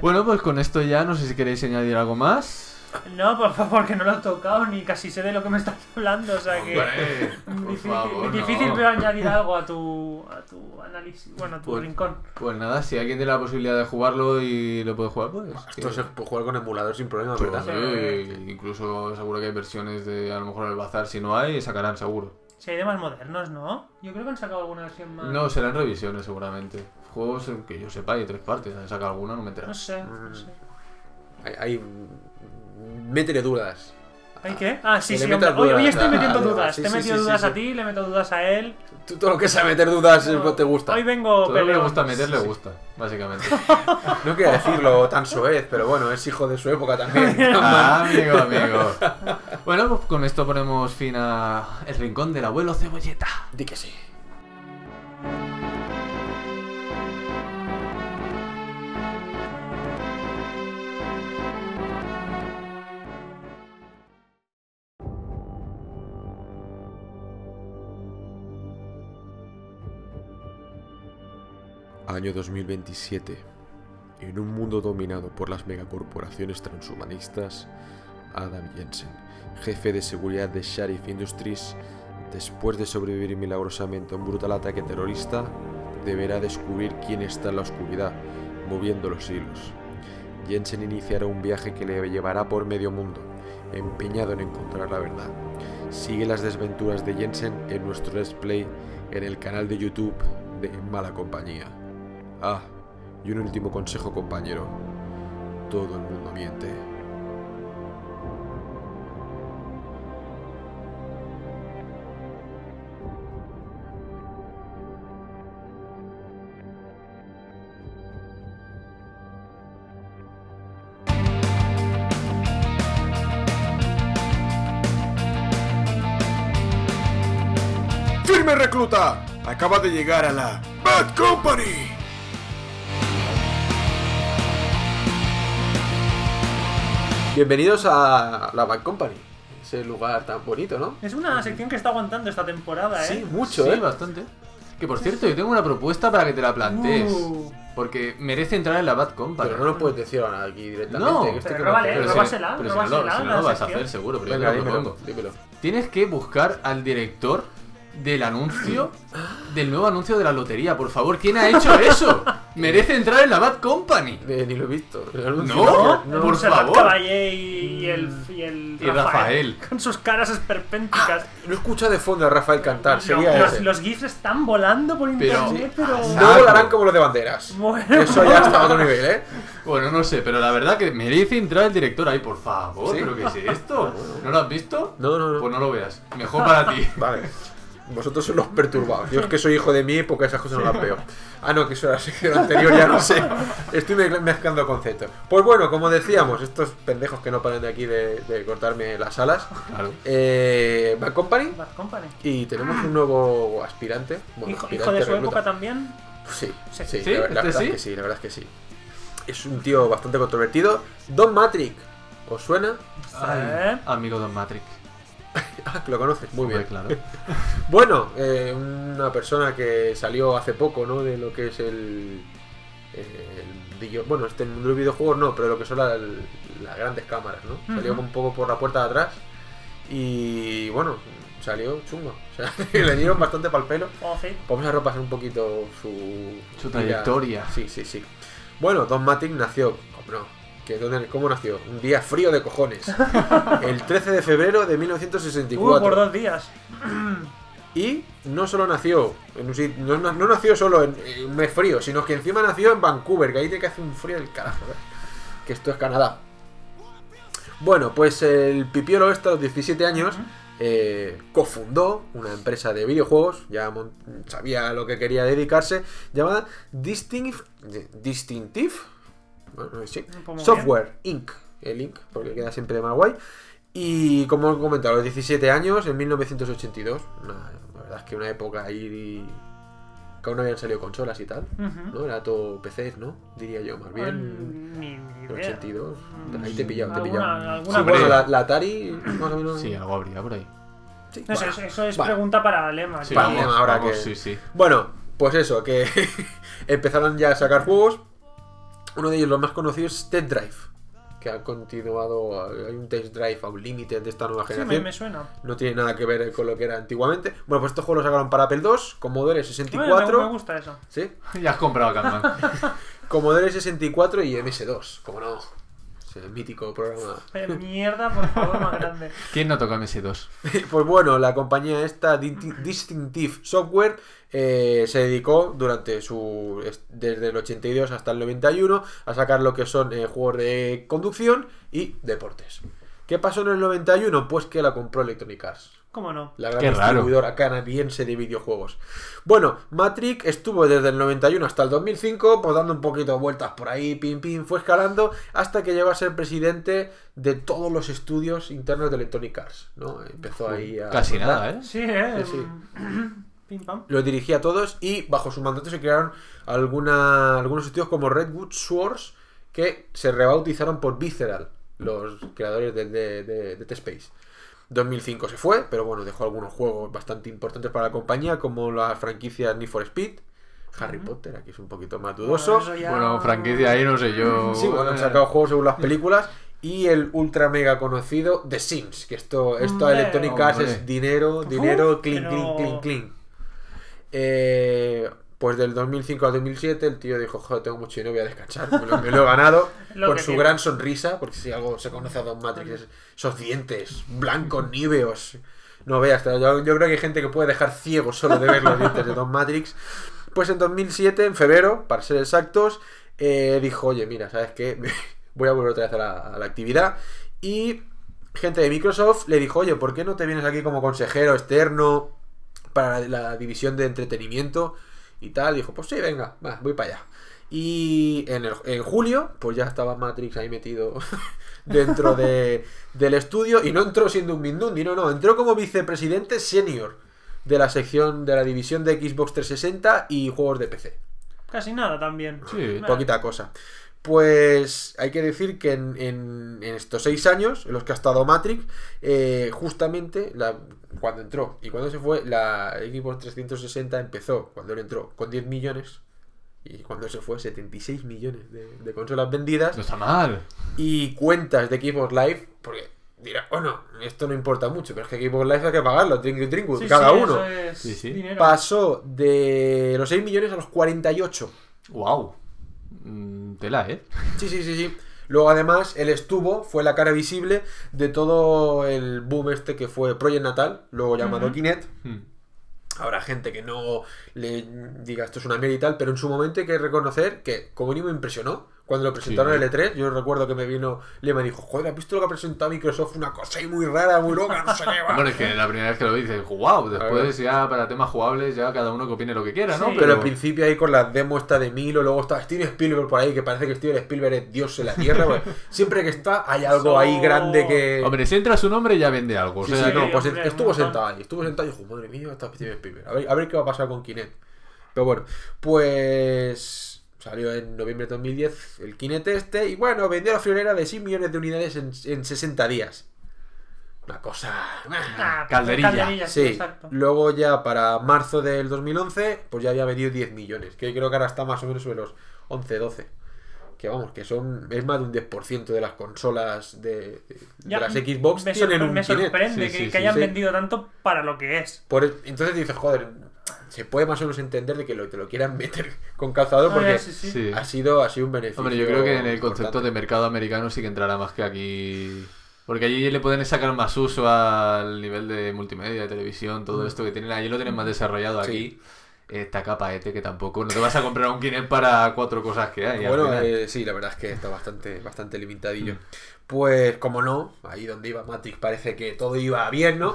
Bueno, pues con esto ya no sé si queréis añadir algo más. No, por favor, porque no lo he tocado ni casi sé de lo que me estás hablando. O sea que. Hombre, por difícil favor, difícil no. veo añadir algo a tu, a tu análisis. Bueno, a tu Pues- rincón. Pues nada, si alguien tiene la posibilidad de jugarlo y lo puede jugar, pues... Esto que- se puede jugar con emulador sin problema, pues, ¿verdad? sí, incluso seguro que hay versiones de a lo mejor el bazar, si no hay, sacarán seguro. Si hay de más modernos, ¿no? Yo creo que han sacado alguna versión más. No, serán revisiones seguramente. Juegos que yo sepa hay tres partes, han sacado alguna, no me entero. No sé, no sé. Hay, hay- Métele dudas. ¿Hay qué? Ah, sí, sí, hombre. Hoy, hoy dudas, estoy metiendo ah, dudas. sí, Te he sí, metido sí, dudas sí, a sí. ti, le meto dudas a él. Tú todo lo que sea meter dudas es lo que te gusta. Hoy vengo Todo lo que le gusta meter le gusta, básicamente. No quiero decirlo tan soez, pero bueno, es hijo de su época también. Ah, amigo, amigo. Bueno, pues con esto ponemos fin a El Rincón del Abuelo Cebolleta. Di que sí. Año 2027. En un mundo dominado por las megacorporaciones transhumanistas, Adam Jensen, jefe de seguridad de Sharif Industries, después de sobrevivir milagrosamente a un brutal ataque terrorista, deberá descubrir quién está en la oscuridad, moviendo los hilos. Jensen iniciará un viaje que le llevará por medio mundo, empeñado en encontrar la verdad. Sigue las desventuras de Jensen en nuestro Let's Play en el canal de YouTube de Mala Compañía. Ah, y un último consejo compañero. Todo el mundo miente. ¡Firme recluta! Acaba de llegar a la Bad Company. Bienvenidos a la Bad Company. Ese lugar tan bonito, ¿no? Es una sección que está aguantando esta temporada, ¿eh? Sí, mucho, sí, ¿eh? bastante. Que por cierto, yo tengo una propuesta para que te la plantees. Uh. Porque merece entrar en la Bad Company. Pero no lo puedes decir ahora aquí directamente. No, que pero róbale, no- Pero pero si no si no la lo vas a hacer seguro, pero yo Venga, te lo dímelo, dímelo. Tienes que buscar al director del anuncio, del nuevo anuncio de la lotería. Por favor, ¿quién ha hecho eso? Merece entrar en la Bad Company. Eh, ni lo he visto. Anuncio No, no. por favor. Caballé y, y el, y el Y Rafael. Con sus caras esperpénticas. No escucho de fondo a Rafael cantar, No, sería los, ese. los GIFs están volando por Pero- internet, pero. No Saco. volarán como los de banderas. Bueno. Eso ya está a otro nivel, ¿eh? Bueno, no sé, pero la verdad que merece entrar el director ahí, por favor. ¿Sí? ¿Pero qué es esto? ¿No lo has visto? No, no, no. Pues no lo veas. Mejor para ti. Vale. Vosotros sois los perturbados. Yo es que soy hijo de mi época, esas cosas no las veo. Ah, no, que eso era la sección anterior, ya no sé. Estoy me- mezclando conceptos. Pues bueno, como decíamos, estos pendejos que no paran de aquí de, de cortarme las alas. Claro. Eh, Bad Company. Bad Company. Y tenemos un nuevo aspirante. Bueno, Hijo, aspirante hijo de su recluta. época también. Sí, Sí. sí, ¿Sí? La, la ¿Este verdad sí? es que sí, la verdad es que sí. Es un tío bastante controvertido. Don Matrix. ¿Os suena? ¿Eh? Amigo Don Matrix. Ah, que lo conoces. Muy bien. Claro. Bueno, eh, una persona que salió hace poco, ¿no? De lo que es el. el video- bueno, este mundo de los videojuegos no, pero lo que son la- las grandes cámaras, ¿no? Salió un poco por la puerta de atrás y bueno, salió chungo. O sea, le dieron bastante pal pelo. Oh, sí. Vamos a repasar un poquito su, Su trayectoria. Sí, sí, sí. Bueno, Don Matic nació, ¿cómo no? ¿Que dónde- ¿Cómo nació? Un día frío de cojones. El 13 de febrero de Uh, 1964. por dos días. Y no solo nació, en un sit- no, no nació solo en, en un mes frío, sino que encima nació en Vancouver, que ahí tiene que hacer un frío del carajo, ¿eh? que esto es Canadá. Bueno, pues el pipiolo este a los 17 años eh, cofundó una empresa de videojuegos, ya sabía lo que quería dedicarse, llamada Distinctive, Distinctive bueno, sí, Software Inc. El Inc. porque queda siempre de más guay. Y como he comentado, a los 17 años, en 1982, una- la verdad es que una época ahí que aún no habían salido consolas y tal. ¿no? Era todo PCs, ¿no? Diría yo, más bien. Ni, ni idea. 82. Mm, Ahí te he pillado, te he alguna- pillado. alguna Sí, bueno, la, la Atari, más o menos. Sí, algo habría por ahí. sí, No sé, bueno. eso, eso es Vale. pregunta para Lema. Sí, tío. vamos, ahora vamos, que- sí, sí. Bueno, pues eso, que empezaron ya a sacar juegos. Uno de ellos, los más conocidos, es Test Drive. Que ha continuado. Hay un Test Drive Unlimited de esta nueva Sí, me, generación. me suena. No tiene nada que ver con lo que era antiguamente. Bueno, pues estos juegos los sacaron para Apple II, Commodore Bueno, me, 64. me gusta eso. ¿Sí? Ya has comprado Catman. Commodore 64 y MS2, como no. Ese mítico programa. Mierda, por favor, más grande. ¿Quién no toca MS2? Pues bueno, la compañía esta, Di- Distinctive Software, eh, se dedicó durante su. es- desde el 82 hasta el 91 a sacar lo que son eh, juegos de conducción y deportes. ¿Qué pasó en el 91? Pues que la compró Electronic Arts. ¿Cómo no? La gran Qué raro. distribuidora canadiense de videojuegos. Bueno, Matrix estuvo desde el 91 hasta el 2005, pues dando un poquito de vueltas por ahí, pim pim, fue escalando hasta que llegó a ser presidente de todos los estudios internos de Electronic Arts, ¿no? Empezó ahí a... Casi nada, ¿eh? Sí, eh. Sí, Pim pam. Los dirigía a todos y bajo su mandato se crearon alguna, algunos estudios como Redwood Swords que se rebautizaron por Visceral, los creadores de, de, de- de T-Space. 2005 se fue, pero bueno, dejó algunos juegos bastante importantes para la compañía, como las franquicias Need for Speed, Harry Potter, aquí es un poquito más dudoso. Bueno, ya- Bueno, franquicia ahí no sé yo. Sí, bueno, han sacado juegos según las películas. Y el ultra mega conocido The Sims, que esto, esto a. Electronic Arts es dinero, dinero, pero- clean, clean, clean. Eh, pues del 2005 al 2007 el tío dijo, joder, tengo mucho dinero, voy a descansar, me lo, me lo he ganado. Lo con su tiene. gran sonrisa, porque si algo se conoce a Don Matrix, es esos dientes blancos, níveos. No veas, yo, yo creo que hay gente que puede dejar ciego solo de ver los dientes de Don Matrix. Pues en 2007, en febrero, para ser exactos, eh, dijo, oye, mira, ¿sabes qué? Voy a volver otra vez a la, a la actividad. Y gente de Microsoft le dijo, oye, ¿por qué no te vienes aquí como consejero externo para la, la división de entretenimiento y tal? dijo, pues sí, venga, va, voy para allá. Y en, el- en julio, pues ya estaba Matrix ahí metido dentro de- del estudio y no entró siendo un Mindundi, no, no, entró como vicepresidente senior de la sección de la división de Xbox 360 y juegos de PC. Casi nada también. Sí. Poquita cosa. Pues hay que decir que en, en- en estos seis años en los que ha estado Matrix, eh, justamente la- cuando entró y cuando se fue, la Xbox 360 empezó, cuando él entró, con 10 millones y cuando se fue, 76 millones de, de consolas vendidas No está mal. y cuentas de Xbox Live, porque dirá, bueno, esto no importa mucho, pero es que Xbox Live hay que pagarlo, Drinkwood, Sí, cada sí, uno. eso es Sí, sí. dinero. Pasó de los 6 millones a los 48. Wow. Mm, tela, ¿eh? Sí, sí, sí, sí. Luego además él estuvo, fue la cara visible de todo el boom este que fue Project Natal, luego llamado Ujú. Kinect. Mm. Habrá gente que no le diga esto es una mierda y tal, pero en su momento hay que reconocer que como mínimo me impresionó. Cuando lo presentaron Sí. en el E3, yo recuerdo que me vino Lema y dijo, joder, ¿has visto lo que ha presentado Microsoft? Una cosa ahí muy rara, muy loca, no sé qué va". Bueno, es que la primera vez que lo vi dices, wow, después ya para temas jugables ya cada uno que opine lo que quiera, ¿no? Sí. Pero al principio ahí con la demo esta de Milo, luego está Steven Spielberg por ahí, que parece que Steven Spielberg es Dios en la Tierra. pues, siempre que está hay algo ahí grande que... Hombre, si entra su nombre ya vende algo. O Sí, sea, sí, no, pues hombre, estuvo sentado ahí, estuvo sentado y dijo, madre mía, está Steven Spielberg. A ver, a ver qué va a pasar con Kinect. Pero bueno, pues salió en noviembre de 2010 el Kinect este y bueno, vendió la friolera de 6 millones de unidades en, en 60 días. Una cosa... Ah, Calderilla. sí, Sí, exacto. luego ya para marzo del 2011, pues ya había vendido 10 millones, que creo que ahora está más o menos sobre los 11, 12. Que vamos, que son es más de un 10% de las consolas de, de Ya, las Xbox me, tienen sorpre- un me sorprende que, sí, que sí, hayan vendido tanto para lo que es. Por el- entonces dices, joder, se puede más o menos entender de que lo, te lo quieran meter con calzador Ah, porque sí, sí. Ha sido, ha sido un beneficio. Hombre, yo creo que en el concepto importante. de mercado americano sí que entrará más que aquí. Porque allí le pueden sacar más uso al nivel de multimedia, de televisión, todo esto que tienen. Allí lo tienen más desarrollado Mm. Sí. aquí. Esta capa este que tampoco. No te vas a comprar un Kinect para cuatro cosas que hay. Bueno, eh, sí, la verdad es que está bastante, bastante limitadillo. Pues, como no, ahí donde iba Matrix parece que todo iba bien, ¿no?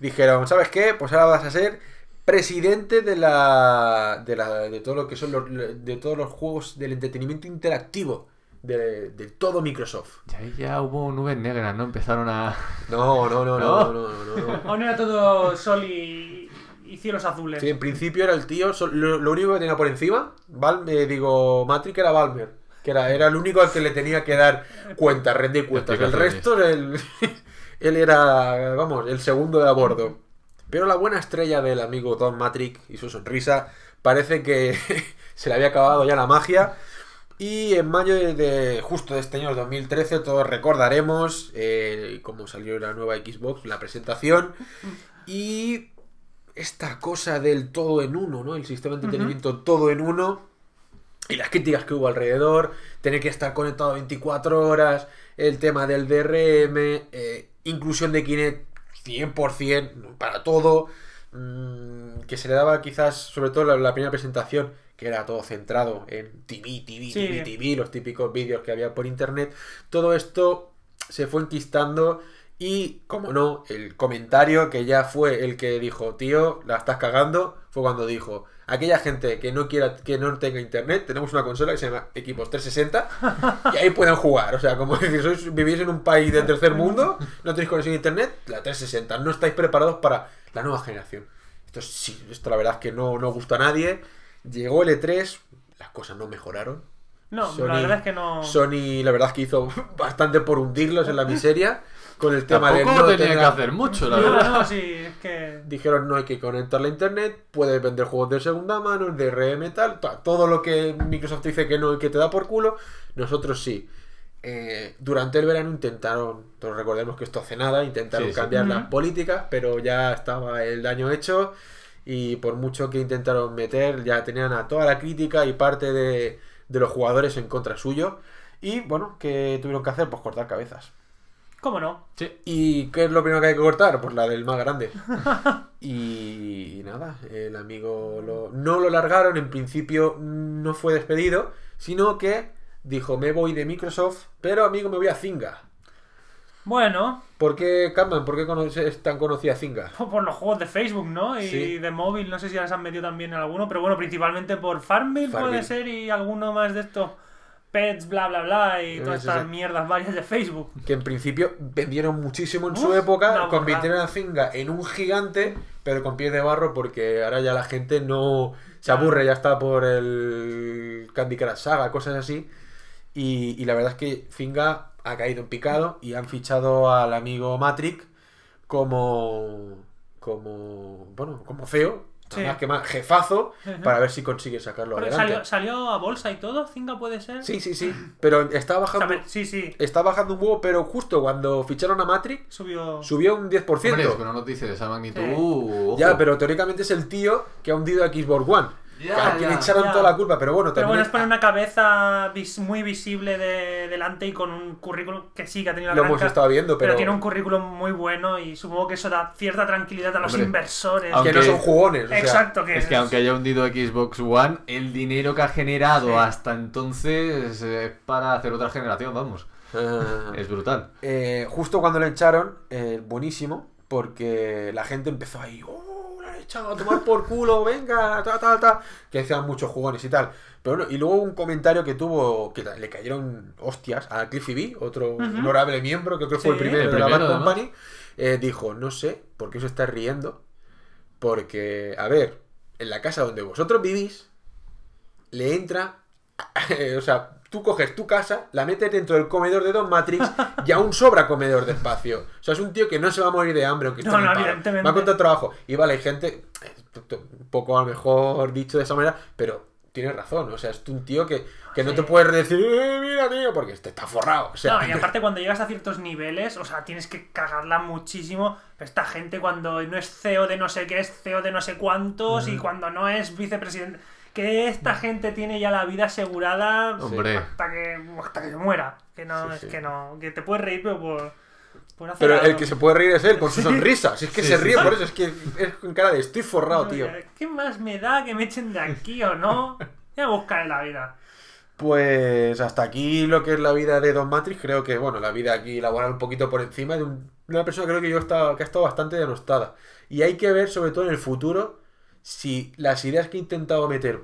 Dijeron, ¿sabes qué? Pues ahora vas a ser presidente de la, de la de todo lo que son los, de todos los juegos del entretenimiento interactivo de, de todo Microsoft. Ya, ya hubo nubes negras, ¿no? Empezaron a. No, no, no, no, ¿No? no, no, no, no. Aún era todo sol y, y cielos azules. Sí, en principio era el tío, lo, lo único que tenía por encima, Val, eh, digo, Matrix era Balmer, que era, era el único al que le tenía que dar cuentas, rendir cuentas. El resto, él, él era, vamos, el segundo de a bordo. Pero la buena estrella del amigo Don Matrix y su sonrisa parece que se le había acabado ya la magia. Y en mayo de, de- justo de este año 2013 todos recordaremos eh, cómo salió la nueva Xbox, la presentación. Y esta cosa del todo en uno, ¿no? El sistema de entretenimiento todo en uno. Y las críticas que hubo alrededor, tener que estar conectado 24 horas, el tema del DRM, eh, inclusión de Kinect 100% para todo, mm, que se le daba quizás, sobre todo la, la primera presentación, que era todo centrado en TV, TV, Sí. TV, TV, los típicos vídeos que había por internet, todo esto se fue enquistando y, como no, el comentario que ya fue el que dijo, tío, la estás cagando, fue cuando dijo, aquella gente que no quiera, que no tenga internet, tenemos una consola que se llama Equipos 360 y ahí pueden jugar. O sea, como decir, sois, vivís en un país del tercer mundo, no tenéis conexión a internet, la 360, no estáis preparados para la nueva generación. Esto sí, esto la verdad es que no, no gusta a nadie. Llegó el E3, las cosas no mejoraron. No, Sony- la verdad es que no. Sony, la verdad es que hizo bastante por hundirlos en la miseria con el tema de no tenía tener- que hacer mucho, la No, verdad. no, sí, es que. Dijeron no hay que conectar la internet, puedes vender juegos de segunda mano, de RM tal, ta- todo lo que Microsoft dice que no y que te da por culo, nosotros sí. Eh, durante el verano intentaron, todos recordemos que esto hace nada, intentaron Sí, sí. cambiar las políticas, pero ya estaba el daño hecho y por mucho que intentaron meter, ya tenían a toda la crítica y parte de, de los jugadores en contra suyo. Y bueno, ¿qué tuvieron que hacer? Pues cortar cabezas. ¿Cómo no? Sí. ¿Y qué es lo primero que hay que cortar? Pues la del más grande. y nada, el amigo lo- no lo largaron, en principio no fue despedido, sino que dijo me voy de Microsoft, pero amigo me voy a Zynga. Bueno, ¿Por qué, Catman? ¿Por qué es tan conocida Zynga? por los juegos de Facebook, ¿no? Y Sí. de móvil, no sé si ya les han metido también en alguno, pero bueno, principalmente por Farmville, puede Farmville. ser y alguno más de estos pets, bla, bla, bla, y Sí, todas sí, estas mierdas varias de Facebook. Que en principio vendieron muchísimo en su época, convirtieron a Zynga en un gigante, pero con pies de barro porque ahora ya la gente no se aburre, ya está por el Candy Crush Saga, cosas así. Y, y la verdad es que Zynga ha caído en picado y han fichado al amigo Matrix como como bueno como Está Sí. más que más jefazo para ver si consigue sacarlo Porque adelante. salió, salió a bolsa y todo, Zinga puede ser. Sí, sí, sí. Pero está O bajando, sea, sí, sí. está bajando un huevo, pero justo cuando ficharon a Matrix, Subió. subió un 10%. Hombre, es que una noticia de esa magnitud. Sí. uh. Ya, pero teóricamente es el tío que ha hundido a Xbox One. Ya, a quien ya. echaron Ya. toda la culpa, pero bueno, Pero también bueno, es poner una cabeza vis- muy visible de delante y con un currículum que sí, que ha tenido la lo hemos estado viendo, pero... pero, tiene un currículum muy bueno y supongo que eso da cierta tranquilidad a los Hombre, inversores. que aunque- no son jugones. o sea, Exacto, que Es que aunque haya hundido Xbox One, el dinero que ha generado Sí. hasta entonces es para hacer otra generación, vamos. Es brutal. eh, justo cuando lo echaron, eh, buenísimo, porque la gente empezó ahí, ¡oh, echado a tomar por culo, venga, ta, ta, ta! Que decían muchos jugones y tal. Pero bueno, y luego un comentario que tuvo, que le cayeron hostias a Cliffy B, otro honorable miembro, que creo que fue el primero El de la Bad. Company, eh, dijo, no sé por qué os estáis riendo, porque, a ver, en la casa donde vosotros vivís, le entra, o sea, tú coges tu casa, la metes dentro del comedor de Don Matrix y aún sobra comedor de espacio. O sea, es un tío que no se va a morir de hambre, aunque No, no, evidentemente. Va a encontrar trabajo. Y vale, hay gente, eh, un poco a lo mejor dicho de esa manera, pero tiene razón. O sea, es un tío que, que no Sí. te puedes decir, eh, mira, tío, porque este está forrado. O sea, No, y aparte cuando llegas a ciertos niveles, o sea, tienes que cagarla muchísimo. Esta gente cuando no es CEO de no sé qué, es CEO de no sé cuántos, y cuando no es vicepresidente... Que esta gente tiene ya la vida asegurada Hombre. hasta que hasta que muera. Que no, Sí, es sí. que no, que te puedes reír, pero por, por hacer Pero el que se puede reír es él, con su sonrisa. Si es que Sí, se sí, ríe sí. por eso, es que es con cara de estoy forrado, tío. ¿Qué más me da que me echen de aquí o no? Voy a buscar en la vida. Pues hasta aquí lo que es la vida de Don Matrix. Creo que, bueno, la vida aquí laboral un poquito por encima de, un- una persona creo que yo he estado- que ha estado bastante denostada. Y hay que ver, sobre todo en el futuro, si las ideas que he intentado meter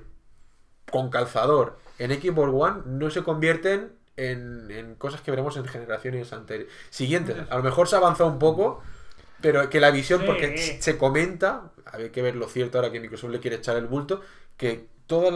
con calzador en Xbox One no se convierten en, en cosas que veremos en generaciones anteriores. Siguientes. A lo mejor se ha avanzado un poco, pero que la visión, Sí. porque se comenta, hay que ver lo cierto ahora que Microsoft le quiere echar el bulto, que todos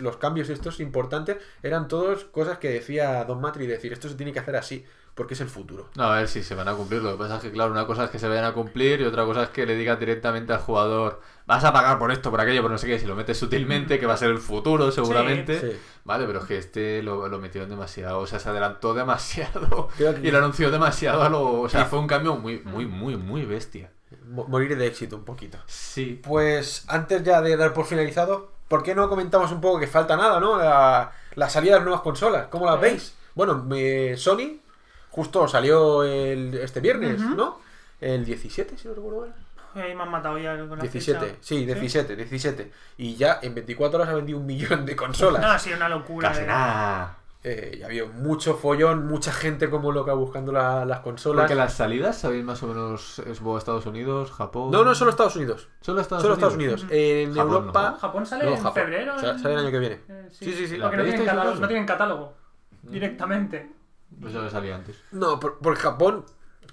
los cambios estos importantes eran todos cosas que decía Don Matri, decir, esto se tiene que hacer así, porque es el futuro. No, a ver si se van a cumplir. Lo que pasa es que, claro, una cosa es que se vayan a cumplir y otra cosa es que le digas directamente al jugador, vas a pagar por esto, por aquello, por no sé qué. Si lo metes sutilmente, que va a ser el futuro seguramente. Sí. Vale, pero es que este lo, lo metieron demasiado, o sea, se adelantó demasiado que- y lo anunció demasiado a lo... O sea, fue un cambio muy, muy, muy, muy bestia. Mo- Morir de éxito un poquito. Sí. Pues antes ya de dar por finalizado, ¿por qué no comentamos un poco que falta nada, ¿no? La, la salida de las nuevas consolas, ¿cómo las Sí. veis? Bueno, me- Sony justo salió el, este viernes, ¿no? El 17, si no recuerdo mal. Ahí me han matado ya con la 17, fecha. sí, 17, 17. Y ya en 24 horas ha vendido un millón de consolas. No, ha sido una locura. Casi nada. Eh, y ha habido mucho follón, mucha gente como loca buscando la- las consolas. Porque las salidas, ¿sabéis más o menos? ¿Es Estados Unidos, Japón? No, no, solo Estados Unidos. Solo Estados solo Unidos. Estados Unidos. En Japón, Europa. ¿no? Japón sale No, en Japón. febrero. O sea, sale el año que viene. Eh, Sí, sí, sí. Porque no tienen, PlayStation catálogo, dos, no ¿no? tienen catálogo. Mm. Directamente. Ya lo salía antes. No, por- porque Japón,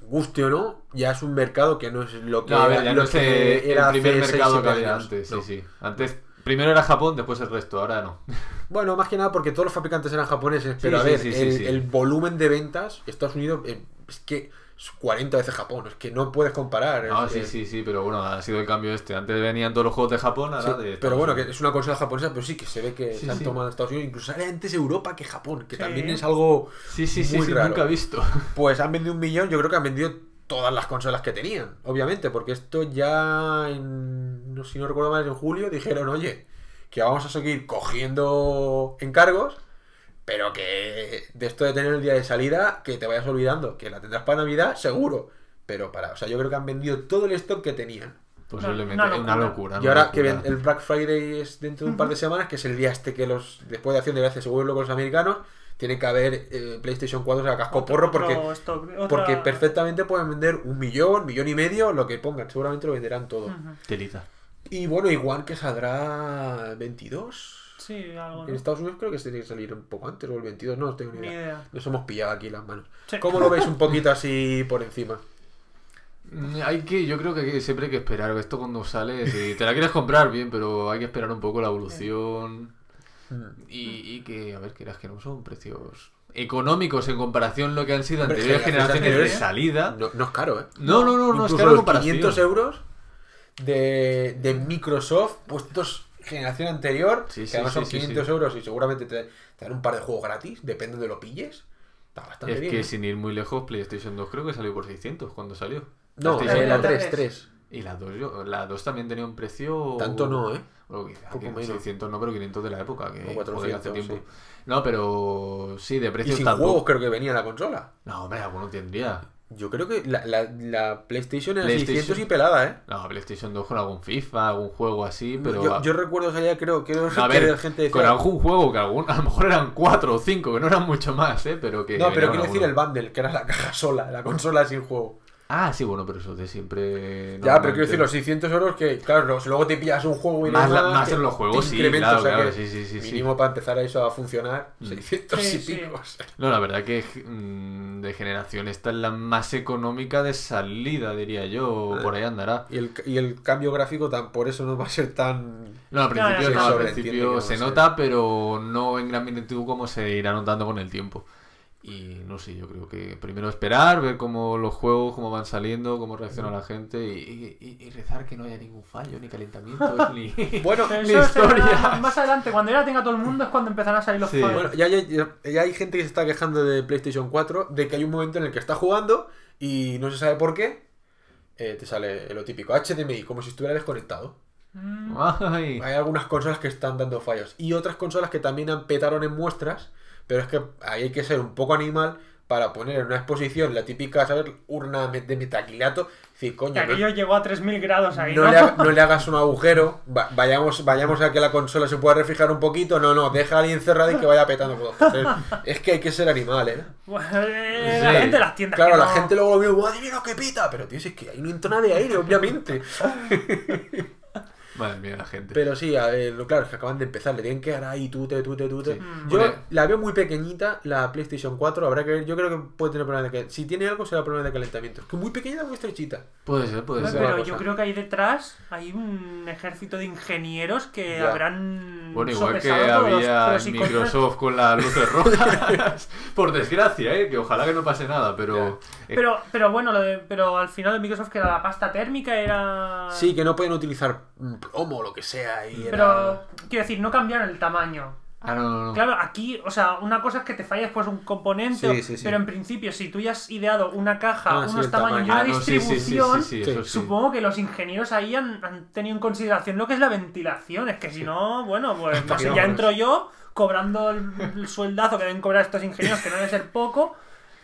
guste o no, ya es un mercado que no es lo que No, a ver, ya lo no es que el era primer hace seis, mercado que había antes. No. Sí, sí. Antes, primero era Japón, después el resto, ahora no. Bueno, más que nada porque todos los fabricantes eran japoneses, pero a ver, sí, sí, el, el volumen de ventas, Estados Unidos, eh, es que 40 veces Japón, es que no puedes comparar. Es sí, que- sí, sí, pero bueno, ha sido el cambio este. Antes venían todos los juegos de Japón, ahora Sí, de. pero bueno, que es una consola japonesa, pero sí que se ve que Sí, se han sí. tomado Estados Unidos, incluso sale antes Europa que Japón, que también es algo Sí, sí, muy sí, raro. nunca he visto. Pues han vendido un millón, yo creo que han vendido todas las consolas que tenían, obviamente, porque esto ya, en, no, si no recuerdo mal, en julio dijeron, oye, que vamos a seguir cogiendo encargos, pero que de esto de tener el día de salida, que te vayas olvidando, que la tendrás para Navidad, seguro. Pero para, o sea, yo creo que han vendido todo el stock que tenían. Posiblemente. una Una locura. Y ahora que locura. ven- el Black Friday es dentro de un par de semanas, que es el día este que los, después de acción de gracias, seguro con los americanos, tiene que haber eh, PlayStation 4 a casco Otro- porro porque otro stock, otra- porque perfectamente pueden vender un millón, millón y medio, lo que pongan. Seguramente lo venderán todo. Ujú. Telita. Y bueno, igual que saldrá el 22. Sí, algo. En ¿no? Estados Unidos creo que se tiene que salir un poco antes, o el 22, no, no tengo ni Ni idea. Nos hemos pillado aquí las manos. Sí. ¿Cómo lo veis un poquito así por encima? Mm, Hay que, yo creo que siempre hay que esperar. Esto cuando sale, si te la quieres comprar bien, pero hay que esperar un poco la evolución. Y, y que, a ver, quieras que no son precios económicos en comparación a lo que han sido anteriores generaciones de salida. No, no es caro, ¿eh? No, no, no, no es caro los comparación. 500 euros de, de Microsoft puestos generación anterior, Sí, que además son sí, 500 sí. euros y seguramente te, te dan un par de juegos gratis, depende de lo pilles. Está bastante Es bien. que ¿eh? sin ir muy lejos, PlayStation 2 creo que salió por 600 cuando salió. No, eh, la la 3, 3. 3. Y la 2, yo, la 2 también tenía un precio. Tanto no, ¿eh? Bueno, quizá Poco que menos. 600 no, pero 500 de la época, que O 400, joder, hace tiempo. sí. No, pero sí, de Y precio sin tampoco. juegos creo que venía la consola. No, hombre, alguno tendría. Yo creo que la, la, la PlayStation era PlayStation. 600 y pelada, ¿eh? No, PlayStation 2 con algún FIFA, algún juego así, pero. yo, yo recuerdo que ya creo, creo No, a que ver, gente decía... con algún juego que algún, a lo mejor eran 4 o 5, que no eran mucho más, ¿eh? Pero que. No, pero quiero decir el bundle, que era la caja sola, la consola sin juego. Ah, sí, bueno, pero eso de siempre. Ya, pero quiero decir, los 600 euros que, claro, los- luego te pillas un juego y Más la- demás, más en los juegos, sí, claro, o sea claro, sí, sí, sí, sí. Mínimo para empezar a eso a funcionar, Mm. 600 Sí, y sí. pico. o sea. No, la verdad que mm, de generación esta es la más económica de salida, diría yo. Ah. Por ahí andará. Y el, y el cambio gráfico tan, por eso no va a ser tan... No, al principio sí, no, al principio no se nota, pero no en gran magnitud como se irá notando con el tiempo. Y no sé, yo creo que primero esperar, ver cómo los juegos, cómo van saliendo, cómo reacciona la gente y, y- y rezar que no haya ningún fallo, ni calentamientos, ni... Bueno, Ni será historias. más adelante, cuando ya la tenga todo el mundo es cuando empezarán a salir los Sí. fallos. Bueno, ya, ya- ya- ya hay gente que se está quejando de PlayStation 4 de que hay un momento en el que está jugando y no se sabe por qué. eh, te sale lo típico HDMI, como si estuviera desconectado. Mm, Ay. Hay algunas consolas que están dando fallos y otras consolas que también han petaron en muestras, pero es que ahí hay que ser un poco animal para poner en una exposición la típica, ¿sabes? Urna de metacrilato. Decir, coño, no, aquello llegó a 3000 grados ahí, no ¿no? le, ha- no le hagas un agujero, va- vayamos, vayamos a que la consola se pueda refrigerar un poquito. No, no, deja ahí encerrada y que vaya petando. Joder, Es que hay que ser animal, ¿eh? Bueno, Sí. La gente de las tiendas. Claro, la no- gente luego lo ve, madre mía, que pita. Pero tío, si es que ahí no entra nada de aire, obviamente. Madre mía, la gente. Pero sí, a ver, lo claro, es que acaban de empezar, le tienen que dar ahí tute, tute, tute. Sí. Yo Hombre. la veo muy pequeñita, la PlayStation 4, habrá que ver, yo creo que puede tener problemas de que Si tiene algo será problema de calentamiento. Es que muy pequeñita, muy estrechita. Puede ser, puede ser. pero yo creo que ahí detrás hay un ejército de ingenieros que Ya. habrán Bueno, igual que los había contras. Microsoft con las luces rojas. Por desgracia, ¿eh? Que ojalá que no pase nada, pero... eh, Pero, pero bueno, lo de- pero al final de Microsoft que era la pasta térmica era... Sí, que no pueden utilizar mm, plomo o lo que sea. Y era- Pero, quiero decir, no cambiaron el tamaño. Ah, no, no, no. Claro, aquí, o sea, una cosa es que te falla después un componente, Sí, sí, sí. pero en principio, si tú ya has ideado una caja, Ah, unos tamaños y tamaño. una distribución, supongo que los ingenieros ahí han, han tenido en consideración lo que es la ventilación. Es que si no, bueno, pues no sé, ya entro yo cobrando el, el sueldazo que deben cobrar estos ingenieros, que no debe ser poco.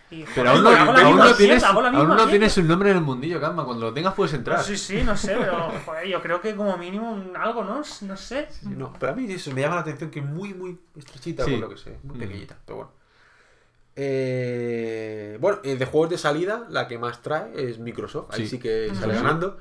Y, Pero aún no, aún no tienes, aún no tienes un nombre en el mundillo, Calma. Cuando lo tengas puedes entrar. Sí, sí, no sé, pero joder, yo creo que como mínimo un- algo, ¿no? No sé. No, pero a mí eso me llama la atención que es muy, muy estrechita Sí. por lo que sé. Muy Mm. pequeñita, pero bueno. Eh, bueno, eh, de juegos de salida, la que más trae es Microsoft. Ahí Sí. sí, que sale ganando.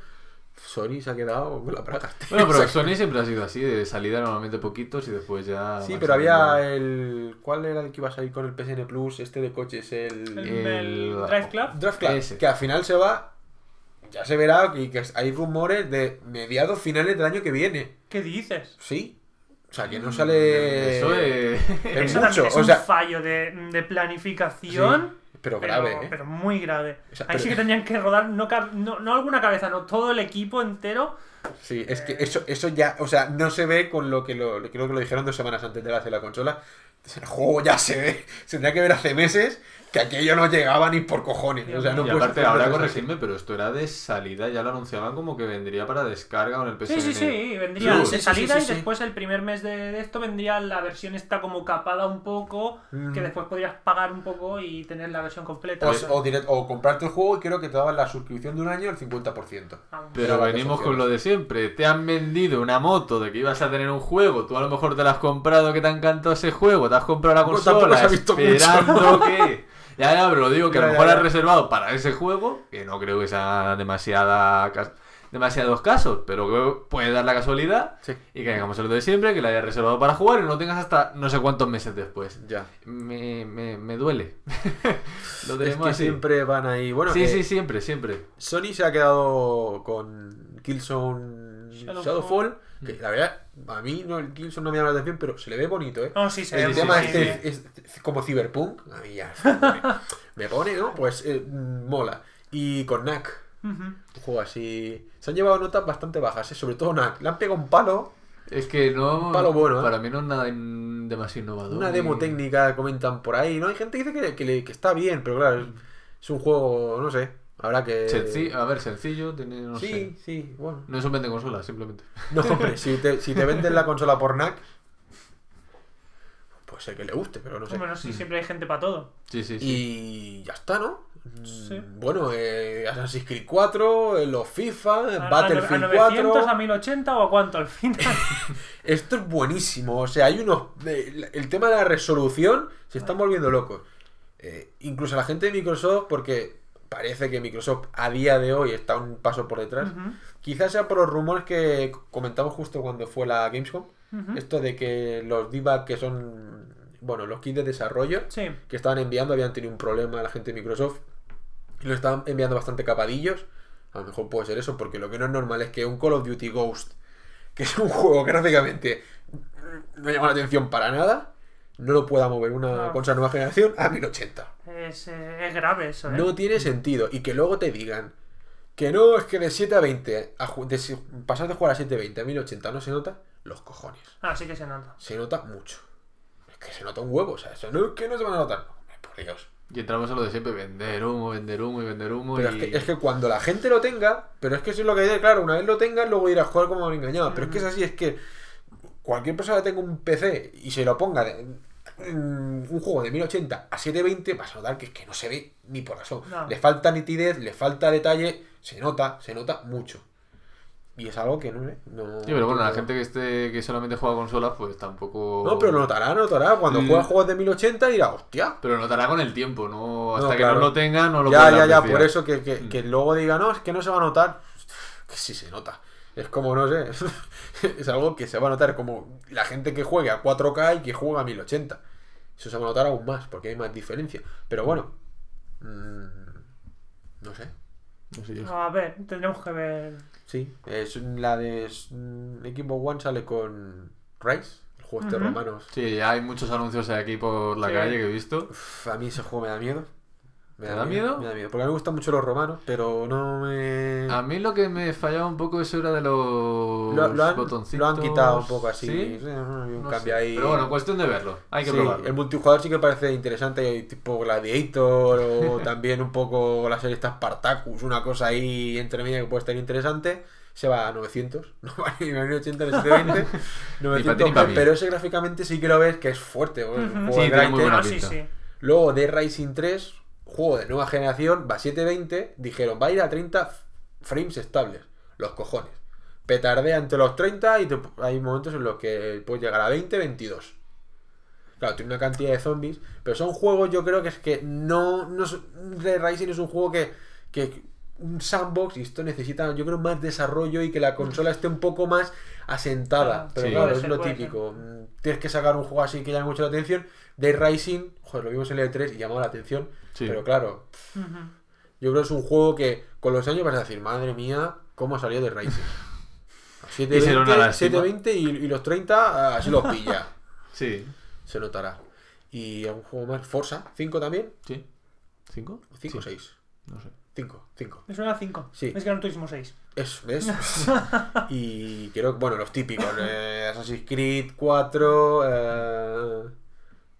Sony se ha quedado con la praga. Bueno, pero Sony siempre ha sido así, de salida normalmente poquitos y después ya... Sí, pero había el. ¿Cuál era el que iba a salir con el PSN Plus? Este de coches, el. El, Drive Club. Draft Club, Ese. que al final se va. Ya se verá y que hay rumores de mediados finales del año que viene. ¿Qué dices? Sí. O sea, que no sale. Eso es... Es Eso mucho, también es o un sea- fallo de, de planificación. Pero Pero, grave, ¿eh? pero muy grave. O sea, Ahí pero- sí que tendrían que rodar, no, no, no alguna cabeza, no, todo el equipo entero. Sí, es que eso, eso ya, o sea, no se ve con lo que lo, creo que lo dijeron dos semanas antes de la, de la consola. El juego ya se ve, se tendría que ver hace meses que aquello no llegaba ni por cojones. O sea, no y puedes aparte, ahora corregirme, pero esto era de salida, ya lo anunciaban como que vendría para descarga con el PSN. Sí, sí, sí, vendría Sí, de sí, sí, salida sí, y sí. después el primer mes de, esto vendría la versión esta como capada un poco, Mm. que después podrías pagar un poco y tener la versión completa. O, o, direct- o comprarte el juego y creo que te daban la suscripción de un año el 50%. Vamos. Pero venimos con lo de siempre. Te han vendido una moto de que ibas a tener un juego. Tú a lo mejor te la has comprado que te ha encantado ese juego. Te has comprado la Pues consola esperando que... Ya, ya, pero lo digo que a lo mejor ya. has reservado para ese juego. Que no creo que sea demasiada... demasiados casos. Pero que puede dar la casualidad. Sí. Y que hagamos lo de siempre. Que la hayas reservado para jugar y no lo tengas hasta no sé cuántos meses después. Ya. Me, me, me duele. lo Es tenemos que así. siempre van ahí. Bueno, sí, eh, sí, siempre, siempre. Sony se ha quedado con Killzone Shadowfall. Shadowfall. Que la verdad, a mí no, el Killzone no me llama la atención, pero se le ve bonito, ¿eh? No, sí, se el ve, tema sí, es, sí. es- es como Cyberpunk. A mí ya me pone, me pone, ¿no? Pues eh, mola. Y con Knack. Un juego así. Se han llevado notas bastante bajas, ¿eh? sobre todo NAC. Le han pegado un palo, Es que no. Un palo bueno, ¿eh? Para mí no es nada demasiado innovador. una demo ni- técnica, comentan por ahí, ¿no? Hay gente que dice que, que está bien, pero claro, es un juego, no sé. Habrá que. Sencillo, a ver, sencillo, tiene, no sí, sé. sí, bueno. No es un vende consola, simplemente. No, hombre, si te, si te venden la consola por NAC, puede ser que le guste, pero no sé. Bueno, sí, siempre hay gente para todo. Sí, sí, sí. Y ya está, ¿no? Sí. Mm, Bueno, eh, Assassin's Creed 4, eh, los FIFA, A- a, Battlefield a 900, 4. a 1080 o a cuánto al final. Esto es buenísimo. O sea, hay unos. eh, El tema de la resolución se están volviendo locos. Eh, incluso la gente de Microsoft, porque parece que Microsoft a día de hoy está un paso por detrás. Quizás sea por los rumores que comentamos justo cuando fue la Gamescom. Esto de que los debug que son. Bueno, los kits de desarrollo Sí. que estaban enviando habían tenido un problema la gente de Microsoft y lo estaban enviando bastante capadillos. A lo mejor puede ser eso, porque lo que no es normal es que un Call of Duty Ghost, que es un juego que gráficamente no llama la atención para nada, no lo pueda mover una No. consola nueva generación a 1080. Es, eh, es grave eso, ¿eh? No tiene sentido. Y que luego te digan que no, es que de 7 a 20, a de pasar de jugar a 720 a 1080 no se nota, los cojones. Ah, sí que se nota. Se nota mucho. Es que se nota un huevo, o sea, eso no es que no se van a notar. Por Dios. Y entramos a lo de siempre, vender humo, vender humo y vender humo. Pero y... es que, es que cuando la gente lo tenga, pero es que eso es lo que dice, claro, una vez lo tengas, luego irás a jugar como engañado. Pero es que es así, es que cualquier persona que tenga un PC y se lo ponga de- en un juego de 1080 a 720, vas a notar que es que no se ve ni por razón. No. Le falta nitidez, le falta detalle, se nota, se nota mucho. Y es algo que no sé. No, Sí, pero bueno, la gente que esté que solamente juega consolas, pues tampoco. No, pero lo notará, notará. Cuando Mm. juega juegos de 1080 dirá, hostia. Pero notará con el tiempo, ¿no? Hasta No, que no lo tenga, no lo ya, ya, ya, por eso que, que, Mm. que luego diga, no, es que no se va a notar. Que sí se nota. Es como, no sé, es algo que se va a notar como la gente que juegue a 4K y que juega a 1080. Eso se va a notar aún más, porque hay más diferencia. Pero bueno, mm, no sé. A ver, tendremos que ver. Sí, es la de mm, Xbox One sale con Rise, el juego este Ujú. romanos. Sí, hay muchos anuncios aquí por la Sí. calle que he visto. Uf, a mí ese juego me da miedo. Me ¿Te da miedo? Me da miedo. Porque a mí me gustan mucho los romanos, pero no me. A mí lo que me fallaba un poco eso era de los Lo, lo han, botoncitos. lo han quitado un poco así. ¿Sí? Hay un No cambio ahí. Pero bueno, cuestión de verlo. Hay que Sí, probarlo. el multijugador sí que parece interesante, hay tipo Gladiator o también un poco la serie esta Spartacus, una cosa ahí entre medio que puede estar interesante. Se va a 900, no va ni a 1080 ni a 720, 900, ni pa' mí. pero ese gráficamente sí que lo ves que es fuerte. Sí, tiene muy buena Ah, sí, pinta. sí. Luego de Rising 3, juego de nueva generación, va a 720, dijeron va a ir a 30 frames estables, los cojones. Petardea entre los 30 y te- hay momentos en los que puedes llegar a 20, 22. Claro, tiene una cantidad de zombies, pero son juegos yo creo que es que no, no es- Red Rising es un juego que, que un sandbox y esto necesita yo creo más desarrollo y que la consola esté un poco más asentada. Pero sí. claro, es lo típico. Tienes que sacar un juego así que llame mucho la atención. De Rising, joder, lo vimos en el E3 y llamó la atención. Sí. Pero claro, Ujú. yo creo que es un juego que con los años vas a decir, madre mía, cómo salió de Rising. A Y será una 720, lástima. 720 y, y los 30 así los pilla. Sí. Se notará. Y un juego más, Forza, 5 también. ¿Sí? ¿Cinco? 5 o Sí. 6. No sé. 5, 5. Me suena a 5. Sí. Es Gran Turismo 6. Eso, ¿ves? y creo que, bueno, los típicos: eh, Assassin's Creed 4, eh,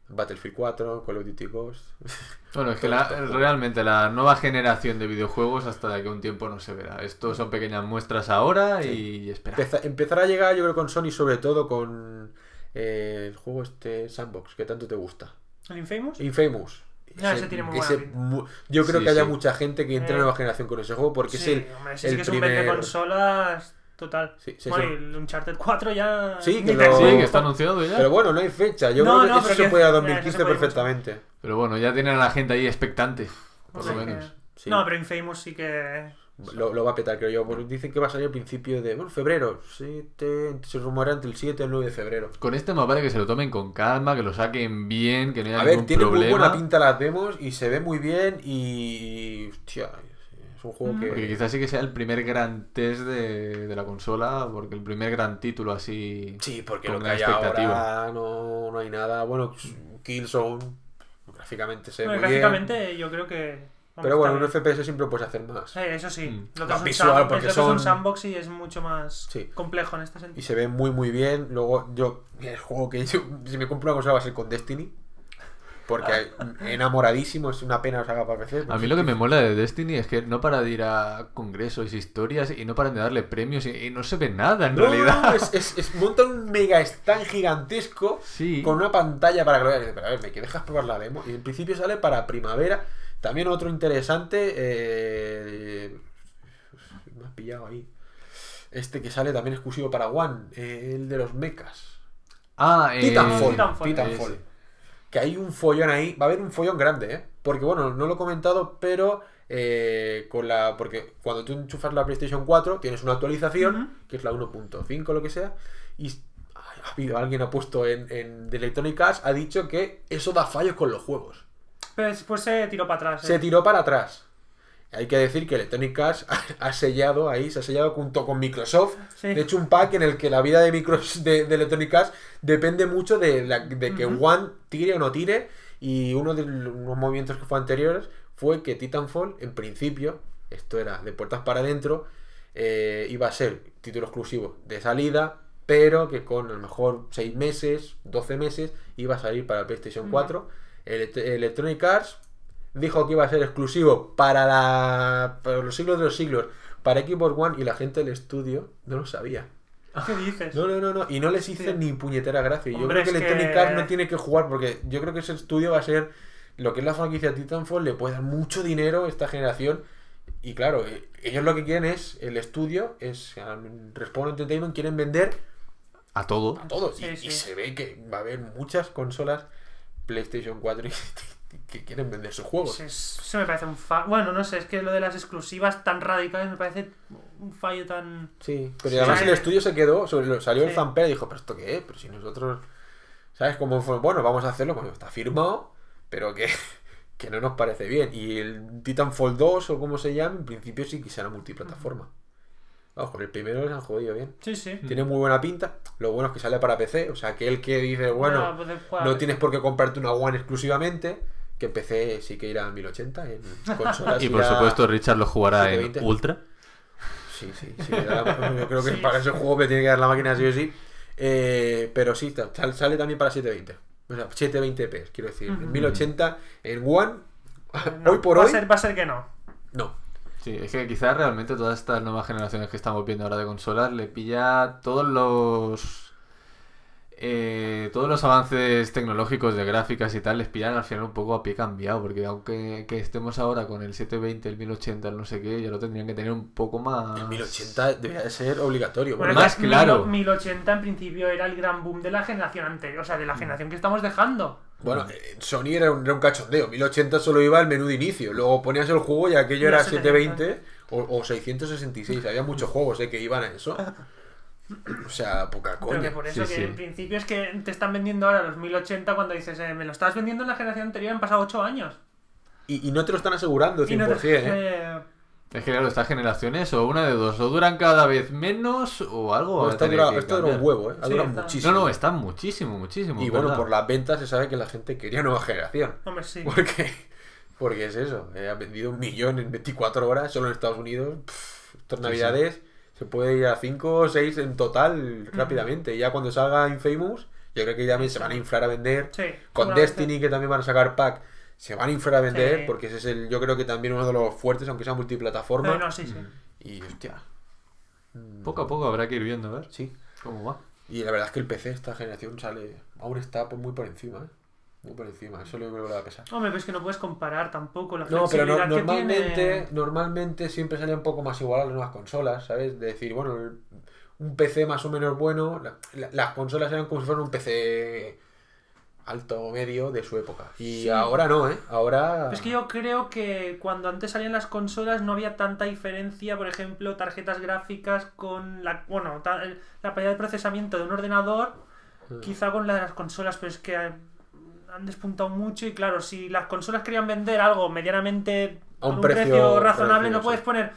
Battlefield 4, Call of Duty Ghost. Bueno, es que la- realmente la nueva generación de videojuegos hasta de aquí a un tiempo no se verá. Esto son pequeñas muestras ahora y espera. Empeza- empezará a llegar, yo creo, con Sony, sobre todo con eh, el juego este Sandbox, que tanto te gusta. ¿El Infamous? Infamous. Ah, ese tiene muy buena pinta. mu- yo creo Sí, que haya mucha gente que entre en Eh, nueva generación con ese juego porque sí, es el, hombre, ese el que es un primer... consolas total. Sí, sí, bueno, sí. el Uncharted 4 ya. Sí, que lo- Sí, que está anunciado ya. Pero bueno, no hay fecha. Yo No, creo que no, eso se puede a ya, eso 2015 se puede mucho. perfectamente. Pero bueno, ya tienen a la gente ahí expectante. Por O lo sea menos. Sí. No, pero Infamous sí que. Lo, lo va a petar, creo yo. porque Dicen que va a salir a principio de. Bueno, febrero. Siete, se rumora entre el 7 y el 9 de febrero. Con este más vale que se lo tomen con calma, que lo saquen bien, que no haya A ver, ningún tiene muy problema. buena pinta las demos y se ve muy bien. Y. Hostia, un juego que. Porque quizás sí que sea el primer gran test de, de la consola, porque el primer gran título así. Sí, porque con lo que hay expectativa. ahora no, no hay nada. Bueno, Killzone gráficamente se ve Bueno, muy bien. gráficamente yo creo que. Pero bueno, un FPS siempre puedes hacer más. Eh, eso sí. Mm. Lo que Más es un visual, sandbox- porque lo que es un son- sandbox y es mucho más Sí. complejo en este sentido. Y se ve muy muy bien. Luego yo, el juego que yo, si me compro una cosa va a ser con Destiny. Porque hay- enamoradísimo, es una pena que se haga para PC. A mí lo que me mola de Destiny es que no para de ir a congresos, historias y no paran de darle premios y, y no se ve nada en No, realidad. no, es, es, es- montan un mega stand gigantesco Sí. con una pantalla para que lo veas. Pero a ver, ¿me que dejas probar la demo? Y en principio sale para primavera. También otro interesante. Eh... Me has pillado ahí. Este que sale también exclusivo para One, eh, el de los mechas. Ah, eh, Titanfall. Titanfall. Que hay un follón ahí. Va a haber un follón grande, ¿eh? Porque bueno, no lo he comentado, pero eh, con la. Porque cuando tú enchufas la PlayStation 4, tienes una actualización, que es la 1.5 o lo que sea. Y ha habido alguien ha puesto en, en The Electronic Arts, ha dicho que eso da fallos con los juegos. Pero después se tiró para atrás. Se eh. tiró para atrás. Hay que decir que Electronic Arts ha sellado ahí, se ha sellado junto con Microsoft. Sí. De hecho, un pack en el que la vida de, Micros, de, de Electronic Arts depende mucho de, la- de que. One tire o no tire. Y uno de los movimientos que fue anteriores fue que Titanfall, en principio, esto era de puertas para adentro, eh, iba a ser título exclusivo de salida, pero que con a lo mejor 6 meses, 12 meses, iba a salir para PlayStation Ujú. 4. Elect- Electronic Arts dijo que iba a ser exclusivo para, la, para los siglos de los siglos, para Xbox One, y la gente del estudio no lo sabía. ¿Qué dices? No, no, no, no. Y no les hice Sí. ni puñetera gracia. Yo creo que Electronic que- Arts no tiene que jugar porque yo creo que ese estudio va a ser lo que es la franquicia Titanfall, le puede dar mucho dinero a esta generación. Y claro, eh, ellos lo que quieren es, el estudio, es um, Respawn Entertainment, quieren vender A todo. a todos. Sí, y, sí. y se ve que va a haber muchas consolas PlayStation 4 y- que quieren vender sus juegos. Pues es- Eso me parece un fallo. Bueno, no sé, es que lo de las exclusivas tan radicales me parece un fallo tan. Sí, pero Sí. además el estudio se quedó, sobre lo- salió el fanpage y dijo, pero esto qué es, pero si nosotros, ¿sabes cómo fue? Bueno, vamos a hacerlo, bueno, está firmado, pero que, que no nos parece bien. Y el Titanfall 2 o como se llama, en principio sí que será multiplataforma. Vamos, con el primero se han jodido bien. Sí, sí. Tiene muy buena pinta, lo bueno es que sale para PC, o sea, que el que dice, bueno, Bueno, pues, juega- no tienes por qué comprarte una One exclusivamente, que en PC sí que irá a 1080, en consolas Y por irá- supuesto Richard lo jugará en 720. Ultra. Sí, sí, sí. la- yo creo que Sí. para ese juego me tiene que dar la máquina sí o sí. Eh, pero sí, sale también para 720. O sea, 720p, quiero decir. En Ujú. 1080, en One, No, hoy por va hoy, ser, va a ser que no. no. Sí, es que quizás realmente todas estas nuevas generaciones que estamos viendo ahora de consolas le pilla todos los eh, todos los avances tecnológicos de gráficas y tal les pillan al final un poco a pie cambiado porque aunque que estemos ahora con el 720, el 1080, el no sé qué, ya lo tendrían que tener un poco más En 1080 debería de ser obligatorio. Bueno, más claro. 1080 en principio era el gran boom de la generación anterior, o sea, de la generación que estamos dejando. bueno, eh, Sony era un, era un cachondeo. 1080 solo iba al menú de inicio. Luego ponías el juego y aquello era 720. 720 o, o 666. Había muchos juegos eh, que iban a eso. O sea, poca Pero que coña. por eso Sí, que sí. en principio es que te están vendiendo ahora los 1080 cuando dices, eh, me lo estabas vendiendo en la generación anterior, han pasado 8 años. Y, y no te lo están asegurando 100%, Y no te- ¿eh? eh, Es que claro, estas generaciones o una de dos, o duran cada vez menos o algo. Tener dura, esto dura un huevo, ¿eh? Ha Sí, durado está- muchísimo. No, no, están muchísimo, muchísimo. Y bueno, ¿verdad? por las ventas se sabe que la gente quería nueva generación. hombre, sí. Porque, porque es eso. eh, ha vendido un millón en 24 horas solo en Estados Unidos. Pff, estas navidades se puede ir a 5 o 6 en total rápidamente. Y ya cuando salga Infamous, yo creo que ya se van a inflar a vender. Sí, Con. Destiny, que también van a sacar pack, se van a inflar a vender. Sí. Porque ese es el, yo creo que también uno de los fuertes, aunque sea multiplataforma. No, sí, sí. Y hostia. Poco a poco habrá que ir viendo, a ver Sí. cómo va. Y la verdad es que el PC esta generación sale. Aún está pues, muy por encima, ¿eh? Muy por encima. Eso le va a pesar. Hombre, pero es que no puedes comparar tampoco la No, pero no- que normalmente, tiene. normalmente siempre sale un poco más igual a las nuevas consolas, ¿sabes? De decir, bueno, un PC más o menos bueno, la- la- las consolas eran como si fueran un PC alto o medio de su época. Y Sí. ahora no, ¿eh? Ahora... Es que yo creo que cuando antes salían las consolas no había tanta diferencia, por ejemplo, tarjetas gráficas con la, bueno, la calidad de procesamiento de un ordenador, Mm. quizá con la de las consolas, pero es que han despuntado mucho y claro, si las consolas querían vender algo medianamente A con un un precio precio, razonable, no puedes poner,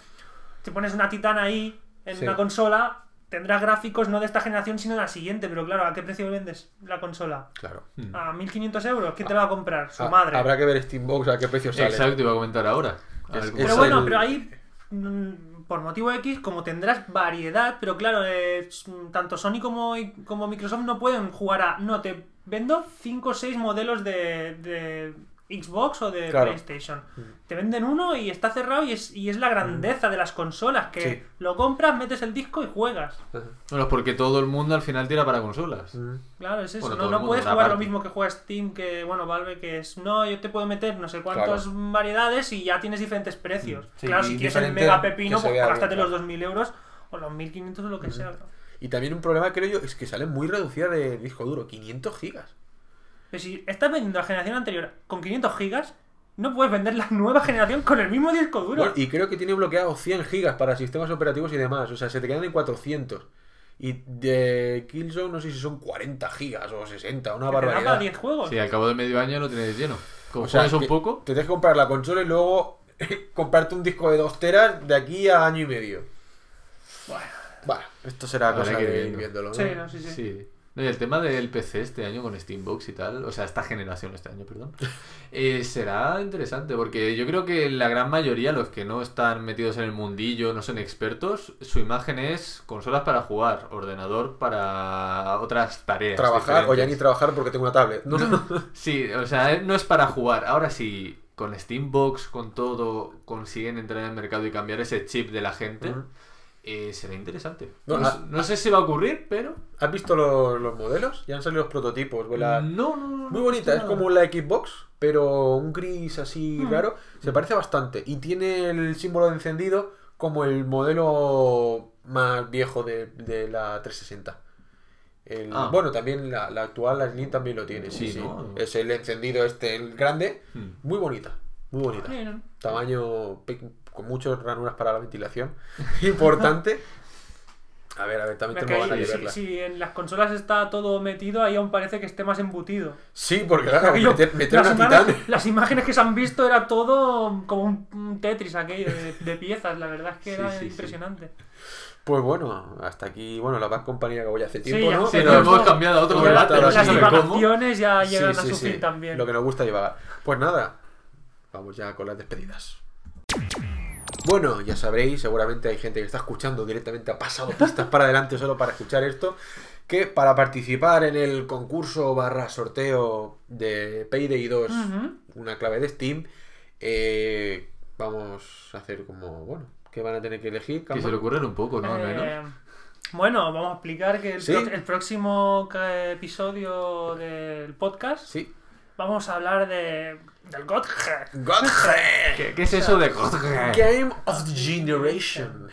te pones una titana ahí en Sí. una consola tendrá gráficos no de esta generación, sino de la siguiente. Pero claro, ¿a qué precio vendes la consola? Claro. ¿A 1500 euros? ¿Quién te la va a comprar? Su Ha- madre. Habrá que ver Steambox a qué precio sale. Exacto, iba a comentar ahora. A Es- Pero bueno, el- pero ahí, mm, por motivo X, como tendrás variedad, pero claro, eh, tanto Sony como, como Microsoft no pueden jugar a. No, te vendo 5 o 6 modelos de, de Xbox o de Claro. PlayStation. Te venden uno y está cerrado y es, y es la grandeza de las consolas, que Sí. lo compras, metes el disco y juegas. Bueno, es porque todo el mundo al final tira para consolas. Claro, es eso. Bueno, no no puedes jugar lo mismo que juega Steam, que bueno, Valve, que es. No, yo te puedo meter no sé cuántas Claro. variedades y ya tienes diferentes precios. Sí, claro, si quieres el mega pepino, pues gástate claro. los 2000 euros o los 1500 o lo que sea. Y también un problema, creo yo, es que sale muy reducida de disco duro, 500 gigas. Pero si estás vendiendo la generación anterior con 500 gigas, no puedes vender la nueva generación con el mismo disco duro. Bueno, y creo que tiene bloqueado 100 gigas para sistemas operativos y demás. O sea, se te quedan en 400. Y de Killzone no sé si son 40 gigas o 60, una da para barbaridad. 10 juegos. Sí, al cabo de medio año lo tienes lleno. Como O sea, un poco, Te tienes que comprar la consola y luego comprarte un disco de 2 teras de aquí a año y medio. Bueno, esto será Habrá cosa que de ir viéndolo. ¿no? Sí, no, sí, sí. Sí. No, y el tema del PC este año con Steambox y tal, o sea, esta generación este año, perdón, eh, será interesante porque yo creo que la gran mayoría, los que no están metidos en el mundillo, no son expertos, su imagen es consolas para jugar, ordenador para otras tareas. Trabajar o ya ni trabajar porque tengo una tablet. No, Sí, o sea, no es para jugar. Ahora sí, con Steambox, con todo, consiguen entrar en el mercado y cambiar ese chip de la gente. Eh, será interesante. No, No, ah, no sé si va a ocurrir, pero... ¿Has visto los, los modelos? Ya han salido los prototipos. vuela- No, no, no, Muy bonita, es como la Xbox, pero un gris así Mm. raro. Se parece bastante. Y tiene el símbolo de encendido como el modelo más viejo de, de la 360. El- Ah. Bueno, también la, la actual, la Slim también lo tiene. Sí, Sí. Es el encendido este, el grande. Hmm. Muy bonita, muy bonita. Tamaño pe- con muchas ranuras para la ventilación. Importante. A ver, a ver, también que ganas de si, verla. si en las consolas está todo metido, ahí aún parece que esté más embutido. Sí, porque claro, Aquello- meter, meter las, una imágenes, titán. las imágenes que se han visto era todo como un, Tetris aquello de, de piezas, la verdad es que Sí, era sí, sí. impresionante. Pues bueno, hasta aquí, bueno, la Bad Company acabó ya hace Sí, tiempo, ¿no? Sí, Pero- nos hemos cambiado a otro Pero debate, las- divagaciones ya llegan a su fin también. Lo que nos gusta llevar. Pues nada, vamos ya con las despedidas. Bueno, ya sabréis, seguramente hay gente que está escuchando directamente, ha pasado pistas para adelante solo para escuchar esto, que para participar en el concurso barra sorteo de Payday 2, Ujú. una clave de Steam, eh, vamos a hacer como, bueno, que van a tener que elegir. Que se le ocurren un poco, ¿no? Al menos. Eh, bueno, vamos a explicar que el, Sí. pro- el próximo episodio del podcast Sí. vamos a hablar de del Godge. Godhead. ¿Qué, qué es eso de Game of the Generation.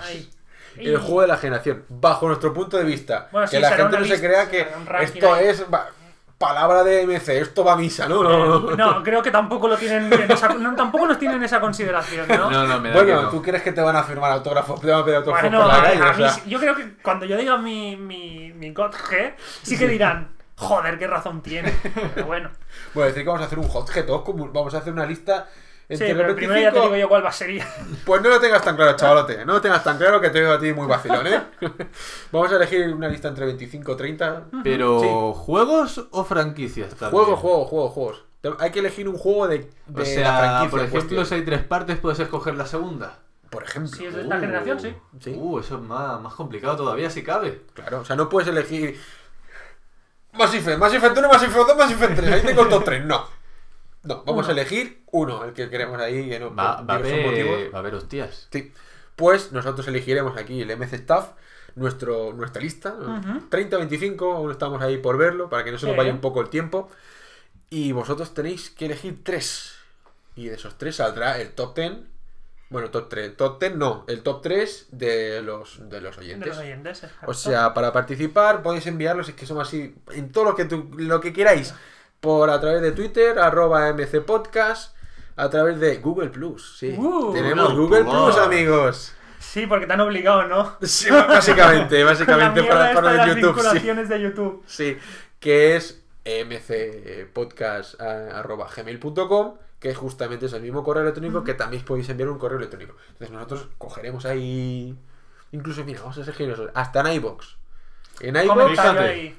Ay. El juego de la generación, bajo nuestro punto de vista. Bueno, que sí, la gente no se crea que esto ahí. es va, palabra de MC, esto va a misa, ¿no? No, no. No, creo que tampoco lo tienen en esa, no, tampoco nos tienen en esa consideración, ¿no? No, no, me da que Bueno, no. ¿tú crees que te van a firmar autógrafos? Te van a pedir autógrafos Bueno, por la a- calle? a O mí sea, sí- yo creo que cuando yo diga mi, mi, mi Godge, sí que dirán, joder, qué razón tiene. Pero bueno. Bueno, decir que vamos a hacer un hot todos como- vamos a hacer una lista Sí, entre pero los primero ya te 25. digo yo cuál va a ser. Pues no lo tengas tan claro, chavalote. No lo tengas tan claro que te veo a ti muy vacilón, ¿eh? vamos a elegir una lista entre 25 y 30. Pero, Sí. ¿juegos o franquicias también? Juegos, juegos, juegos, juegos. Hay que elegir un juego de, de O la sea, franquicia. por ejemplo, cuestión. si hay tres partes, puedes escoger la segunda. Por ejemplo. Si es de esta generación, sí. Sí. Uh, eso es más, más complicado todavía, si cabe. Claro, o sea, no puedes elegir Massive, Massive 1, Massive 2, Massive 3. Ahí tengo el top 3. No. No, vamos Uno. a elegir uno, el que queremos ahí, que no, Va, va, a haber, va a haber hostias. Sí. Pues nosotros elegiremos aquí el MC Staff, nuestro, nuestra lista. Ujú. 30, 25, aún estamos ahí por verlo, para que no se nos vaya un poco el tiempo. Y vosotros tenéis que elegir tres. Y de esos tres saldrá el top 10. Bueno, top 3. Top 10 no, el top 3 de los, de los De oyentes. los oyentes. exacto. O sea, para participar podéis enviarlos, es que somos así, en todo lo que, tú- lo que queráis, por a través de Twitter, arroba mcpodcast, a través de Google Plus, sí. Uh, Tenemos Google Google Plus, Plus. amigos. Sí, porque te han obligado, ¿no? Sí, básicamente, básicamente para, para de las YouTube, sí. vinculaciones de YouTube. Sí, que es mcpodcast.gmail.com que justamente es el mismo correo electrónico que también podéis enviar un correo electrónico. Entonces nosotros cogeremos ahí Incluso, mira, vamos a ser generosos. Hasta en iBox. En ahí.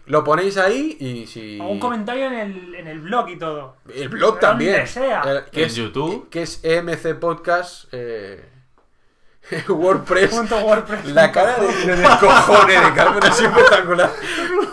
lo ponéis ahí y si. O un comentario en el, en el blog y todo. El blog Donde también. sea. El- que En es, YouTube. Que es EMC Podcast. Eh, WordPress. Punto WordPress. La cara de, de descojone de Carmen es espectacular.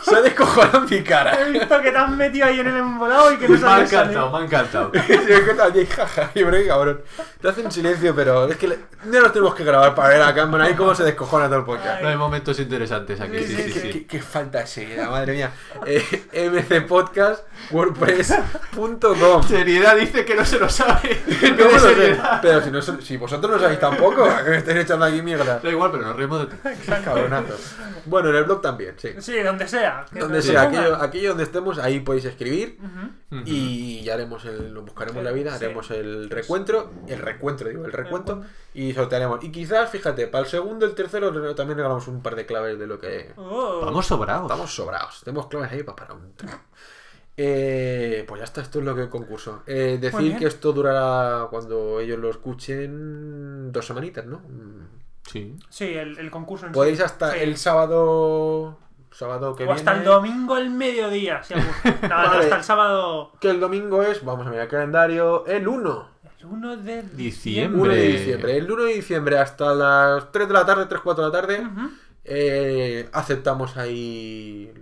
Se ha descojonado mi cara. He visto que te has metido ahí en el embolado y que no Me ha sabes encantado, me ha encantado. Tal, jaja, y qué cabrón. Te hacen silencio, pero es que le- no nos tenemos que grabar para ver a Carmen ahí cómo se descojona todo el podcast. No hay momentos interesantes aquí, sí, ¿Qué, sí, qué- sí. qué- qué falta ese? Madre mía. Eh, MC Podcast, WordPress.com. Seriedad dice que no se lo sabe. No me lo sé, Pero si, no, si vosotros no sabéis tampoco, ¿a qué estáis echando aquí mierda? Da igual, pero nos reímos de ti. Cabronazo. Bueno, en el blog también, sí. Sí, donde sea. Donde sea, aquello, aquello donde estemos, ahí podéis escribir Ujú. y ya haremos el, buscaremos la vida, Sí. haremos el recuentro, el recuentro, digo, el recuento y sortearemos. Y quizás, fíjate, para el segundo, el tercero también regalamos un par de claves de lo que Oh. Vamos sobrados. Estamos sobrados. Tenemos claves ahí para parar un. Eh, pues ya está, esto es lo que es el concurso. Eh, decir que esto durará cuando ellos lo escuchen dos semanitas, ¿no? Sí. Sí, el, el concurso en sí. Podéis hasta Sí. el sábado. Sábado que O viene. hasta el domingo al mediodía, si algún- No, no, Vale. hasta el sábado. Que el domingo es, vamos a mirar el calendario, el 1. El 1 de Diciembre. 1 de diciembre. El 1 de diciembre hasta las 3 de la tarde, 3, 4 de la tarde. Ujú. eh, aceptamos ahí.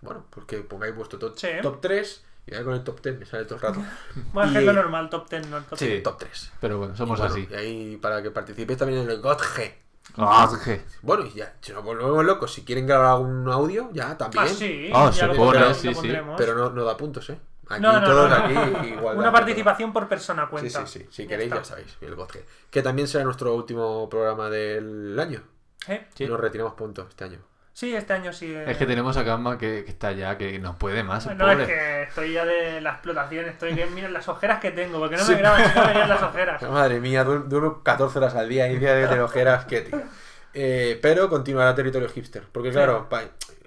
Bueno, pues que pongáis vuestro top, Sí. top 3. Y ahí con el top 10 me sale todo el rato. Bueno, es que Y- es lo normal, top 10, no el top Sí. 10. Top 3. Pero bueno, somos Y bueno, así. Y ahí para que participéis también en el GOT G. Ah, ¿qué? Bueno, y ya, si nos volvemos locos, si quieren grabar algún audio, ya también. Ah, sí. Ah, ya se lo pone, sí, sí. Pero no, no da puntos, ¿eh? Aquí No, no, todos no, no. aquí igual. Una participación por persona puntos. Sí, cuenta. sí, sí. Si Ya queréis, ya sabéis. El GOT G. Que también será nuestro último programa del año. ¿Eh? Sí. Nos retiramos puntos este año. Sí, este año sí. eh. Es que tenemos a Gamma que, que está ya, que no puede más, No, pobre. es que estoy ya de la explotación, estoy que miren las ojeras que tengo, porque no Sí. me graban, no me las ojeras. Madre mía, duermo 14 horas al día y día de ojeras, qué tío. Eh, pero continuará territorio hipster. Porque claro, pa-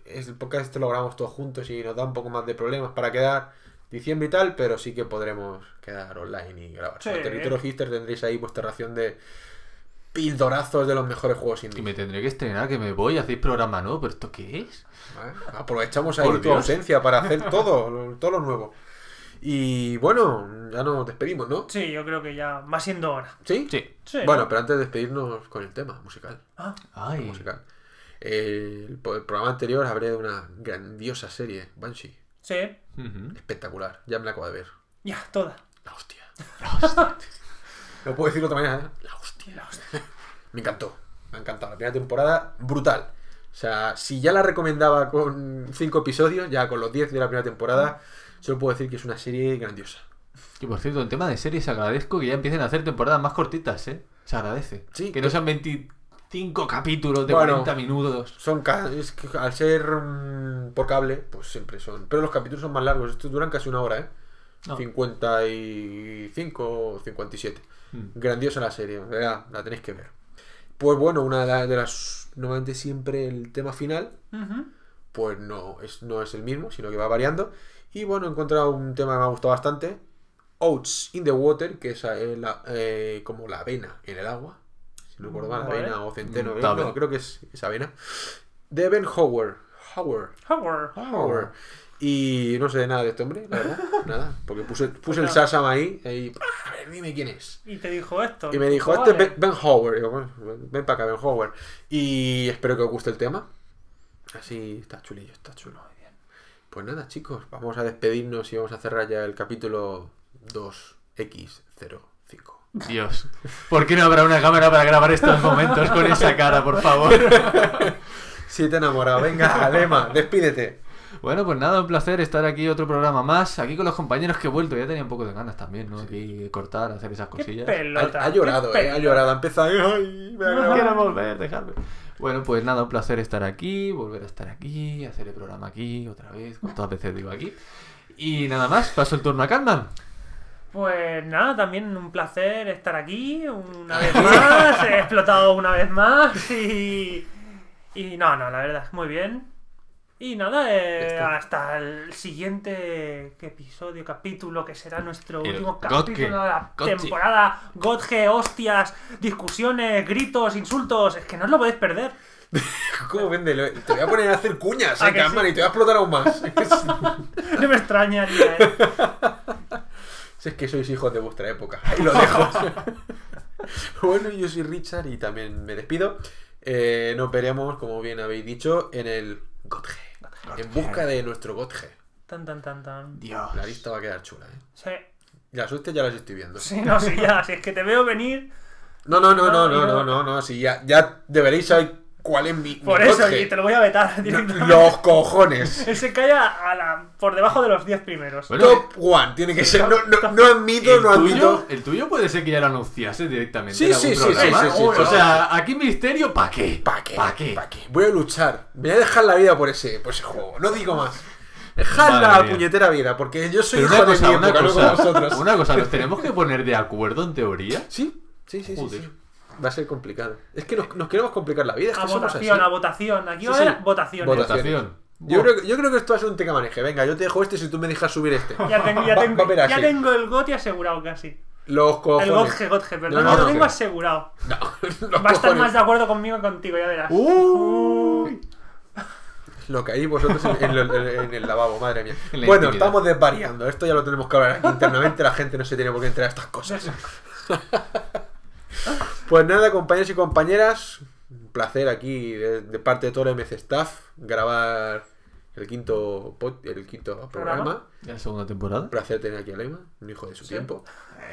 es- el podcast este lo grabamos todos juntos y nos da un poco más de problemas para quedar diciembre y tal, pero sí que podremos quedar online y grabar. Sí. En territorio hipster tendréis ahí vuestra ración de pildorazos de los mejores juegos Y me tendré que estrenar, que me voy, hacéis programa nuevo, pero ¿esto qué es? Aprovechamos ahí Por tu Dios. ausencia para hacer todo, todo lo nuevo. Y bueno, ya nos despedimos, ¿no? Sí, yo creo que ya va siendo hora. ¿Sí? Sí. Sí, Bueno, ¿no? pero antes de despedirnos con el tema musical. Ah, Ay. musical. El, po- el programa anterior hablé de una grandiosa serie, Banshee. sí. Espectacular. Ya me la acabo de ver. ya, toda. La hostia. No puedo decirlo de otra manera. ¿eh? La hostia. me encantó. Me ha encantado. La primera temporada, brutal. O sea, si ya la recomendaba con 5 episodios, ya con los 10 de la primera temporada, solo puedo decir que es una serie grandiosa. Y por cierto, en tema de series agradezco que ya empiecen a hacer temporadas más cortitas, ¿eh? Se agradece. Sí, que que- no sean 25 capítulos de Bueno. 40 minutos. Son es que al ser mm, por cable, pues siempre son. Pero los capítulos son más largos. Estos duran casi una hora, ¿eh? No. 55 o 57. Mm. Grandiosa la serie, verdad, la tenéis que ver. Pues bueno, una de, la- de las. Normalmente siempre el tema final, pues no es, no es el mismo, sino que va variando. Y bueno, he encontrado un tema que me ha gustado bastante: Oats in the Water, que es la- eh, como la avena en el agua. Si no recuerdo mal, Vale. avena o centeno. Mm, no, creo que es, es avena. De Ben Howard. Howard. Howard. Howard. Y no sé nada de este hombre, la verdad. Nada. Porque puse, puse el nada. Sasam ahí. y, a ver, dime quién es. Y te dijo esto. Y me dijo, este es Ben, Ben Howard. Y digo, bueno, ven para acá, Ben Howard. Y espero que os guste el tema. Así está chulillo, está chulo. Pues nada, chicos, vamos a despedirnos y vamos a cerrar ya el capítulo 2X05. Dios. ¿Por qué no habrá una cámara para grabar estos momentos con esa cara, por favor? Si te he enamorado, venga, Alema, despídete. Bueno, pues nada, un placer estar aquí otro programa más, aquí con los compañeros que he vuelto, ya tenía un poco de ganas también, ¿no? Aquí cortar, hacer esas Qué cosillas. pelota. Ha, ha llorado, qué eh, ha llorado, ha empezado. Ay, me grabado. Quiero volver, dejarme. Bueno, pues nada, un placer estar aquí, volver a estar aquí, hacer el programa aquí, otra vez, cuántas veces digo aquí. Y nada más, paso el turno a Calman. Pues nada, también un placer estar aquí una vez más. He explotado una vez más y. Y no, no, la verdad, muy bien. Y nada, eh, hasta el siguiente episodio, capítulo, que será nuestro El último capítulo de la temporada. Godge, hostias, discusiones, gritos, insultos. Es que no os lo podéis perder. ¿Cómo véndelo? Te voy a poner a hacer cuñas, ¿A eh, que sí? y te voy a explotar aún más. No me extrañaría, ¿eh? Si es que sois hijos de vuestra época. Ahí lo dejo. bueno, yo soy Richard y también me despido. Eh, nos veremos, como bien habéis dicho, en el Godge. En busca de nuestro Godge. Tan, tan, tan, tan. Dios. La lista va a quedar chula, ¿eh? Sí, Las hostias ya las estoy viendo. sí, no, sí, ya. Si es que te veo venir. No, no, no, no, No, no, no, no, no. Si ya, ya deberéis saber cuál es mi, mi Por eso, y te lo voy a vetar directamente. Los cojones. Él se calla a la, por debajo de los 10 primeros. Bueno, Top one. Tiene que ser. No, no, no admito, el, no admito. el tuyo puede ser que ya lo anunciase directamente. Sí, en algún sí, sí, programa. sí, sí, sí, O sea, aquí misterio, ¿para qué? ¿Para qué? ¿Para qué? ¿Pa' qué? Voy a luchar. Me voy a dejar la vida por ese, por ese juego. No digo más. Dejad la puñetera vida, porque yo soy Pero hijo una cosa, de mi una época, no como cosa, vosotros. una cosa, nos tenemos que poner de acuerdo en teoría. Sí, sí, sí, sí, Joder. sí. Va a ser complicado. Es que nos, nos queremos complicar la vida. Es A que somos votación, así. a votación. Aquí va Sí, a haber sí. votaciones. Votación. Yo creo, que- yo creo que esto va a ser un teca maneje. Venga, yo te dejo este si tú me dejas subir este. Ya tengo, ya tengo, va a ya tengo el GOTI asegurado casi. Los cojones. El Godge, Godge, perdón. No, lo tengo no. asegurado. No, los Va a estar cojones. más de acuerdo conmigo que contigo, ya verás. Uy. Lo que hay vosotros en, en lo- en- en el lavabo, madre mía. La Bueno, intimidad. estamos desvariando. Esto ya lo tenemos que hablar aquí internamente. La gente no se tiene por qué enterar de estas cosas. Pues nada, compañeros y compañeras, un placer aquí de, de parte de todo el MC Staff grabar el quinto pod- el quinto programa. Programa. ¿Ya la segunda temporada? Un placer tener aquí a Lema, un hijo de su tiempo.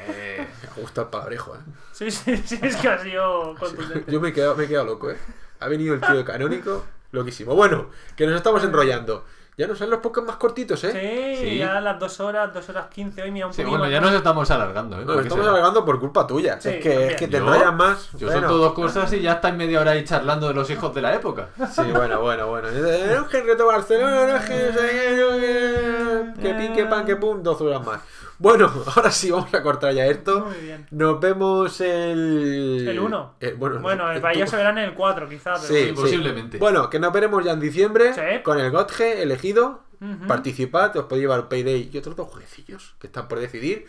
Eh, Me gusta el palabrejo, ¿eh? Sí, sí, sí, es que ha sido contundente. Yo me he quedado, me he quedado loco, ¿eh? Ha venido el tío de canónico, loquísimo. Bueno, que nos estamos enrollando. Ya nos salen los podcasts más cortitos, ¿eh? Sí, Sí. ya las 2 horas, 2 horas 15, hoy mira un sí, poquito bueno, ya nos estamos alargando, ¿eh? Nos ¿Por qué estamos será? alargando por culpa tuya. Sí, es, que, es que te enrollas más. Yo Bueno. son todo cosas y ya estáis media hora ahí charlando de los hijos de la época. Sí, bueno, bueno, bueno. No es que reto Barcelona, no es que, que pin, que pan, que pum, dos horas más. Bueno, ahora sí, vamos a cortar ya esto. Muy bien. Nos vemos el. El 1. eh, bueno, Bueno, el- para ellos se verán en el 4, quizá. Pero Sí, Sí, posiblemente. Bueno, que nos veremos ya en diciembre Sí. con el Gotge elegido. Ujú. Participad, os podéis llevar Payday y otros dos jueguecillos que están por decidir.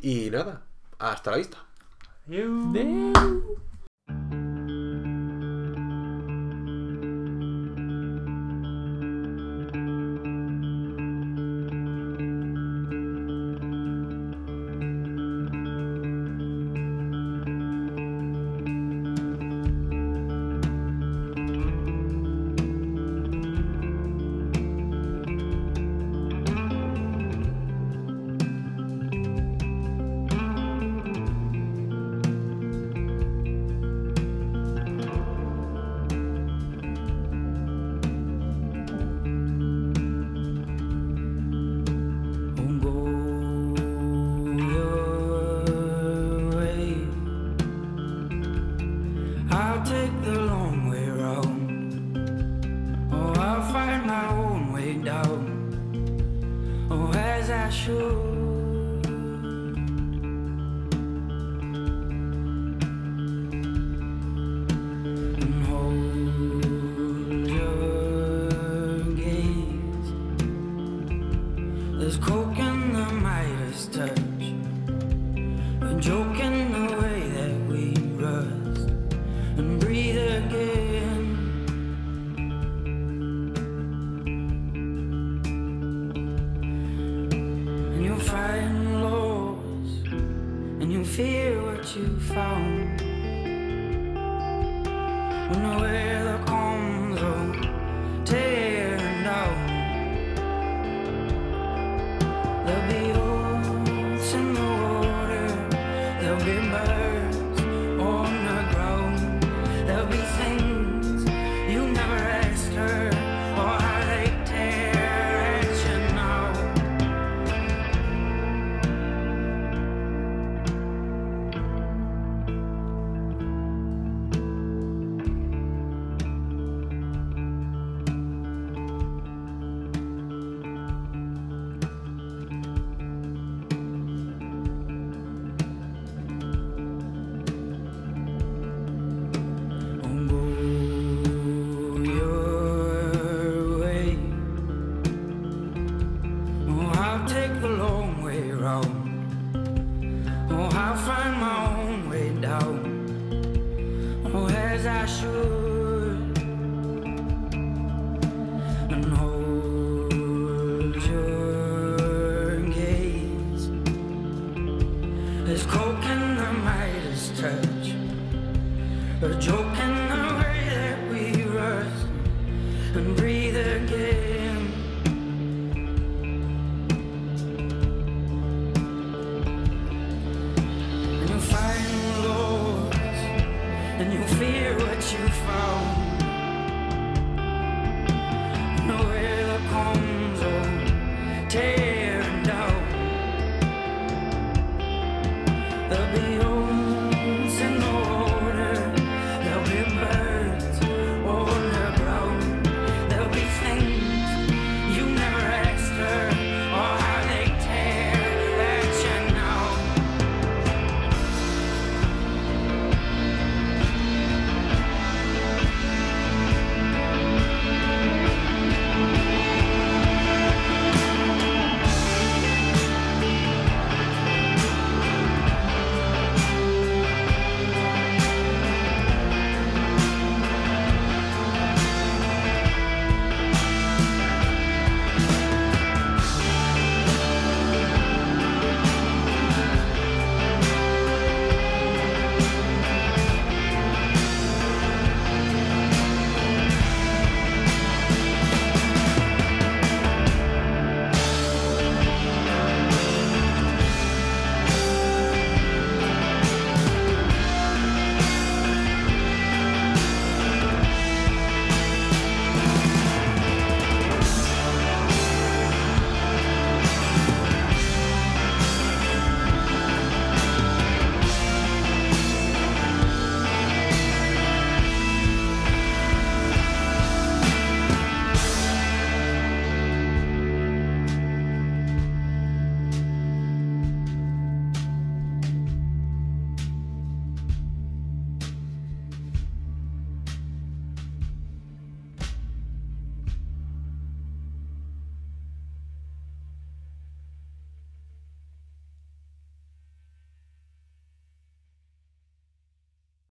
Y nada, hasta la vista. You. Won't